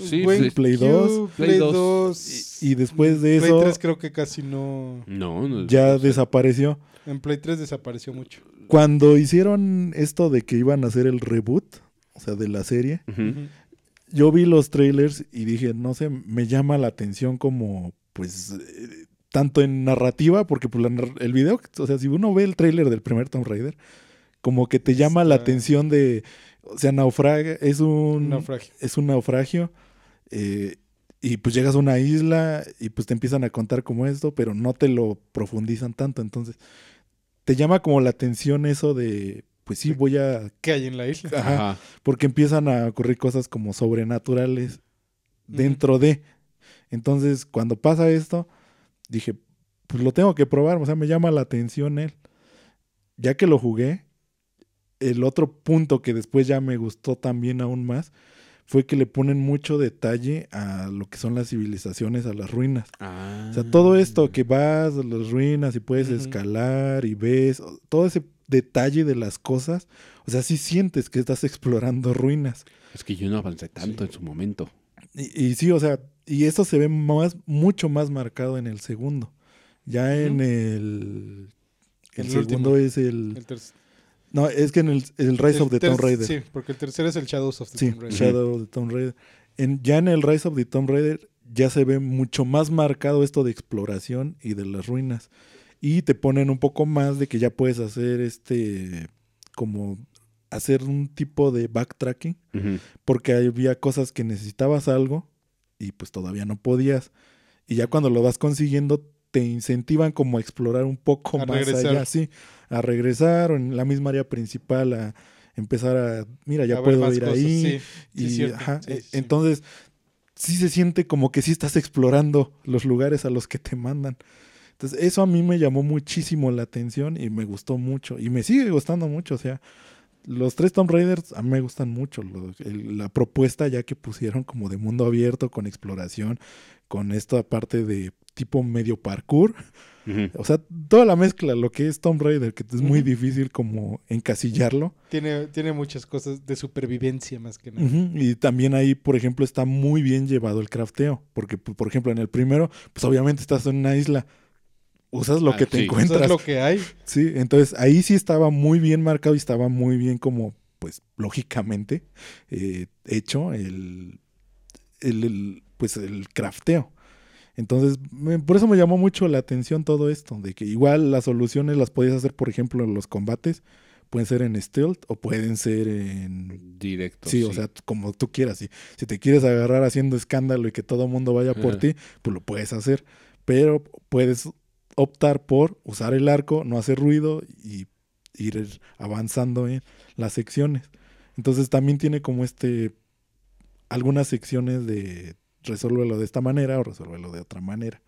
Sí, Güey, sí. Play Cube, 2. Play Play 2. 2. y después de Play eso 3 creo que casi no... No, no. ya no sé. desapareció. En Play 3 desapareció mucho. Cuando hicieron esto de que iban a hacer el reboot, o sea, de la serie, yo vi los trailers y dije, no sé, me llama la atención como, pues, eh, tanto en narrativa, porque pues, la el video, o sea, si uno ve el trailer del primer Tomb Raider, como que te llama la Está- atención de, o sea, naufraga, es un, Un naufragio. es un naufragio, eh, y pues llegas a una isla y pues te empiezan a contar como esto, pero no te lo profundizan tanto, entonces te llama como la atención eso de, pues sí, voy a... ¿Qué hay en la isla? Ajá, Ajá. porque empiezan a ocurrir cosas como sobrenaturales dentro de. Entonces, cuando pasa esto, dije, pues lo tengo que probar, o sea, me llama la atención él. Ya que lo jugué, el otro punto que después ya me gustó también aún más fue que le ponen mucho detalle a lo que son las civilizaciones, a las ruinas. Ah. O sea, todo esto que vas a las ruinas y puedes escalar y ves, todo ese detalle de las cosas, o sea, sí sientes que estás explorando ruinas. Es que yo no avancé tanto Sí. en su momento. Y, y sí, o sea, y eso se ve más, mucho más marcado en el segundo. Ya en el... El, El segundo último. es el... El No, es que en el, el Rise el of the Tomb Raider. Sí, porque el tercero es el Shadows of the Sí, Tomb Raider. Shadow of the Tomb Raider. En, ya en el Rise of the Tomb Raider ya se ve mucho más marcado esto de exploración y de las ruinas. Y te ponen un poco más de que ya puedes hacer este, como hacer un tipo de backtracking, porque había cosas que necesitabas algo y pues todavía no podías. Y ya cuando lo vas consiguiendo, te incentivan como a explorar un poco A más regresar. allá, sí, a regresar o en la misma área principal a empezar a, mira, ya A puedo ir cosas, ahí. sí, y, ajá, Sí, e- sí. Entonces, sí se siente como que sí estás explorando los lugares a los que te mandan. Entonces, eso a mí me llamó muchísimo la atención y me gustó mucho. Y me sigue gustando mucho. O sea, los tres Tomb Raiders a mí me gustan mucho. Lo- el- la propuesta ya que pusieron como de mundo abierto, con exploración, con esta parte de tipo medio parkour. O sea, toda la mezcla, lo que es Tomb Raider, que es muy difícil como encasillarlo. Tiene, tiene muchas cosas de supervivencia más que nada. Y también ahí, por ejemplo, está muy bien llevado el crafteo. Porque, por ejemplo, en el primero, pues obviamente estás en una isla. Usas lo Ah, que te sí. Encuentras. es lo que hay. Sí, entonces ahí sí estaba muy bien marcado y estaba muy bien como, pues, lógicamente eh, hecho el, el, el, pues, el crafteo. Entonces, me- por eso me llamó mucho la atención todo esto, de que igual las soluciones las podías hacer, por ejemplo, en los combates, pueden ser en stealth o pueden ser en Directo. Sí, o sea, como tú quieras. Si, si te quieres agarrar haciendo escándalo y que todo el mundo vaya por ti, pues lo puedes hacer. Pero puedes optar por usar el arco, no hacer ruido y ir avanzando en las secciones. Entonces también tiene como este algunas secciones de resuélvelo de esta manera o resuélvelo de otra manera.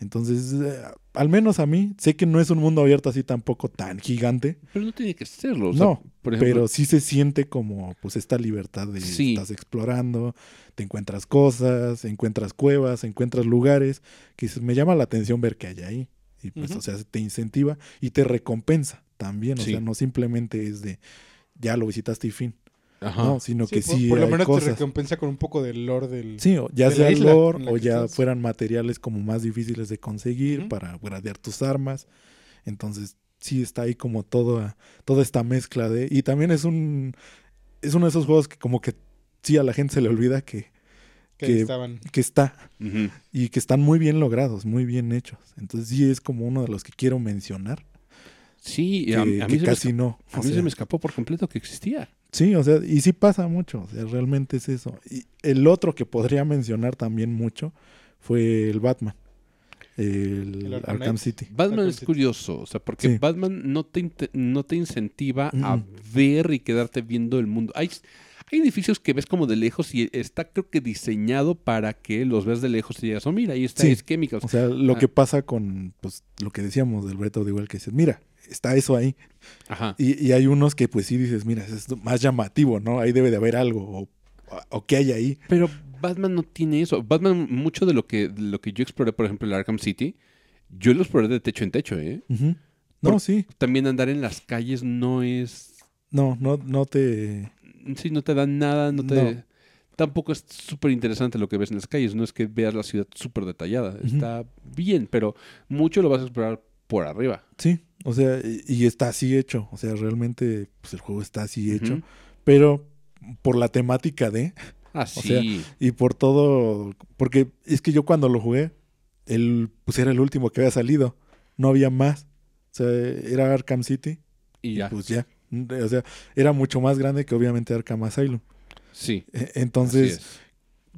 Entonces, eh, al menos a mí, sé que no es un mundo abierto así tampoco tan gigante, Pero no tiene que serlo. o sea, no, por ejemplo, pero sí se siente como pues esta libertad de Sí. estás explorando, te encuentras cosas, encuentras cuevas, encuentras lugares que me llama la atención ver qué hay ahí. Y pues, o sea, te incentiva y te recompensa también. O Sí. sea, no simplemente es de ya lo visitaste y fin. Ajá. No, sino que por, sí por lo hay menos te recompensa con un poco del lore del... Sí, o ya de sea isla lore o que ya estás. fueran materiales como más difíciles de conseguir para gradear tus armas. Entonces, sí está ahí como toda, toda esta mezcla de. Y también es un. Es uno de esos juegos que como que sí a la gente se le olvida que, que que- estaban... que está. Y que están muy bien logrados, muy bien hechos. Entonces sí es como uno de los que quiero mencionar. Sí, Que, a, a mí, que casi no. a mí se me escapó por completo que existía. Sí, o sea, y sí pasa mucho, o sea, realmente es eso. Y el otro que podría mencionar también mucho fue el Batman, el, ¿El Arkham? City. Batman Arkham es City. curioso, o sea, porque Sí. Batman no te, no te incentiva a ver y quedarte viendo el mundo. Hay, hay edificios que ves como de lejos y está creo que diseñado para que los ves de lejos y digas, oh, mira, ahí está Sí. es Chemicals. O sea, lo Ah. que pasa con pues, lo que decíamos del Breath of the Wild, que dices, mira, está eso ahí. Ajá. Y, y hay unos que pues sí dices, mira, es más llamativo, ¿no? Ahí debe de haber algo, o, o qué hay ahí. Pero Batman no tiene eso. Batman, mucho de lo que, de lo que yo exploré, por ejemplo, el Arkham City, yo lo exploré de techo en techo, ¿eh? No, sí, También andar en las calles no es... no, no, no te... Sí, no te da nada, no te... No. Tampoco es súper interesante lo que ves en las calles, no es que veas la ciudad súper detallada. Está bien, pero mucho lo vas a explorar por arriba. Sí, o sea, y, está así hecho. O sea, realmente pues, el juego está así hecho. Pero por la temática de... Ah, sea, sí. Y por todo, porque es que yo cuando lo jugué, el, pues era el último que había salido, no había más. O sea, era Arkham City, y ya. pues ya. O sea, era mucho más grande que obviamente Arkham Asylum. sí. E- así Entonces, es.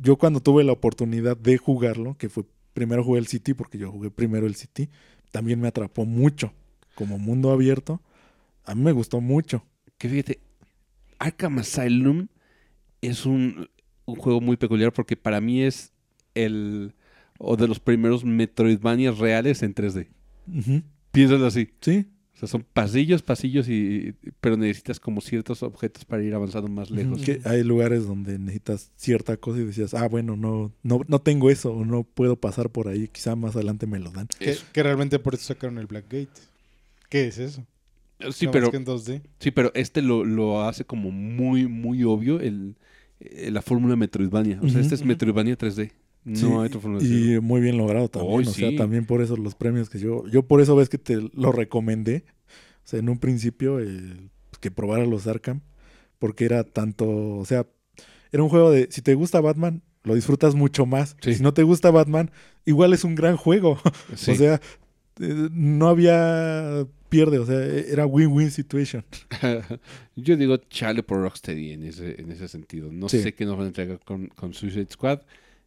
yo cuando tuve la oportunidad de jugarlo, que fue primero jugué el City, porque yo jugué primero el City, también me atrapó mucho como mundo abierto. A mí me gustó mucho. Que fíjate, Arkham Asylum es un, un juego muy peculiar porque para mí es el. o de los primeros Metroidvanias reales en 3D. Ujú. Piénsalo así. Sí. O sea, son pasillos, pasillos, y, pero necesitas como ciertos objetos para ir avanzando más lejos. Que hay lugares donde necesitas cierta cosa y decías, ah, bueno, no, no, no tengo eso o no puedo pasar por ahí. Quizá más adelante me lo dan. Que, realmente por eso sacaron el Blackgate. ¿Qué es eso? Sí, Nada más pero, que en 2D. sí, pero este lo, lo hace como muy, muy obvio el, eh, la fórmula Metroidvania. O sea, este es. Metroidvania 3D. No Sí, hay otra decirlo. Y muy bien logrado también. O sea, sí. también por eso los premios que yo. Yo por eso ves que te lo recomendé. O sea, en un principio, eh, que probara los Arkham. Porque era tanto. O sea, era un juego de. Si te gusta Batman, lo disfrutas mucho más. Sí. Si no te gusta Batman, igual es un gran juego. [laughs] Sí. O sea, eh, no había pierde. O sea, era win-win situation. [laughs] Yo digo chale por Rocksteady en ese, en ese sentido. No Sí. sé qué nos van a entregar con, con Suicide Squad.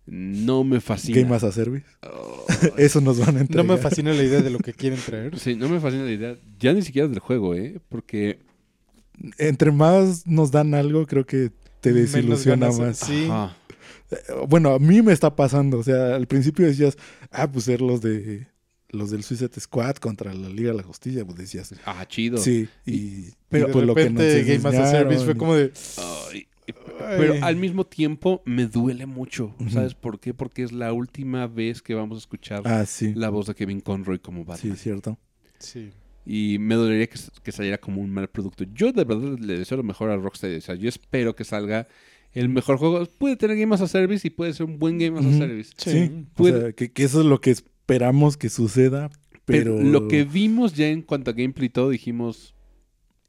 No me fascina. Game as a Service. Oh, [laughs] Eso nos van a No entregar. me fascina la idea de lo que quieren traer. sí, no me fascina la idea. Ya ni siquiera del juego, ¿eh? Porque... Entre más nos dan algo, creo que te desilusiona ganas- más. Sí. Ajá. Eh, Bueno, a mí me está pasando. O sea, al principio decías, ah, pues ser los de los del Suicide Squad contra la Liga de la Justicia, pues decías, Ah, chido. sí, y, Pero y de pues lo que nos repente Game as a Service fue como de... Ay, Ay. pero al mismo tiempo me duele mucho. ¿Sabes por qué? Porque es la última vez que vamos a escuchar y- Ah, sí, la voz de Kevin Conroy como sí, Batman. es cierto. Sí. Y me dolería que, que saliera como un mal producto. Yo de verdad le deseo lo mejor a Rocksteady. O sea, yo espero que salga el mejor juego. Puede tener Game as a Service y puede ser un buen Game as a. Service. Sí, Sí. o sea, que, que eso es lo que esperamos que suceda, Pero, pero... lo que vimos ya en cuanto a gameplay y todo, dijimos,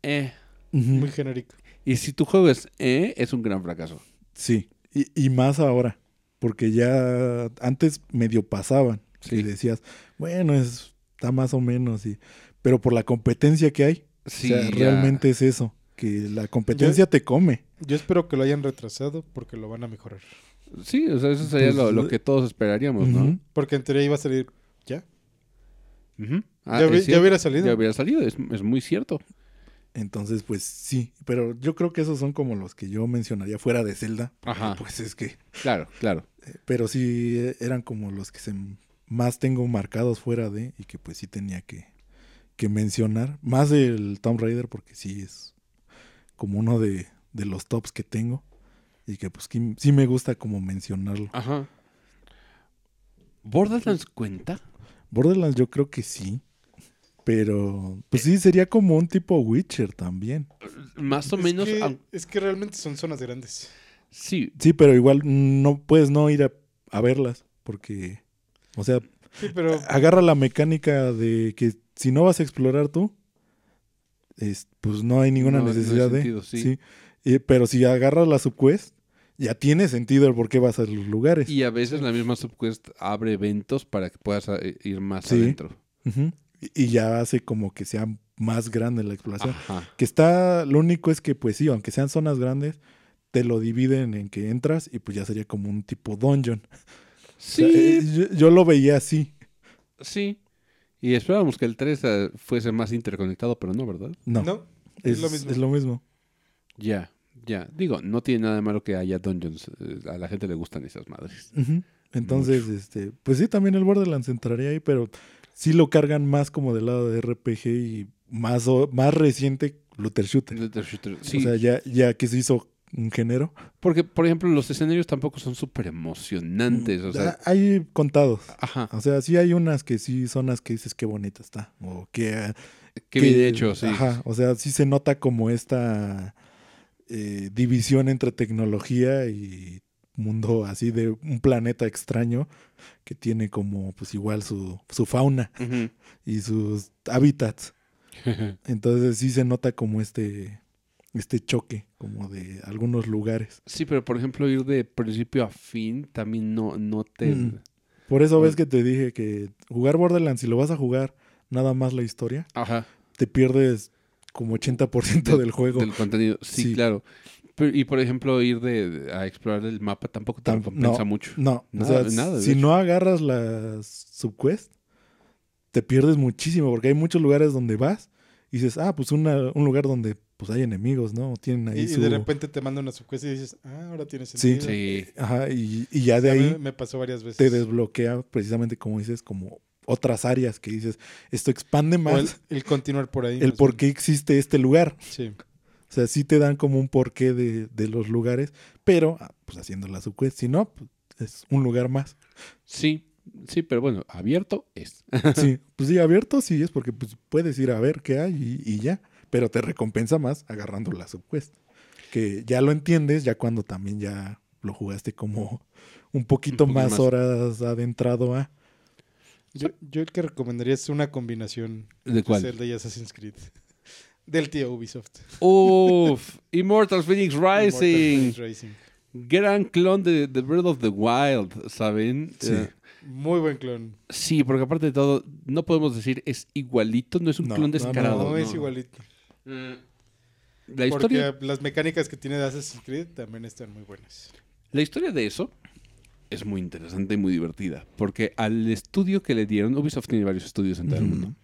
eh. Muy genérico. Y si tu juego es eh, es un gran fracaso. Sí, y, y más ahora, porque ya antes medio pasaban, Sí. que decías, bueno, es, está más o menos, y, pero por la competencia que hay, Sí, o sea, ya. realmente es eso, que la competencia te come. Yo espero que lo hayan retrasado porque lo van a mejorar. Sí, o sea, eso sería Pues, lo, lo que todos esperaríamos, ¿no? Porque en teoría iba a salir ya. Ah, ya, ya hubiera salido. Ya hubiera salido, es, es muy cierto. Entonces, pues sí, pero yo creo que esos son como los que yo mencionaría fuera de Zelda. Ajá. Pues es que, Claro, claro. [laughs] eh, pero sí eh, eran como los que se más tengo marcados fuera de y que pues sí tenía que, que mencionar. Más el Tomb Raider porque sí es como uno de, de los tops que tengo y que pues que sí me gusta como mencionarlo. Ajá. ¿Borderlands cuenta? Borderlands yo creo que sí, pero pues sí sería como un tipo Witcher también. Más o Es menos. que- es que realmente son zonas grandes. Sí, Sí, pero igual no puedes no ir a, a verlas porque, o sea, Sí, pero agarra la mecánica de que si no vas a explorar tú, es, pues no hay ninguna No, no hay necesidad sentido, de. sí. Y- pero si agarras la subquest, ya tiene sentido el por qué vas a los lugares. y a veces la misma subquest abre eventos para que puedas eh, ir más Sí. adentro. Y, y ya hace como que sea más grande la exploración. Ajá. Que está, lo único es que, pues sí, aunque sean zonas grandes, te lo dividen en que entras y pues ya sería como un tipo dungeon. [laughs] O sea, Sí, eh, yo, yo lo veía así. sí. Y esperábamos que el 3 eh, fuese más interconectado, pero no, ¿verdad? No, no. es, es lo mismo. es lo mismo. Ya, ya. Digo, no tiene nada de malo que haya dungeons. eh, A la gente le gustan esas madres. Entonces, este, pues sí, también el Borderlands entraría ahí, pero sí lo cargan más como del lado de RPG y más, o- más reciente Looter Shooter. Sí, O sea, ya, ya que se hizo un género. porque, por ejemplo, los escenarios tampoco son súper emocionantes. O sea, Ah, hay contados. ajá. O sea, sí hay unas que sí son las que dices qué bonita está. O Qué que- bien hecho, sí. Ajá. O sea, sí se nota como esta eh, división entre tecnología y mundo así de un planeta extraño que tiene como pues igual su, su fauna y sus hábitats. [laughs] Entonces sí se nota como este, este choque, como de algunos lugares. Sí, pero por ejemplo, ir de principio a fin también no, no te. Mm. Por eso ves que te dije que jugar Borderlands, si lo vas a jugar nada más la historia, Ajá. te pierdes como 80% del juego. Del contenido. Sí, Sí. claro. Pero- y por ejemplo, ir de, a explorar el mapa tampoco te Tam- recompensa no. mucho. No, Nada- o sea, nada, de si hecho. no agarras las subquest, te pierdes muchísimo porque hay muchos lugares donde vas y dices, ah, pues una- un lugar donde pues hay enemigos, ¿no? Tienen ahí Y, de repente te manda una subquest y dices, ah, ahora tiene Sí. sentido. Sí. Ajá, y, y ya de ahí me pasó varias veces. te desbloquea precisamente, como dices, como otras áreas que dices, esto expande O el, más el continuar por ahí. el por qué existe este lugar. Sí. O sea, sí te dan como un porqué de, de los lugares, pero ah, pues haciendo la subquest, si no, pues, es un lugar más. Sí, sí, pero bueno, abierto es. [laughs] Sí, pues sí, abierto sí es porque pues, puedes ir a ver qué hay y, y ya, pero te recompensa más agarrando la subquest. Que ya lo entiendes ya cuando también ya lo jugaste como un poquito, Un poquito más, más. horas adentrado a... Yo, yo el que recomendaría es una combinación ¿De cuál? Zelda y Assassin's Creed. [laughs] Del tío Ubisoft. Uf, Immortal Phoenix Rising. [laughs] Immortal Phoenix Rising. Gran clon de, de Breath of the Wild, ¿saben? Sí. Eh, Muy buen clon. sí, porque aparte de todo, no podemos decir es igualito, no es un No, clon no, descarado. No, no. es igualito. Mm. La Porque historia, las mecánicas que tiene de Assassin's Creed también están muy buenas. la historia de eso es muy interesante y muy divertida. Porque al estudio que le dieron, Ubisoft tiene varios estudios en todo el mundo.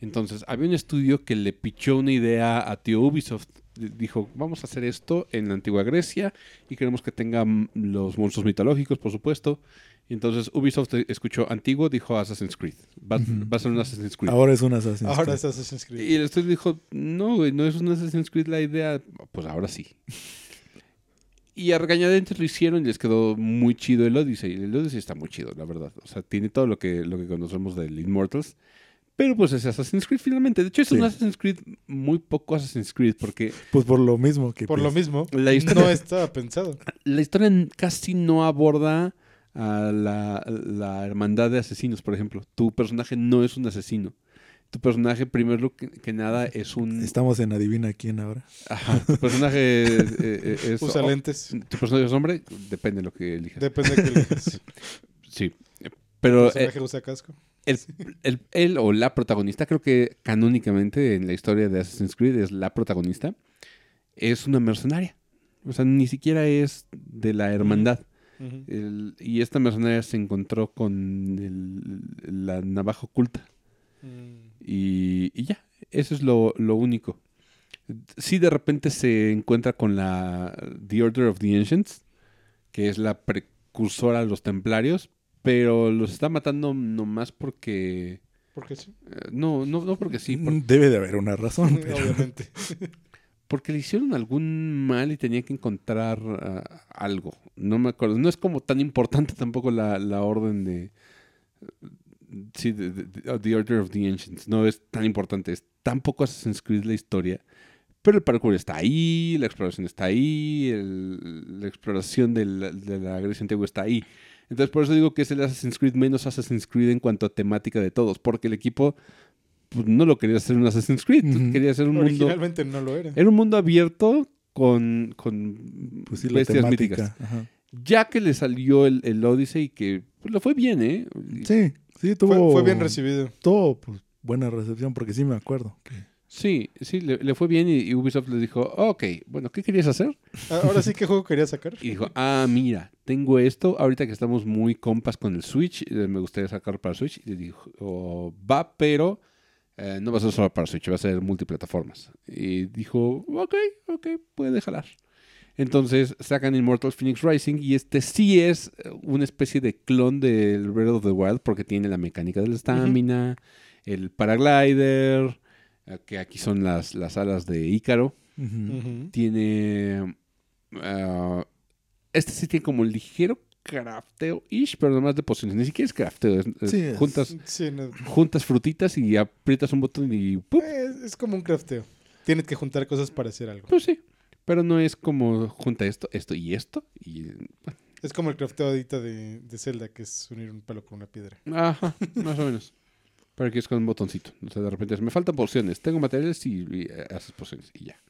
Entonces, había un estudio que le pichó una idea a tío Ubisoft. Dijo, vamos a hacer esto en la antigua Grecia y queremos que tengan los monstruos mitológicos, por supuesto. Y entonces Ubisoft escuchó antiguo, dijo Assassin's Creed. Va, a ser un Assassin's Creed. Ahora es un Assassin's Ahora Creed. es Assassin's Creed. Y el estudio dijo, no, güey, no es un Assassin's Creed la idea. Pues ahora sí. Y a regañadientes lo hicieron y les quedó muy chido el Odyssey. El Odyssey está muy chido, la verdad. O sea, tiene todo lo que, lo que conocemos del Immortals. Pero pues es Assassin's Creed finalmente. De hecho, es un. Assassin's Creed muy poco Assassin's Creed porque Pues por lo mismo que... Por lo pues, mismo, La historia- no estaba pensado. la historia casi no aborda a la, la hermandad de asesinos, por ejemplo. Tu personaje no es un asesino. Tu personaje, primero que, que nada, es un... Estamos en Adivina quién ahora. Ajá, tu personaje eh, eh, es... [laughs] Usa lentes. ¿Tu personaje es hombre? Depende de lo que elijas. Depende de qué elijas. [laughs] Sí. ¿El Pero eh, personaje usa casco? el, el- él o la protagonista, creo que canónicamente en la historia de Assassin's Creed es la protagonista, es una mercenaria. O sea, ni siquiera es de la hermandad. El- y esta mercenaria se encontró con el- la navaja oculta. Mm. Y, y ya, eso es lo, lo único. Sí, de repente se encuentra con la The Order of the Ancients, que es la precursora a los templarios, pero los está matando nomás porque... ¿Por qué sí? eh, no, no, no porque sí, por- Debe de haber una razón. [laughs] pero- Obviamente. [laughs] porque le hicieron algún mal y tenía que encontrar ah, algo. No me acuerdo. No es como tan importante tampoco la, la orden de... Sí, de, de- de- The Order of the Ancients. No es tan importante. Es tan poco Assassin's Creed la historia. Pero el parkour está ahí, la exploración está ahí, el- la exploración de la, de la Grecia antigua está ahí. Entonces, por eso digo que es el Assassin's Creed menos Assassin's Creed en cuanto a temática de todos. Porque el equipo pues, no lo quería hacer un Assassin's Creed. Ujú. Quería hacer un mundo... Originalmente no lo era. Era un mundo abierto con, con Pues sí, bestias míticas. Ajá. Ya que le salió el, el Odyssey, que pues, le fue bien, ¿eh? Sí, sí, Fue, tuvo... fue bien recibido. Tuvo pues, buena recepción porque sí me acuerdo. que- Sí, sí, le, le fue bien y, y Ubisoft les dijo, ok, bueno, ¿qué querías hacer? Ah, Ahora sí, ¿qué juego quería sacar? [laughs] Y dijo, ah, mira, tengo esto, ahorita que estamos muy compas con el Switch, eh, me gustaría sacar para Switch. Y le dijo, "Oh, va, pero eh, no va a ser solo para Switch, va a ser multiplataformas. Y dijo, ok, ok, puede jalar. Entonces sacan Immortal Phoenix Rising y este sí es eh, una especie de clon del Breath of the Wild porque tiene la mecánica de la estamina, el paraglider, eh, que aquí son las, las alas de Ícaro tiene. ah, este sí tiene como ligero crafteo-ish, pero nomás de pociones. Ni siquiera es crafteo. es- Sí, es- juntas, Sí, no. juntas frutitas y aprietas un botón y. Es, es como un crafteo. Tienes que juntar cosas para hacer algo. Pues sí. Pero no es como junta esto, esto y esto. Y, Es como el crafteo ahorita de, de Zelda, que es unir un palo con una piedra. ajá, más o menos. Pero aquí es con un botoncito. O sea, de repente es, me faltan pociones. Tengo materiales y, y, eh, haces pociones y ya.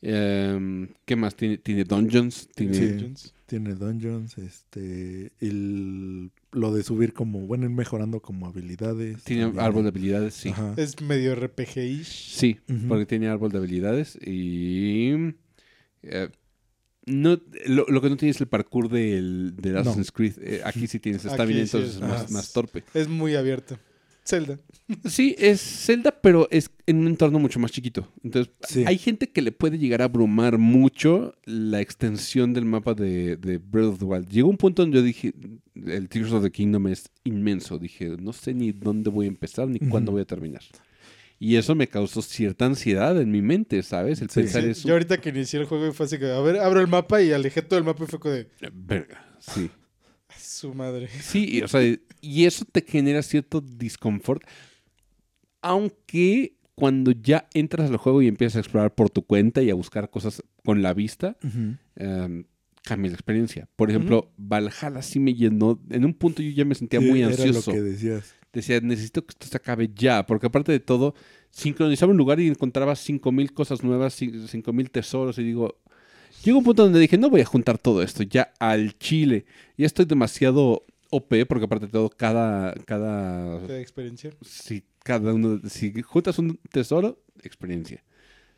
Em, ¿Qué más? Tiene, tiene dungeons. Tiene, Sí. Dungeons. Tiene dungeons, este, el, lo de subir como, bueno, ir mejorando como habilidades. tiene también. árbol de habilidades, sí. Ajá. Es medio RPG-ish. Sí, porque tiene árbol de habilidades y... eh, no, lo, lo que no tiene es el parkour del, del No. Assassin's Creed. Eh, aquí sí tienes Aquí stamina, sí entonces es más, torpe. Es muy abierto. Zelda. Sí, es Zelda, pero es en un entorno mucho más chiquito. Entonces, Sí. hay gente que le puede llegar a abrumar mucho la extensión del mapa de, de Breath of the Wild. Llegó un punto donde yo dije, el Tears of the Kingdom es inmenso. Dije, no sé ni dónde voy a empezar ni cuándo voy a terminar. Y eso me causó cierta ansiedad en mi mente, ¿sabes? El Sí. pensar Sí, eso. Yo ahorita que inicié el juego fue así que, a ver, abro el mapa y alejé todo el mapa y fue como de, Verga, sí. "A su madre. Sí, y, o sea, y eso te genera cierto disconfort. Aunque cuando ya entras al juego y empiezas a explorar por tu cuenta y a buscar cosas con la vista, em, cambia la experiencia. Por ejemplo, Valhalla sí me llenó. En un punto yo ya me sentía Sí, muy era ansioso. lo que decías. Decía, necesito que esto se acabe ya. Porque aparte de todo, sincronizaba un lugar y encontraba 5000 cosas nuevas, ci- 5000 tesoros. Y digo, llegó un punto donde dije, no voy a juntar todo esto ya al chile. Ya estoy demasiado OP, porque aparte de todo, cada. cada De experiencia. si cada uno, si juntas un tesoro, experiencia.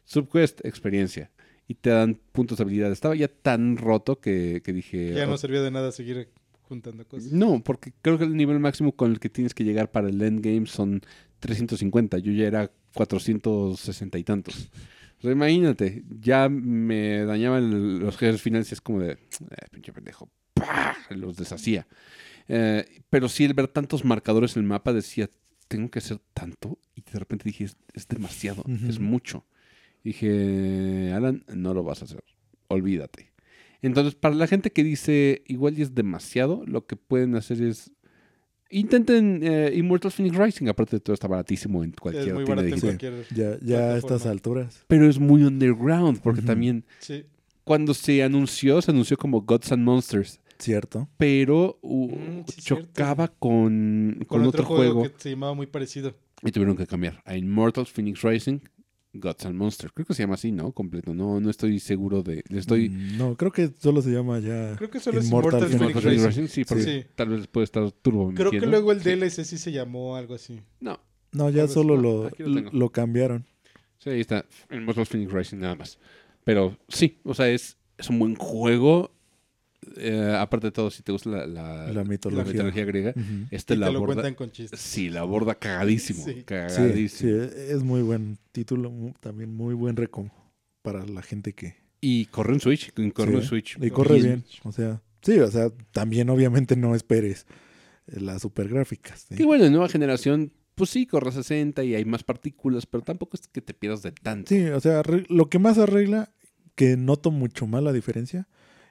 Subquest, experiencia. Y te dan puntos de habilidad. Estaba ya tan roto que, que dije. Ya no "Oh, servía de nada seguir juntando cosas. no, porque creo que el nivel máximo con el que tienes que llegar para el endgame son 350. Yo ya era 460 y tantos. O sea, imagínate, ya me dañaban los jefes finales y es como de, eh, pinche pendejo, ¡pah! los deshacía. Eh, pero sí, el ver tantos marcadores en el mapa decía, tengo que hacer tanto. Y de repente dije, es, es demasiado, es mucho. Dije, Alan, no lo vas a hacer, olvídate. Entonces, para la gente que dice, igual y es demasiado, lo que pueden hacer es, intenten eh, Immortal Phoenix Rising, aparte de todo está baratísimo en cualquier es muy tienda barato en cualquier... Ya, ya a estas alturas. Pero es muy underground, porque también Sí. cuando se anunció, se anunció como Gods and Monsters, Cierto. pero uh, Mm, sí, chocaba con, Con, con otro, juego, que se llamaba muy parecido. Y tuvieron que cambiar a Immortals Phoenix Rising, Gods and Monsters. Creo que se llama así, ¿no? Completo. No, no estoy seguro de. Estoy. Mm, No, creo que solo se llama ya. Creo que solo es Immortal Immortal Phoenix sí, porque Sí. tal vez puede estar turbo. Creo que luego el Sí. DLC sí se llamó algo así. No, No, ya solo no, lo, lo cambiaron. sí, ahí está. Immortals Phoenix Rising, nada más. Pero sí, o sea, es, es un buen juego. Eh, aparte de todo, si te gusta la, la, La mitología. la mitología griega, este y la te lo aborda. cuentan con chistes. Sí, la aborda cagadísimo. Sí. Cagadísimo. sí, es muy buen título. También muy buen reco para la gente que. Y corre en Switch. y Corre Sí. Switch. Y corre bien. O sea, sí, o sea, también obviamente no esperes las super gráficas. Que bueno, en nueva generación, pues sí, corre 60 y hay más partículas, pero tampoco es que te pierdas de tanto. Sí, o sea, lo que más arregla, que noto mucho más la diferencia,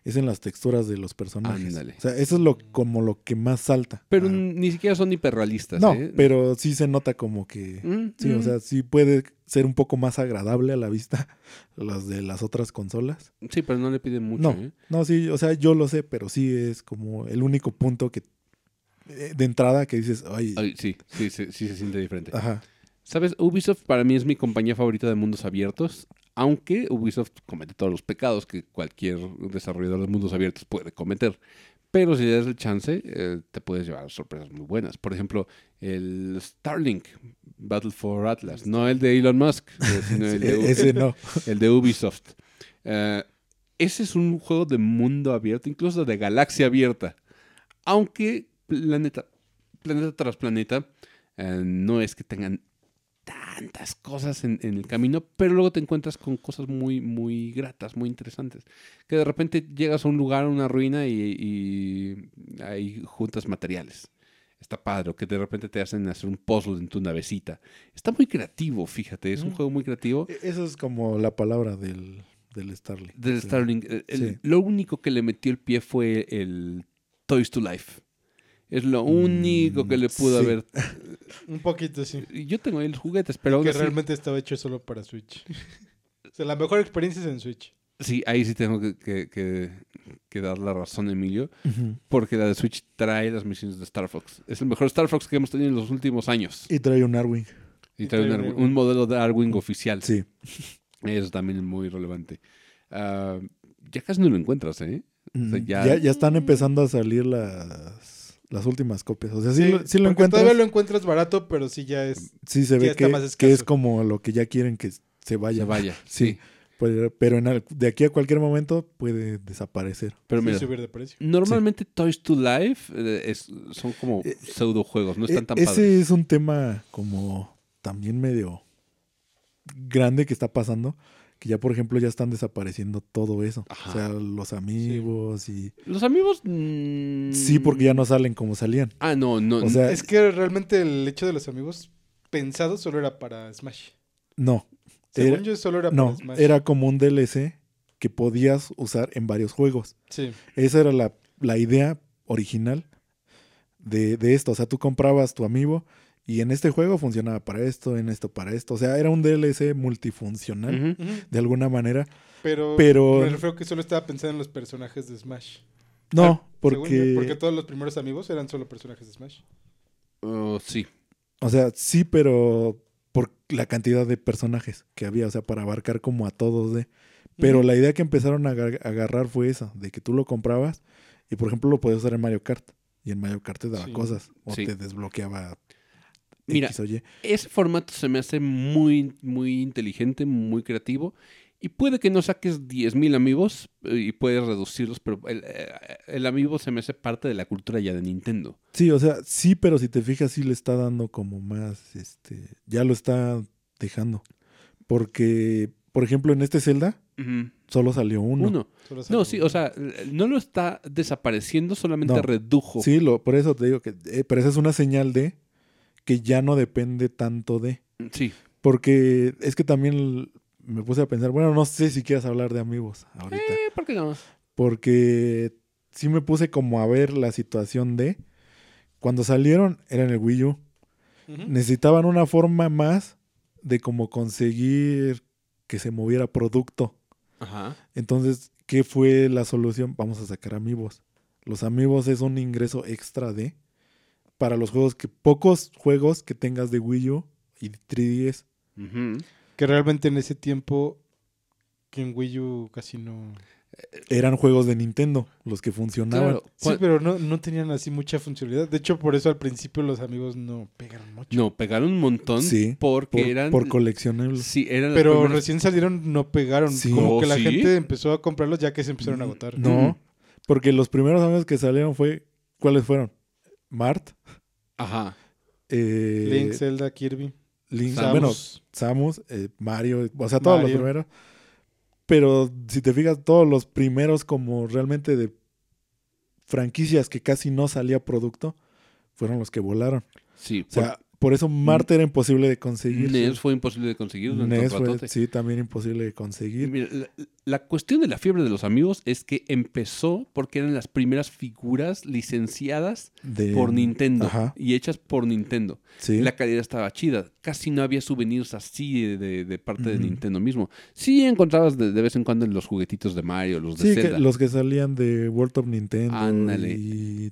es en las texturas de los personajes. Ándale. O sea, eso es lo como lo que más salta. Pero Ah. ni siquiera son hiperrealistas. no, ¿eh? pero sí se nota como que Mm, sí, o mm. sea, sí puede ser un poco más agradable a la vista [laughs] las de las otras consolas. Sí, pero no le piden mucho. No, ¿eh? no, sí, o sea, yo lo sé, pero sí es como el único punto que eh, de entrada que dices, ay, Ay, sí, sí, sí, sí se siente diferente. ajá, ¿Sabes? Ubisoft para mí es mi compañía favorita de mundos abiertos, aunque Ubisoft comete todos los pecados que cualquier desarrollador de mundos abiertos puede cometer. Pero si le das el chance, eh, te puedes llevar sorpresas muy buenas. Por ejemplo, el Starlink, Battle for Atlas, no el de Elon Musk, eh, [laughs] sino el de, ese no. [laughs] el de Ubisoft. Eh, ese es un juego de mundo abierto, incluso de galaxia abierta. Aunque planeta, planeta tras planeta, no es que tengan tantas cosas en, en el camino, pero luego te encuentras con cosas muy, muy gratas, muy interesantes. Que de repente llegas a un lugar, a una ruina y, y hay juntas materiales. Está padre, o que de repente te hacen hacer un puzzle en tu navecita. Está muy creativo, fíjate, es un Mm. juego muy creativo. E- Eso es como la palabra del, del Starlink. Del Sí. El- Sí. Lo único que le metió el pie fue el Toys to Life. Es lo único que le pudo Mm, sí. haber. [laughs] Un poquito, sí. Y Yo tengo ahí los juguetes, pero aún que así- realmente estaba hecho solo para Switch. o sea, la mejor experiencia es en Switch. sí, ahí sí tengo que, que- que- que dar la razón, Emilio. Porque la de Switch trae las misiones de Star Fox. Es el mejor Star Fox que hemos tenido en los últimos años. Y trae un Arwing. Y Y trae un, trae un Arwing- un modelo de Arwing oficial. Sí. Eso también es muy relevante. Ah, ya casi no lo encuentras, ¿eh? Ya... ya están empezando a salir las, las últimas copias. O sea, sí, lo, sí lo porque encuentras. Todavía lo encuentras barato, pero sí ya es. Sí se ve que, más que escaso. es como lo que ya quieren que se vaya. Se vaya. [laughs] Sí. Sí. Pero, pero en de aquí a cualquier momento puede desaparecer. Pero Sí, mira, subir de precio. normalmente Toys to Life eh, es- son como Eh, pseudo juegos, no están tan Ese padres. es un tema como también medio grande que está pasando. Que ya, por ejemplo, ya están desapareciendo todo eso. Ajá. O sea, los amigos y... Los amigos. mm, Sí, porque ya no salen como salían. Ah, no, no. O sea, Es que realmente el hecho de los amigos pensado solo era para Smash. no. Según Era- yo, solo era no, para Smash. era como un DLC que podías usar en varios juegos. Sí. Esa era la, la idea original de, de esto. O sea, tú comprabas tu amigo y en este juego funcionaba para esto, en esto para esto. O sea, era un DLC multifuncional Ujú. Ujú. de alguna manera. Pero, Pero- me refiero que solo estaba pensando en los personajes de Smash. No, yo, porque, porque todos los primeros amigos eran solo personajes de Smash. Oh, sí. o sea, sí, pero por la cantidad de personajes que había, o sea, para abarcar como a todos de... Pero la idea que empezaron a aga- a agarrar fue esa, de que tú lo comprabas y por ejemplo lo podías usar en Mario Kart. Y en Mario Kart te daba Sí. cosas o Sí. te desbloqueaba Mira, X. Ese formato se me hace muy, muy inteligente, muy creativo. Y puede que no saques 10.000 amigos eh, y puedes reducirlos, pero el, eh, el amigo se me hace parte de la cultura ya de Nintendo. Sí, o sea, sí, pero si te fijas, sí le está dando como más, este, ya lo está dejando. Porque, por ejemplo, en este Zelda solo salió uno. Uno. Solo No, sí, uno. o sea, no lo está desapareciendo, solamente No. redujo. Sí, lo, por eso te digo que, eh, pero esa es una señal de que ya no depende tanto de. Sí. Porque es que también me puse a pensar, bueno, no sé si quieras hablar de amigos ahorita. Eh, ¿Por qué no? Porque sí me puse como a ver la situación de cuando salieron, era en el Wii U. Necesitaban una forma más de como conseguir que se moviera producto. Ajá. Entonces, ¿qué fue la solución? Vamos a sacar amigos. Los amigos es un ingreso extra de para los juegos que pocos juegos que tengas de Wii U y 3DS. Ujú. Que realmente en ese tiempo que en Wii U casi no... Eran juegos de Nintendo los que funcionaban. Claro. Sí, pero no, no tenían así mucha funcionalidad. De hecho, por eso al principio los amigos no pegaron mucho. No, pegaron un montón Sí, porque por, eran. por coleccionables. Sí, eran Pero primeras- recién salieron, no pegaron. Sí. Como ¿Oh, que la sí? gente empezó a comprarlos ya que se empezaron a agotar. No, porque los primeros amigos que salieron fue ¿cuáles fueron? Mart, Ajá. eh, Link, Zelda, Kirby. Link- Samus. bueno, Samus, eh, Mario, o sea, todos Mario. los primeros. Pero si te fijas, todos los primeros como realmente de franquicias que casi no salía producto, fueron los que volaron. Sí. O sea, por eso Marte era imposible de conseguir. NES fue imposible de conseguir NES fue, sí, también imposible de conseguir. Mira, la, la cuestión de la fiebre de los amigos es que empezó porque eran las primeras figuras licenciadas De, por Nintendo ajá. y hechas por Nintendo. Sí. La calidad estaba chida. Casi no había souvenirs así de, de- de parte de. Nintendo mismo. Sí encontrabas de, vez en cuando los juguetitos de Mario, los de Sí, que Zelda. los que salían de World of Nintendo Ándale. y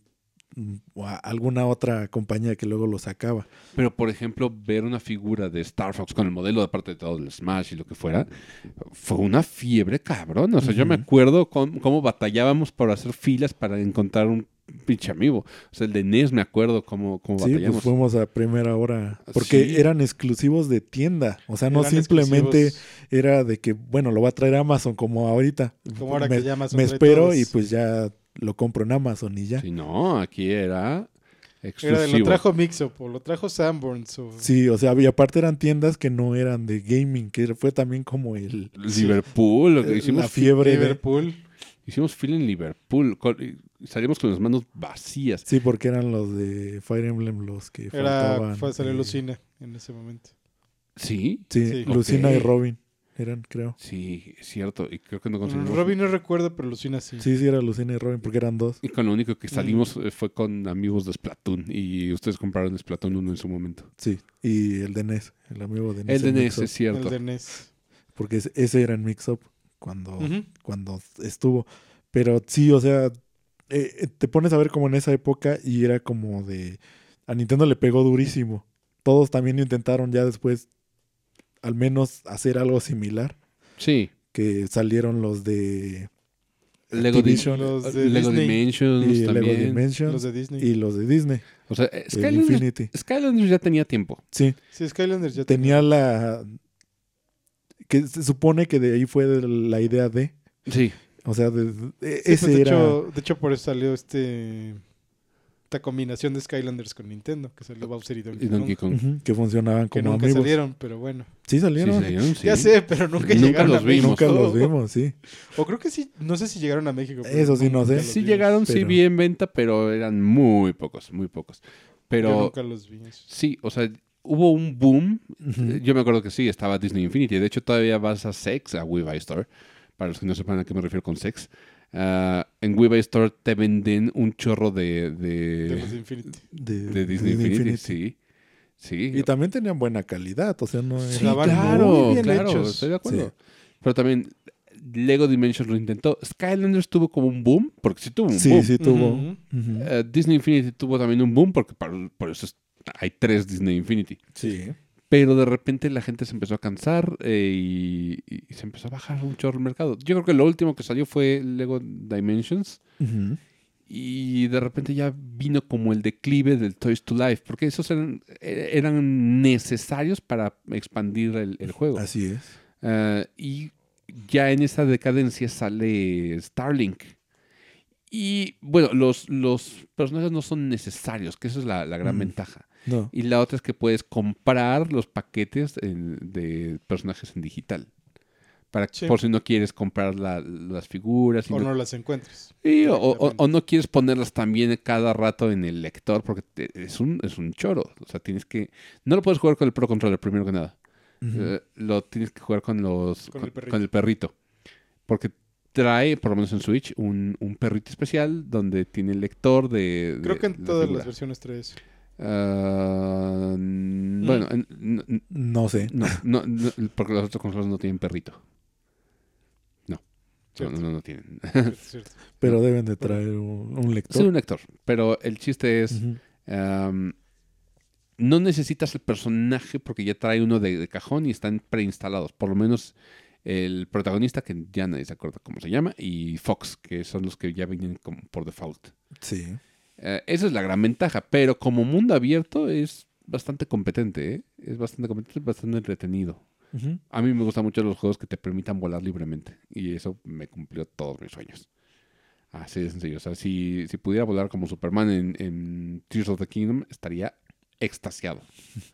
o a- alguna otra compañía que luego lo sacaba. Pero, por ejemplo, ver una figura de Star Fox con el modelo de parte de todo el Smash y lo que fuera, fue una fiebre cabrón. O sea, yo me acuerdo con- cómo batallábamos por hacer filas para encontrar un pinche amigo. O sea, el de NES me acuerdo cómo, cómo Sí, pues batallamos. fuimos a primera hora. Porque Sí. eran exclusivos de tienda. O sea, no Eran simplemente exclusivos. era de que, bueno, lo va a traer Amazon como ahorita. Como ahora me, que ya Amazon me espero todos. y pues ya lo compro en Amazon y ya. Sí, Sí, no, aquí era Era exclusivo. de lo trajo Mixup o lo trajo Sanborns. O... o sea, y aparte eran tiendas que no eran de gaming, que fue también como el Liverpool, lo que eh, hicimos, la fiebre de... Liverpool. hicimos fila en Liverpool. con- salimos con las manos vacías. Sí, porque eran los de Fire Emblem los que Era, faltaban. fue a salir eh, Lucina en ese momento. Sí, Sí, Sí. Lucina y. Robin eran, creo. sí, es cierto. Y creo que no conseguimos. Robin no recuerdo, pero Lucina sí. Sí, sí, era Lucina y Robin porque eran dos. Y con lo único que salimos Mm. eh, fue con amigos de Splatoon. Y ustedes compraron Splatoon 1 en su momento. Sí, y el de NES, el amigo de NES. El de NES, Mix-Up, es cierto. El de NES. Porque ese- era en Mix Up cuando, cuando estuvo. Pero sí, o sea, eh, eh, te pones a ver como en esa época y era como de... A Nintendo le pegó durísimo. Todos también intentaron ya después al menos hacer algo similar. Sí. Que salieron los de Lego, Activision Di- Los de Lego. Dimensions y Lego. Dimensions Los de Disney. y los de Disney. O sea, eh, Skylanders, Infinity. Skylanders ya tenía tiempo. Sí, Sí, Skylanders ya tenía la... que se supone que de ahí fue la idea de. Sí. O sea, de, de- Sí, ese pues, de, era. hecho, de hecho, por eso salió este esta combinación de Skylanders con Nintendo, que salió Bowser y Donkey, Y Donkey Kong. Que funcionaban Que como nunca amigos. salieron, pero bueno. Sí Sí, salieron. salieron, sí. Ya sé, pero nunca, Nunca llegaron los a vimos. Nunca los vimos, sí. O creo que sí, no sé si llegaron a México. Eso sí, no sé. Sí vimos. llegaron, sí vi en venta, pero eran muy pocos, muy pocos. Yo Pero nunca los vi. sí, o sea, hubo un boom. Yo me acuerdo que sí, estaba Disney Infinity. De hecho, todavía vas a Sex, a WeBuy Store. Para los que no sepan a qué me refiero con Sex. Ah, en WeBuy Store te venden un chorro de, de, De los de Infinity. De, de Disney, Infinity. Sí, sí. Y también tenían buena calidad, o sea, no era- Sí, Estaban claro, muy bien claro, hechos. estoy de acuerdo. Sí. Pero también Lego Dimensions lo intentó. Skylanders tuvo como un boom, porque sí tuvo un Sí, boom. sí tuvo. Eh, Disney Infinity tuvo también un boom, porque por, por eso es- hay tres Disney Infinity. Sí. Pero de repente la gente se empezó a cansar eh, y, y se empezó a bajar un chorro el mercado. Yo creo que lo último que salió fue Lego Dimensions. Y de repente ya vino como el declive del Toys to Life, porque esos eran, eran necesarios para expandir el, el juego. Así es. Ah, y ya en esa decadencia sale Starlink. Y bueno, los, los personajes no son necesarios, que esa es la, la gran Mm. ventaja. No. Y la otra es que puedes comprar los paquetes en- de personajes en digital. Para, Sí. Por si no quieres comprar la- las figuras. y O no- no las encuentres. Sí, o, o- Directamente. o no quieres ponerlas también cada rato en el lector porque te- es, un, es un choro. O sea, tienes que... No lo puedes jugar con el Pro Controller primero que nada. Eh, lo tienes que jugar con los Con con, el perrito. con el perrito. Porque trae, por lo menos en Switch, un, un perrito especial donde tiene el lector de. Creo de que en todas figura. las versiones trae eso. Ah, Bueno, No sé. no, no, no, porque los otros consolas no tienen perrito. No. No, Cierto. no, no tienen. Cierto, cierto. [laughs] Pero deben de traer un, un lector. Sí, un lector. Pero el chiste es. No necesitas el personaje porque ya trae uno de, de cajón y están preinstalados. Por lo menos el protagonista, que ya nadie se acuerda cómo se llama, y Fox, que son los que ya vienen como por default. Sí. Eh, esa es la gran ventaja, pero como mundo abierto es bastante competente, ¿eh? Es bastante competente, bastante entretenido. A mí me gustan mucho los juegos que te permitan volar libremente y eso me cumplió todos mis sueños. Así de sencillo. O sea, si, si pudiera volar como Superman en, en Tears of the Kingdom, estaría extasiado.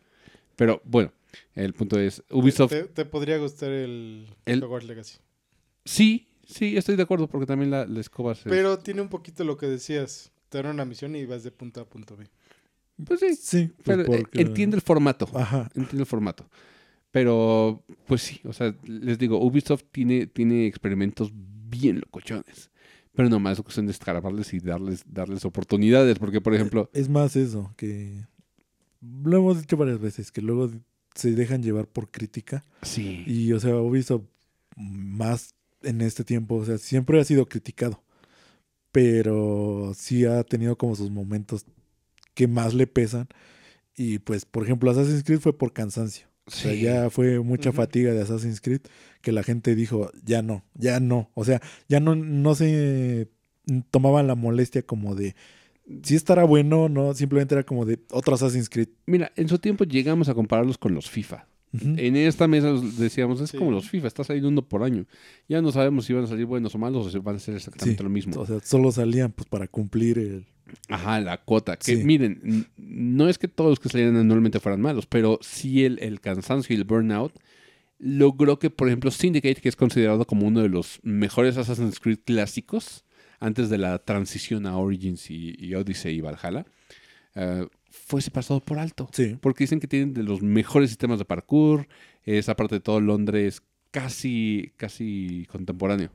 [laughs] Pero bueno, el punto es, Ubisoft, Te, te podría gustar el, El- Hogwarts Legacy. sí, sí, estoy de acuerdo porque también la, la escoba se... Pero tiene un poquito lo que decías. Te dan una misión y vas de punto a punto B. pues sí, Sí. pues pero eh, porque- entiende el formato. Ajá. Entiendo el formato. Pero, pues sí, o sea, les digo, Ubisoft tiene, tiene experimentos bien locochones. Pero nomás es cuestión de escarabarles y darles, darles oportunidades. Porque, por ejemplo, Es más eso, que lo hemos dicho varias veces, que luego se dejan llevar por crítica. sí. Y, o sea, Ubisoft más en este tiempo, o sea, siempre ha sido criticado. Pero sí ha tenido como sus momentos que más le pesan. Y pues, por ejemplo, Assassin's Creed fue por cansancio. O sea, ya fue mucha fatiga de Assassin's Creed que la gente dijo, ya no, ya no. O sea, ya no, no se tomaban la molestia como de, si estará bueno, no, simplemente era como de otro Assassin's Creed. Mira, en su tiempo llegamos a compararlos con los FIFA. En esta mesa decíamos, es Sí. como los FIFA, está saliendo uno por año. Ya no sabemos si van a salir buenos o malos o si van a ser exactamente Sí, lo mismo. O sea, solo salían pues para cumplir el... Ajá, la cuota. Que Sí. miren, no es que todos los que salieran anualmente fueran malos, pero sí el, el cansancio y el burnout logró que, por ejemplo, Syndicate, que es considerado como uno de los mejores Assassin's Creed clásicos, antes de la transición a Origins y, y Odyssey y Valhalla, eh, fuese pasado por alto. Sí. Porque dicen que tienen de los mejores sistemas de parkour, es aparte de todo Londres casi, casi contemporáneo.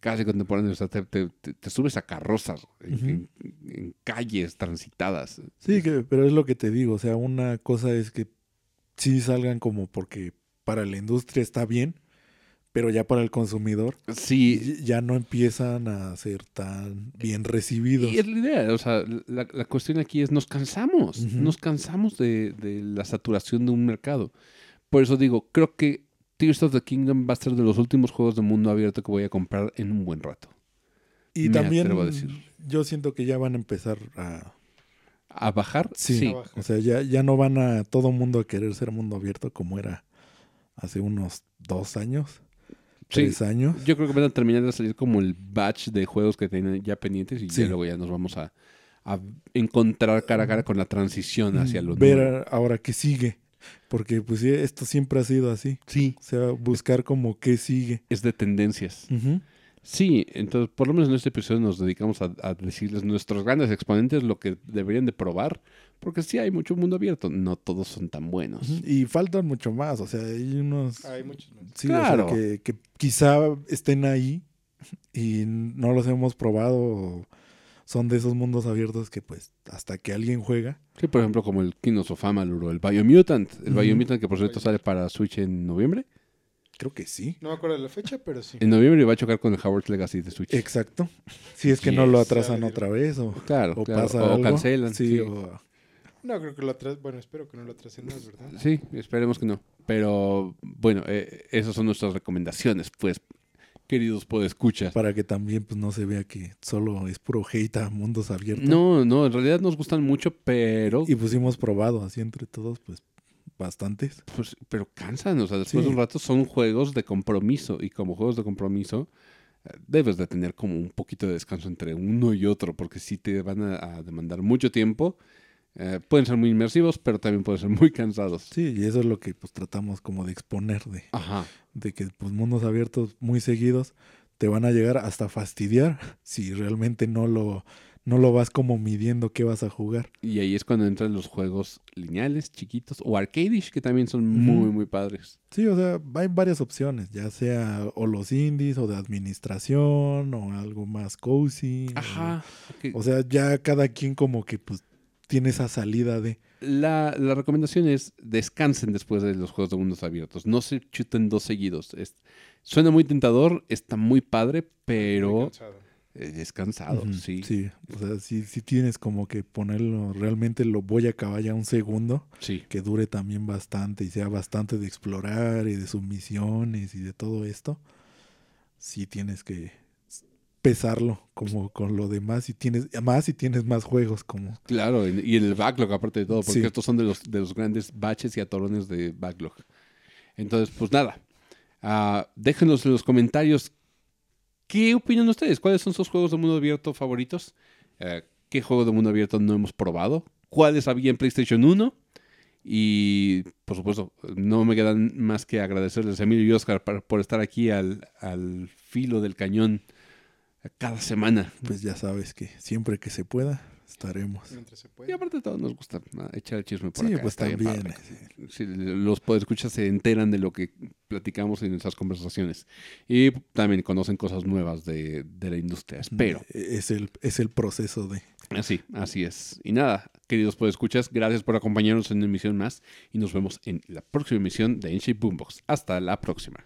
Casi contemporáneo, o sea, te, te- subes a carrozas en, Ujú. en- en calles transitadas. Sí, que, pero es lo que te digo. O sea, una cosa es que sí salgan como porque para la industria está bien, pero ya para el consumidor Sí, ya no empiezan a ser tan bien recibidos. y es la idea, o sea, la, la cuestión aquí es nos cansamos, nos cansamos de, de la saturación de un mercado. Por eso digo, creo que Tears of the Kingdom va a ser de los últimos juegos de mundo abierto que voy a comprar en un buen rato. Y me también atrevo a decir. yo siento que ya van a empezar a... ¿A bajar? Sí, Sí. A bajar. o sea, ya, ya no van a todo mundo a querer ser mundo abierto como era hace unos dos años, Sí. tres años. Yo creo que van a terminar de salir como el batch de juegos que tienen ya pendientes y Sí. ya luego ya nos vamos a, a encontrar cara a cara con la transición hacia lo Mm, ver nuevo. a- ahora qué sigue. Porque pues esto siempre ha sido así. Sí. O sea, buscar como qué sigue. Es de tendencias. Sí, entonces por lo menos en este episodio nos dedicamos a, a decirles nuestros grandes exponentes lo que deberían de probar, porque sí hay mucho mundo abierto, no todos son tan buenos. Y faltan mucho más. O sea, hay unos... Hay muchos más. Sí, o sea, Claro. que, que quizá estén ahí y no los hemos probado. o Son de esos mundos abiertos que pues hasta que alguien juega. Sí, por ejemplo, como el Kingdoms of Amalur o el Biomutant, el Ujú. Biomutant que por cierto sale para Switch en noviembre. Creo que sí. No me acuerdo de la fecha, pero sí. En noviembre va a chocar con el Howard's Legacy de Switch. Exacto. Si es que no lo atrasan otra vez o, Claro, o claro. pasa o algo. cancelan. Sí, Sí, o- No, creo que lo atrasen. Bueno, espero que no lo atrasen más, ¿verdad? Sí, esperemos que no. Pero bueno, eh, esas son nuestras recomendaciones, pues, queridos podescuchas. para que también pues no se vea que solo es puro hate a mundos abiertos. No, no, en realidad nos gustan mucho, pero Y pues hemos probado así entre todos, pues bastantes. Pues, pero cansan, o sea, después Sí. de un rato son juegos de compromiso y como juegos de compromiso eh, debes de tener como un poquito de descanso entre uno y otro porque si te van a, a demandar mucho tiempo. Eh, pueden ser muy inmersivos, pero también pueden ser muy cansados. Sí, y eso es lo que pues tratamos como de exponer de, Ajá. de que pues mundos abiertos muy seguidos te van a llegar hasta fastidiar [laughs] si realmente no lo no lo vas como midiendo qué vas a jugar. Y ahí es cuando entran los juegos lineales, chiquitos, o arcadish, que también son muy, muy padres. Sí, o sea, hay varias opciones, ya sea o los indies o de administración o algo más cozy. o- Ajá. O, sea, ya cada quien como que pues tiene esa salida de... La, la recomendación es descansen después de los juegos de mundos abiertos. No se chuten dos seguidos. Es- suena muy tentador, está muy padre, pero es cansado, Ujú, sí. Sí, o sea, sí, sí tienes como que ponerlo, realmente lo voy a acabar ya un segundo, Sí. que dure también bastante y sea bastante de explorar y de sus misiones y de todo esto. Sí tienes que pesarlo como con lo demás y tienes, más si tienes más juegos como... Claro, y en el backlog aparte de todo, porque Sí. estos son de los, de los grandes baches y atorones de backlog. Entonces, pues nada, ah, déjenos en los comentarios. Qué opinan ustedes, cuáles son sus juegos de mundo abierto favoritos, Eh, qué juego de mundo abierto no hemos probado, cuáles había en PlayStation 1 y, por supuesto, no me quedan más que agradecerles a Emilio y Oscar por, por estar aquí al, al filo del cañón cada semana. Pues ya sabes que siempre que se pueda estaremos. Mientras se Y aparte de todo nos gusta ah, echar el chisme por Sí, acá. pues está bien también. padre. Sí, los podescuchas se enteran de lo que platicamos en nuestras conversaciones. Y también conocen cosas nuevas de, de la industria. Espero. E-, Es el, es el proceso de... Así, así es. Y nada, queridos podescuchas, gracias por acompañarnos en una emisión más. Y nos vemos en la próxima emisión de Enship Boombox. Hasta la próxima.